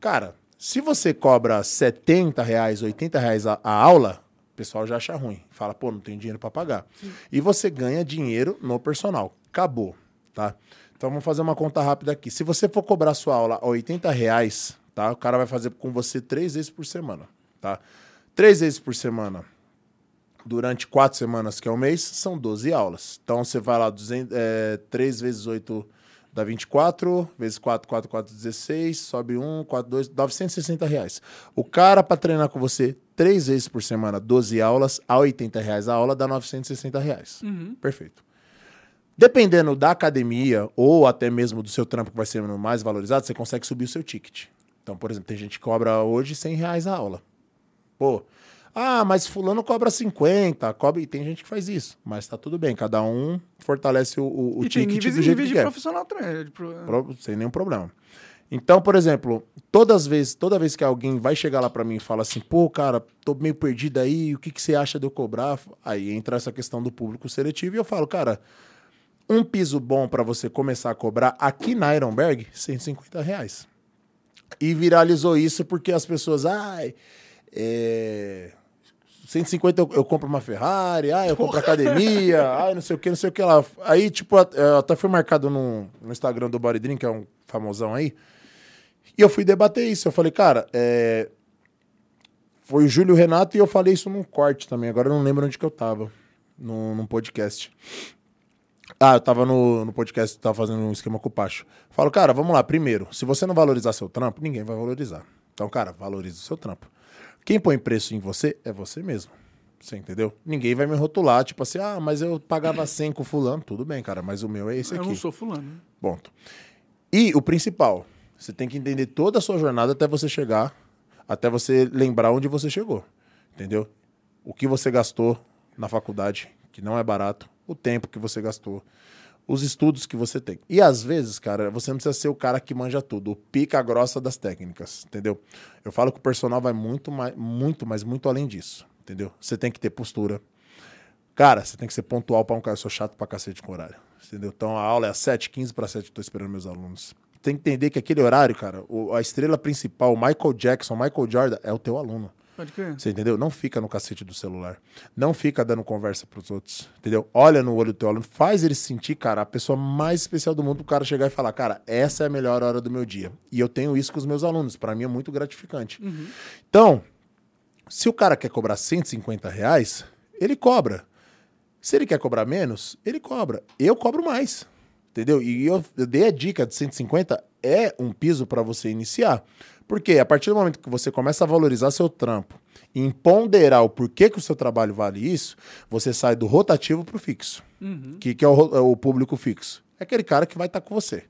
cara, se você cobra 70 reais, 80 reais a, a aula, o pessoal já acha ruim. Fala, pô, não tem dinheiro para pagar. E você ganha dinheiro no personal. Acabou, tá? Então vamos fazer uma conta rápida aqui. Se você for cobrar sua aula a 80 reais, tá? O cara vai fazer com você três vezes por semana, tá? Três vezes por semana durante quatro semanas, que é um mês, são 12 aulas. Então você vai lá, 200, é, 3 vezes 8 dá 24, vezes 4, 4, 4, 16, sobe 1, 4, 2, 960 reais. O cara para treinar com você três vezes por semana, 12 aulas, a 80 reais a aula, dá 960 reais. Perfeito. Dependendo da academia ou até mesmo do seu trampo que vai ser mais valorizado, você consegue subir o seu ticket. Então, por exemplo, tem gente que cobra hoje 100 reais a aula. Pô, ah, mas fulano cobra 50, cobra... e tem gente que faz isso. Mas tá tudo bem, cada um fortalece o, o, o e tem ticket níveis do jeito níveis que de quer. profissional também. de pro- Pro- sem nenhum problema. Então, por exemplo, todas as vezes, toda vez que alguém vai chegar lá pra mim e fala assim, pô, cara, tô meio perdido aí, o que, que você acha de eu cobrar? Aí entra essa questão do público seletivo e eu falo, cara, um piso bom pra você começar a cobrar aqui na Ironberg, 150 reais. E viralizou isso porque as pessoas, ai, é... 150 eu, eu compro uma Ferrari, ah, eu compro academia, ai, não sei o que, não sei o que lá. Aí, tipo, até fui marcado no, no Instagram do Body Drink, que é um famosão aí, e eu fui debater isso. Eu falei, cara, é... foi o Júlio Renato e eu falei isso num corte também, agora eu não lembro onde que eu tava, num, num podcast. Ah, eu tava no, no podcast, tava fazendo um esquema com o Pacho. Falo, cara, vamos lá. Primeiro, se você não valorizar seu trampo, ninguém vai valorizar. Então, cara, valorize o seu trampo. Quem põe preço em você é você mesmo. Você entendeu? Ninguém vai me rotular, tipo assim, ah, mas eu pagava 100 com fulano. Tudo bem, cara, mas o meu é esse Eu aqui. não sou fulano. Ponto. E o principal, você tem que entender toda a sua jornada até você chegar, até você lembrar onde você chegou. Entendeu? O que você gastou na faculdade, que não é barato, o tempo que você gastou, os estudos que você tem. E às vezes, cara, você não precisa ser o cara que manja tudo, o pica grossa das técnicas, entendeu? Eu falo que o personal vai muito mais, muito, mas muito além disso, entendeu? Você tem que ter postura. Cara, você tem que ser pontual para um cara. Eu sou chato pra cacete com horário. Entendeu? Então a aula é às 7, 15 para 7, tô esperando meus alunos. Tem que entender que aquele horário, cara, o- a estrela principal, o Michael Jackson, o Michael Jordan, é o teu aluno. Pode crer. Você entendeu? Não fica no cacete do celular. Não fica dando conversa pros outros. Entendeu? Olha no olho do teu aluno. Faz ele se sentir, cara, a pessoa mais especial do mundo pro cara chegar e falar, cara, essa é a melhor hora do meu dia. E eu tenho isso com os meus alunos. Para mim é muito gratificante. Então, se o cara quer cobrar 150 reais, ele cobra. Se ele quer cobrar menos, ele cobra. Eu cobro mais. Entendeu? E eu, eu dei a dica de 150 é um piso para você iniciar. Porque a partir do momento que você começa a valorizar seu trampo e ponderar o porquê que o seu trabalho vale isso, você sai do rotativo pro fixo. Que, que é o, é o público fixo. É aquele cara que vai estar com você.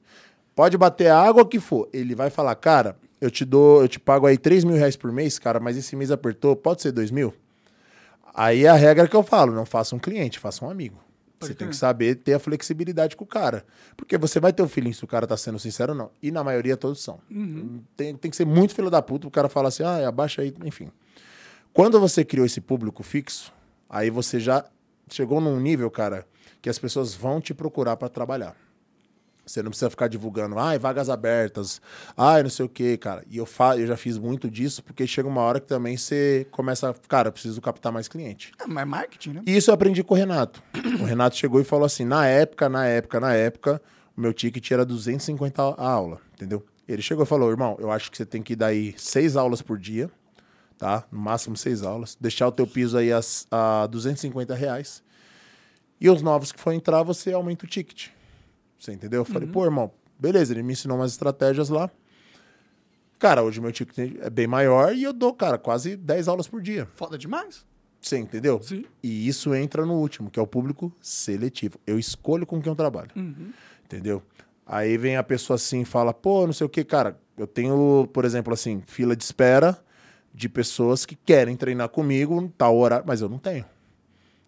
Pode bater a água que for. Ele vai falar, cara, eu te dou, eu te pago aí 3 mil reais por mês, cara, mas esse mês apertou, pode ser 2 mil? Aí é a regra que eu falo, não faça um cliente, faça um amigo. Pode você tem crer. que saber ter a flexibilidade com o cara. Porque você vai ter o feeling se o cara tá sendo sincero ou não. E na maioria todos são. Tem, tem que ser muito filho da puta o cara falar assim, ah, abaixa aí, enfim. Quando você criou esse público fixo, aí você já chegou num nível, cara, que as pessoas vão te procurar para trabalhar. Você não precisa ficar divulgando, ai, vagas abertas, ai, não sei o quê, cara. E eu, fa eu já fiz muito disso, porque chega uma hora que também você começa, a, cara, eu preciso captar mais cliente. É, mas é marketing, né? E isso eu aprendi com o Renato. O Renato chegou e falou assim: na época, na época, na época, o meu ticket era 250 a aula, entendeu? Ele chegou e falou: irmão, eu acho que você tem que dar aí seis aulas por dia, tá? No máximo seis aulas. Deixar o teu piso aí a, a 250 reais. E os novos que for entrar, você aumenta o ticket. Você entendeu? Eu falei, pô, irmão, beleza, ele me ensinou umas estratégias lá. Cara, hoje meu ticket é bem maior e eu dou, cara, quase 10 aulas por dia. Foda demais. Você entendeu? Sim. E isso entra no último, que é o público seletivo. Eu escolho com quem eu trabalho. Uhum. Entendeu? Aí vem a pessoa assim e fala, pô, não sei o que, cara. Eu tenho, por exemplo, assim, fila de espera de pessoas que querem treinar comigo em tal horário, mas eu não tenho.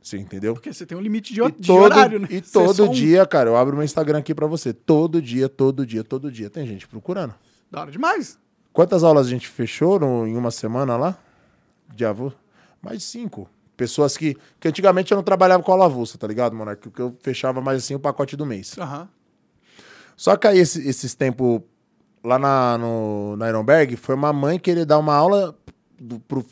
Você entendeu? Porque você tem um limite de, de todo, horário, né? e Você é todo só um- dia, cara, eu abro meu Instagram aqui pra você. Todo dia, todo dia, todo dia tem gente procurando. Da hora demais. Quantas aulas a gente fechou no- em uma semana lá? De avulso? Mais cinco. Pessoas que, que antigamente eu não trabalhava com aula avulsa, tá ligado, Monark? Porque eu fechava mais assim o pacote do mês. Aham. Só que aí esse- esses tempos lá na, no, na Ironberg, foi uma mãe querer dar uma aula do, pro,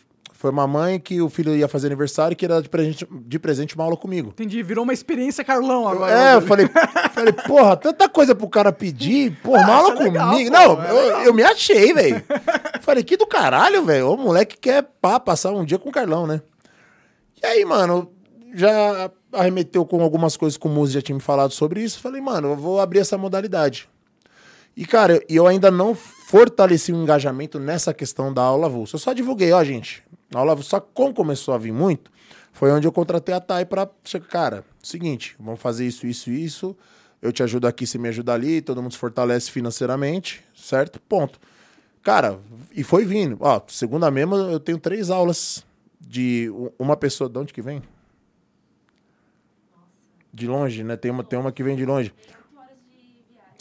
foi uma mãe que o filho ia fazer aniversário e queria dar de presente, de presente uma aula comigo. Entendi. Virou uma experiência Carlão agora. É, eu falei, falei, porra, tanta coisa pro cara pedir, porra, uma aula isso é legal, comigo. pô, não, é eu, eu me achei, velho. falei, que do caralho, velho. O moleque quer pá, passar um dia com o Carlão, né? E aí, mano, já arremeteu com algumas coisas que o Muzi já tinha me falado sobre isso. Falei, mano, eu vou abrir essa modalidade. E, cara, eu ainda não fortaleci o engajamento nessa questão da aula avulsa. Eu só divulguei, ó, gente. A que como começou a vir muito, foi onde eu contratei a Thay chegar, Cara, seguinte, vamos fazer isso, isso, isso. Eu te ajudo aqui, você me ajuda ali. Todo mundo se fortalece financeiramente, certo? Ponto. Cara, e foi vindo. Ó, segunda mesmo, eu tenho três aulas de uma pessoa... De onde que vem? De longe, né? Tem uma, tem uma que vem de longe.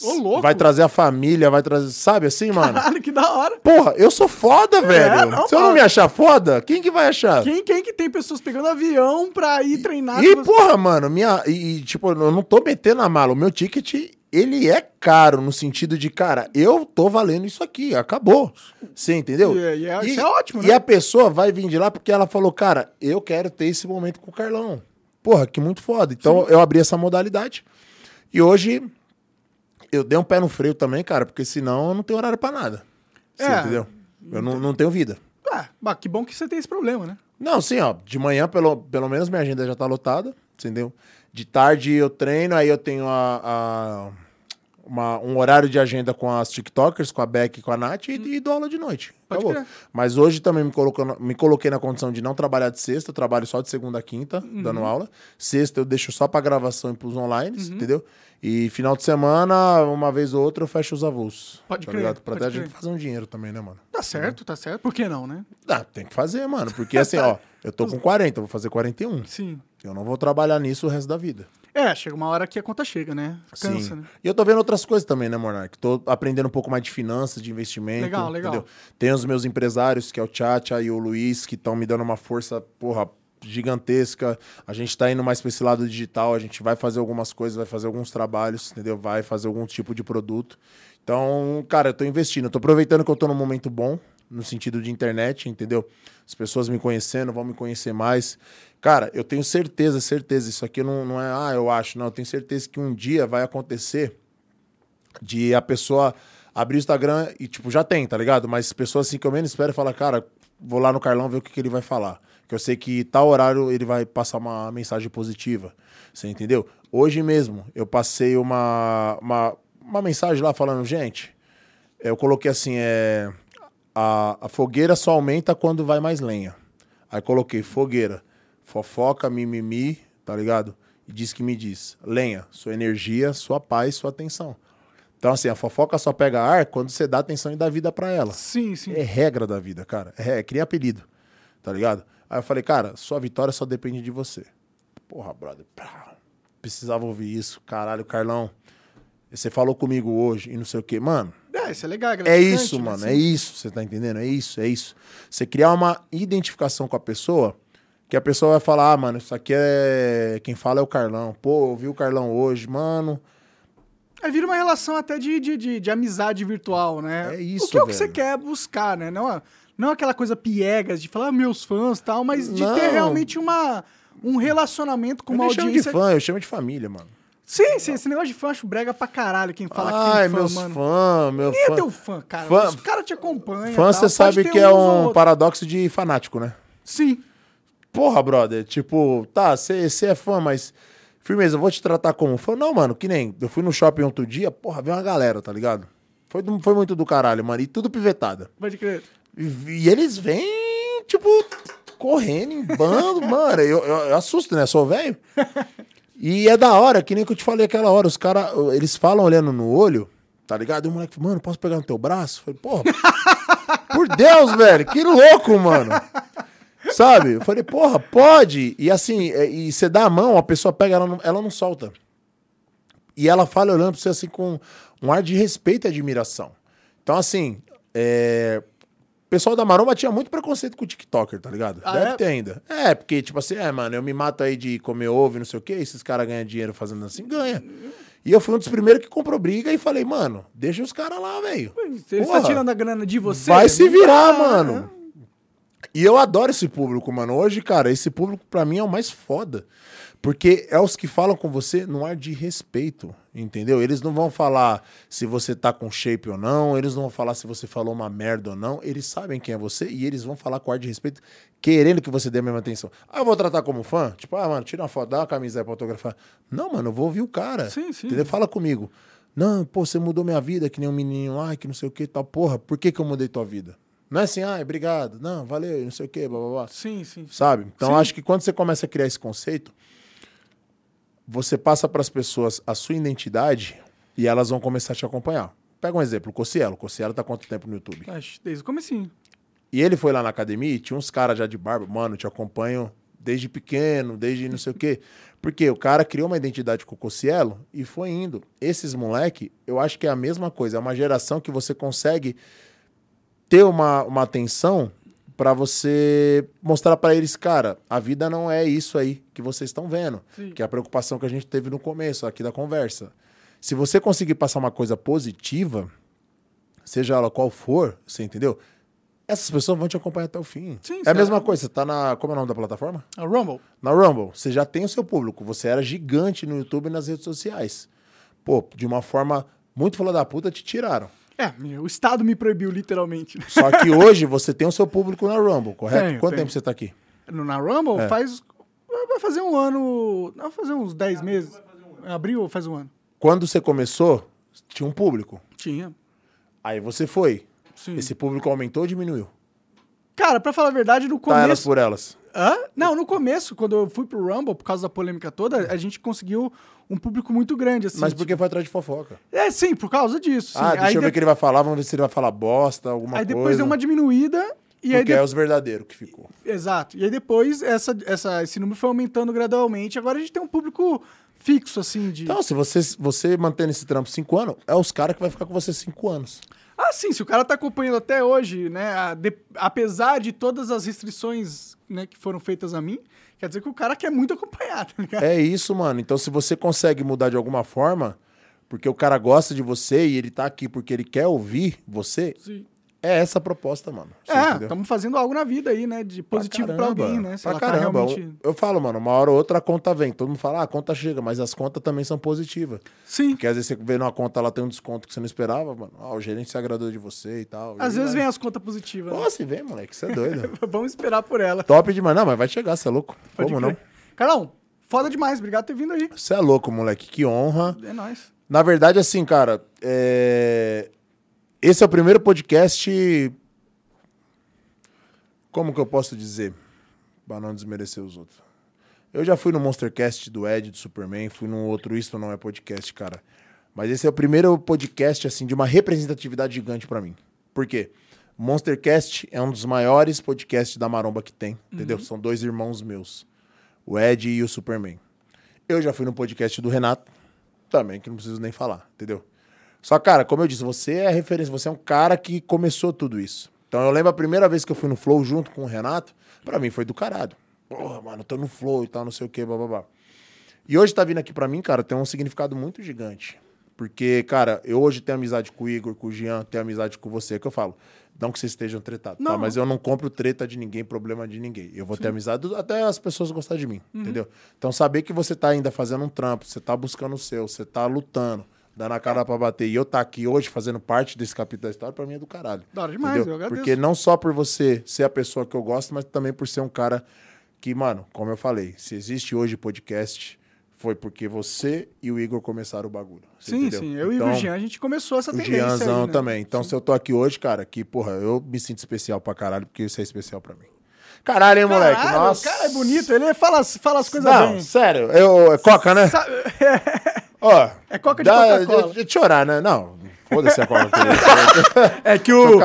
Ô, louco. Vai trazer a família, vai trazer. Sabe assim, mano? Caralho, que da hora. Porra, eu sou foda, velho. não, Se eu não me achar foda, quem que vai achar? Quem, quem que tem pessoas pegando avião pra ir treinar? E, com- porra, mano, minha. E, e, tipo, eu não tô metendo a mala. O meu ticket, ele é caro no sentido de, cara, eu tô valendo isso aqui, acabou. Você entendeu? E é- e é- isso é ótimo, E né? a pessoa vai vir de lá porque ela falou, cara, eu quero ter esse momento com o Carlão. Porra, que muito foda. Então eu abri essa modalidade. E hoje eu dei um pé no freio também, cara, porque senão eu não tenho horário pra nada. Você É. entendeu? Eu não, não tenho vida. Ah, bah, que bom que você tem esse problema, né? Não, sim, ó. De manhã, pelo, pelo menos, minha agenda já tá lotada, entendeu? De tarde eu treino, aí eu tenho a- uma- um horário de agenda com as TikTokers, com a Beck e com a Nath, e, e dou aula de noite. Pode Acabou. crer. Mas hoje também me, me coloquei na condição de não trabalhar de sexta, eu trabalho só de segunda a quinta, Uhum. dando aula. Sexta eu deixo só pra gravação e pros online, entendeu? E final de semana, uma vez ou outra, eu fecho os avulsos. Pode tá crer, ligado? Pra até a gente fazer um dinheiro também, né, mano? Tá certo, tá certo. Por que não, né? Ah, tem que fazer, mano. Porque assim, ó, eu tô com 40, eu vou fazer 41. Sim. Eu não vou trabalhar nisso o resto da vida. É, chega uma hora que a conta chega, né? Cansa, Sim. né? E eu tô vendo outras coisas também, né, Monark? Tô aprendendo um pouco mais de finanças, de investimento. Legal, legal. Tem os meus empresários, que é o Tchatcha e o Luiz, que estão me dando uma força, porra, gigantesca. A gente tá indo mais pra esse lado digital, a gente vai fazer algumas coisas, vai fazer alguns trabalhos, entendeu? Vai fazer algum tipo de produto. Então, cara, eu tô investindo, eu tô aproveitando que eu tô num momento bom, no sentido de internet, entendeu? As pessoas me conhecendo, vão me conhecer mais. Cara, eu tenho certeza, certeza, isso aqui não, não é, ah, eu acho, não, eu tenho certeza que um dia vai acontecer de a pessoa abrir o Instagram e, tipo, já tem, tá ligado? Mas pessoas assim que eu menos espero e falar, cara, vou lá no Carlão ver o que, que ele vai falar. Que eu sei que tal horário ele vai passar uma mensagem positiva. Você entendeu? Hoje mesmo eu passei uma, uma, uma mensagem lá falando, gente, eu coloquei assim, é. A, a fogueira só aumenta quando vai mais lenha. Aí coloquei fogueira, fofoca, mimimi, tá ligado? E diz que me diz, lenha, sua energia, sua paz, sua atenção. Então, assim, a fofoca só pega ar quando você dá atenção e dá vida pra ela. Sim, sim. É regra da vida, cara. É, é criar apelido, tá ligado? Aí eu falei, cara, sua vitória só depende de você. Porra, brother, precisava ouvir isso. Caralho, Carlão, você falou comigo hoje e não sei o quê. Mano, É, isso é legal. é gratificante, isso, né? mano. Sim. É isso. Você tá entendendo? É isso, é isso. Você criar uma identificação com a pessoa, que a pessoa vai falar, ah, mano, isso aqui é. Quem fala é o Carlão. Pô, eu vi o Carlão hoje, mano. Aí vira uma relação até de, de, de, de amizade virtual, né? É isso, O que é o que você quer buscar, né? Não, não aquela coisa piegas de falar "Ah, meus fãs e tal, mas de Não. ter realmente uma, um relacionamento com Eu uma nem chamo de audiência. fã, eu chamo de família, mano. Sim, sim, esse negócio de fã eu acho brega pra caralho quem fala que Ai, tem fã, meus mano. fãs, meu Quem é fã. teu fã, cara? Fã- Os caras te acompanham. Fã, você sabe que é um paradoxo de fanático, né? Sim. Porra, brother, tipo, tá, você é fã, mas. Firmeza, eu vou te tratar como fã. Não, mano, que nem. Eu fui no shopping outro dia, porra, veio uma galera, tá ligado? Foi, do- foi muito do caralho, mano. E tudo pivetada. Pode crer. E, e eles vêm, tipo, correndo em bando, mano. Eu, eu, eu assusto, né? Sou velho. E é da hora, que nem que eu te falei aquela hora. Os caras, eles falam olhando no olho, tá ligado? E o moleque, mano, posso pegar no teu braço? Eu falei, porra, por Deus, velho, que louco, mano. Sabe? Eu falei, porra, pode. E assim, é, e você dá a mão, a pessoa pega, ela não, ela não solta. E ela fala olhando pra você assim com um ar de respeito e admiração. Então, assim, é, pessoal da Maromba tinha muito preconceito com o TikToker, tá ligado? Ah, Deve é? ter ainda. É, porque, tipo assim, é, mano, eu me mato aí de comer ovo e não sei o quê, esses caras ganham dinheiro fazendo assim, ganha. E eu fui um dos primeiros que comprou briga e falei, mano, deixa os caras lá, velho. Se ele Porra. tá tirando a grana de você. Vai se não virar, mano. né? E eu adoro esse público, mano. Hoje, cara, esse público pra mim é o mais foda. Porque é os que falam com você no ar de respeito, entendeu? Eles não vão falar se você tá com shape ou não, eles não vão falar se você falou uma merda ou não. Eles sabem quem é você e eles vão falar com ar de respeito, querendo que você dê a mesma atenção. Ah, eu vou tratar como fã? Tipo, ah, mano, tira uma foto, dá uma camisa aí pra autografar. Não, mano, eu vou ouvir o cara. Sim, sim. Entendeu? Fala comigo. Não, pô, você mudou minha vida, que nem um menininho lá, que não sei o que tal. Porra, por que que eu mudei tua vida? Não é assim, ah, obrigado. Não, valeu, não sei o que, blá, blá, blá. Sim, sim. Sabe? Então Sim. acho que quando você começa a criar esse conceito, você passa para as pessoas a sua identidade e elas vão começar a te acompanhar. Pega um exemplo, o Cossielo. O Cossielo tá há quanto tempo no YouTube? Acho, desde o comecinho. E ele foi lá na academia e tinha uns caras já de barba. Mano, te acompanho desde pequeno, desde não sei o quê. Porque o cara criou uma identidade com o Cossielo e foi indo. Esses moleque, eu acho que é a mesma coisa. É uma geração que você consegue ter uma, uma atenção pra você mostrar pra eles, cara, a vida não é isso aí que vocês estão vendo. Sim. Que é a preocupação que a gente teve no começo aqui da conversa. Se você conseguir passar uma coisa positiva, seja ela qual for, você entendeu? Essas pessoas vão te acompanhar até o fim. Sim, é a certo. mesma coisa, você tá na. Como é o nome da plataforma? A Rumble. Na Rumble. Você já tem o seu público. Você era gigante no YouTube e nas redes sociais. Pô, de uma forma muito fila da puta, te tiraram. É, o Estado me proibiu, literalmente. Só que hoje você tem o seu público na Rumble, correto? Tenho, Quanto tenho. tempo você tá aqui? No- Na Rumble É. faz. Vai fazer um ano. Vai fazer uns 10 meses. Abril faz um ano. Quando você começou, tinha um público. Tinha. Aí você foi. Sim. Esse público aumentou ou diminuiu? Cara, pra falar a verdade, no Tá elas começo. por elas. Hã? Não, no começo, quando eu fui pro Rumble, por causa da polêmica toda, a gente conseguiu um público muito grande, assim. Mas porque foi atrás de fofoca. É, sim, por causa disso. sim. Ah, deixa aí eu ver o de- que ele vai falar, vamos ver se ele vai falar bosta, alguma Aí coisa. depois deu uma diminuída. E aí Porque de- é os verdadeiros que ficou. Exato. E aí depois essa, essa, esse número foi aumentando gradualmente. Agora a gente tem um público fixo, assim, de. Então, se você, você mantendo esse trampo cinco anos, é os caras que vai ficar com você cinco anos. Ah, sim, se o cara tá acompanhando até hoje, né? a- de- apesar de todas as restrições né, que foram feitas a mim, quer dizer que o cara quer muito acompanhar, tá ligado? É isso, mano. Então, se você consegue mudar de alguma forma, porque o cara gosta de você e ele tá aqui porque ele quer ouvir você, Sim. É essa a proposta, mano. Você É, estamos fazendo algo na vida aí, né? De positivo pra, caramba, alguém, né? Se Pra tá caramba. realmente- eu, eu falo, mano, uma hora ou outra a conta vem. Todo mundo fala, ah, a conta chega, mas as contas também são positivas. Sim. Porque às vezes você vê numa conta lá tem um desconto que você não esperava, mano. Ah, o gerente se agradou de você e tal. Às E vezes vai. vem as contas positivas. né? Pô, se vem, moleque, você é doido. Vamos esperar por ela. Top demais. Não, mas vai chegar, você é louco. Pode Como crer. não? Carlão, foda demais. Obrigado por ter vindo aí. Você é louco, moleque. Que honra. É nóis. Na verdade, assim, cara, é... esse é o primeiro podcast. Como que eu posso dizer? Pra não desmerecer os outros. Eu já fui no Monstercast do Ed, do Superman, fui no outro Isto Não É Podcast, cara. Mas esse é o primeiro podcast, assim, de uma representatividade gigante pra mim. Por quê? Monstercast é um dos maiores podcasts da maromba que tem, entendeu? São dois irmãos meus, o Ed e o Superman. Eu já fui no podcast do Renato, também, que não preciso nem falar, entendeu? Só, cara, como eu disse, você é referência, você é um cara que começou tudo isso. Então eu lembro a primeira vez que eu fui no Flow junto com o Renato, pra mim foi do caralho. Porra, mano, tô no Flow e tal, não sei o que, blá. E hoje tá vindo aqui pra mim, cara, tem um significado muito gigante. Porque, cara, eu hoje tenho amizade com o Igor, com o Jean, tenho amizade com você, que eu falo. Não que vocês estejam tretados, tá? Mas eu não compro treta de ninguém, problema de ninguém. Eu vou ter amizade até as pessoas gostarem de mim, Uhum. entendeu? Então, saber que você tá ainda fazendo um trampo, você tá buscando o seu, você tá lutando, dando a cara pra bater, e eu tá aqui hoje fazendo parte desse capítulo da história, pra mim é do caralho. Da hora demais, eu agradeço. Porque não só por você ser a pessoa que eu gosto, mas também por ser um cara que, mano, como eu falei, se existe hoje podcast, foi porque você e o Igor começaram o bagulho. Sim, entendeu? sim. Eu e o Então, Jean, a gente começou essa o tendência Gianzão aí, né? também. Então, se eu tô aqui hoje, cara, que, porra, eu me sinto especial pra caralho, porque isso é especial pra mim. Caralho, hein, moleque? Caralho, Nossa. O cara é bonito, ele fala, fala as coisas Não, bem. sério, eu, é coca, né? Sa- Ó, É coca de Coca-Cola. de- de chorar, né? Não, foda-se a coca. É que o,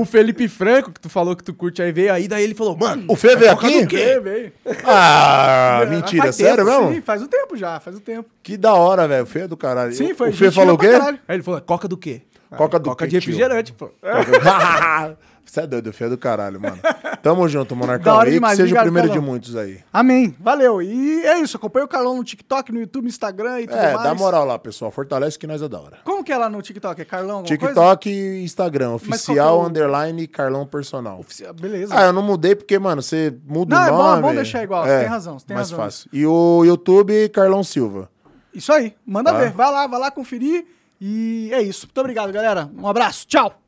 o Felipe Franco, que tu falou que tu curte aí, veio aí, daí ele falou, mano, o Fê veio aqui? Veio, veio. Ah, mentira, Faz sério tempo, mesmo? Sim, faz um tempo já, faz um tempo. Que da hora, velho. O Fê é do caralho. Sim, foi O Fê falou o quê? Aí ele falou, coca do quê? Coca do Coca quê, de refrigerante, pô. Você é doido, o Fê é do caralho, mano. Tamo junto, Monarcão. E que seja o primeiro de muitos aí. Amém. Valeu. E é isso. Acompanha o Carlão no TikTok, no YouTube, no Instagram e tudo É, mais. dá moral lá, pessoal. Fortalece que nós é da hora. Como que é lá no TikTok? É Carlão alguma coisa? TikTok e Instagram. é Oficial, o- underline, Carlão Personal. Ofici- Beleza. Ah, eu não mudei porque, mano, você muda Não, o é bom- nome. é bom deixar igual, você tem razão, você tem mais razão. fácil. E o YouTube, Carlão Silva. Isso aí. Manda Tá. ver. Vai lá, vai lá conferir. E é isso. Muito obrigado, galera. Um abraço. Tchau.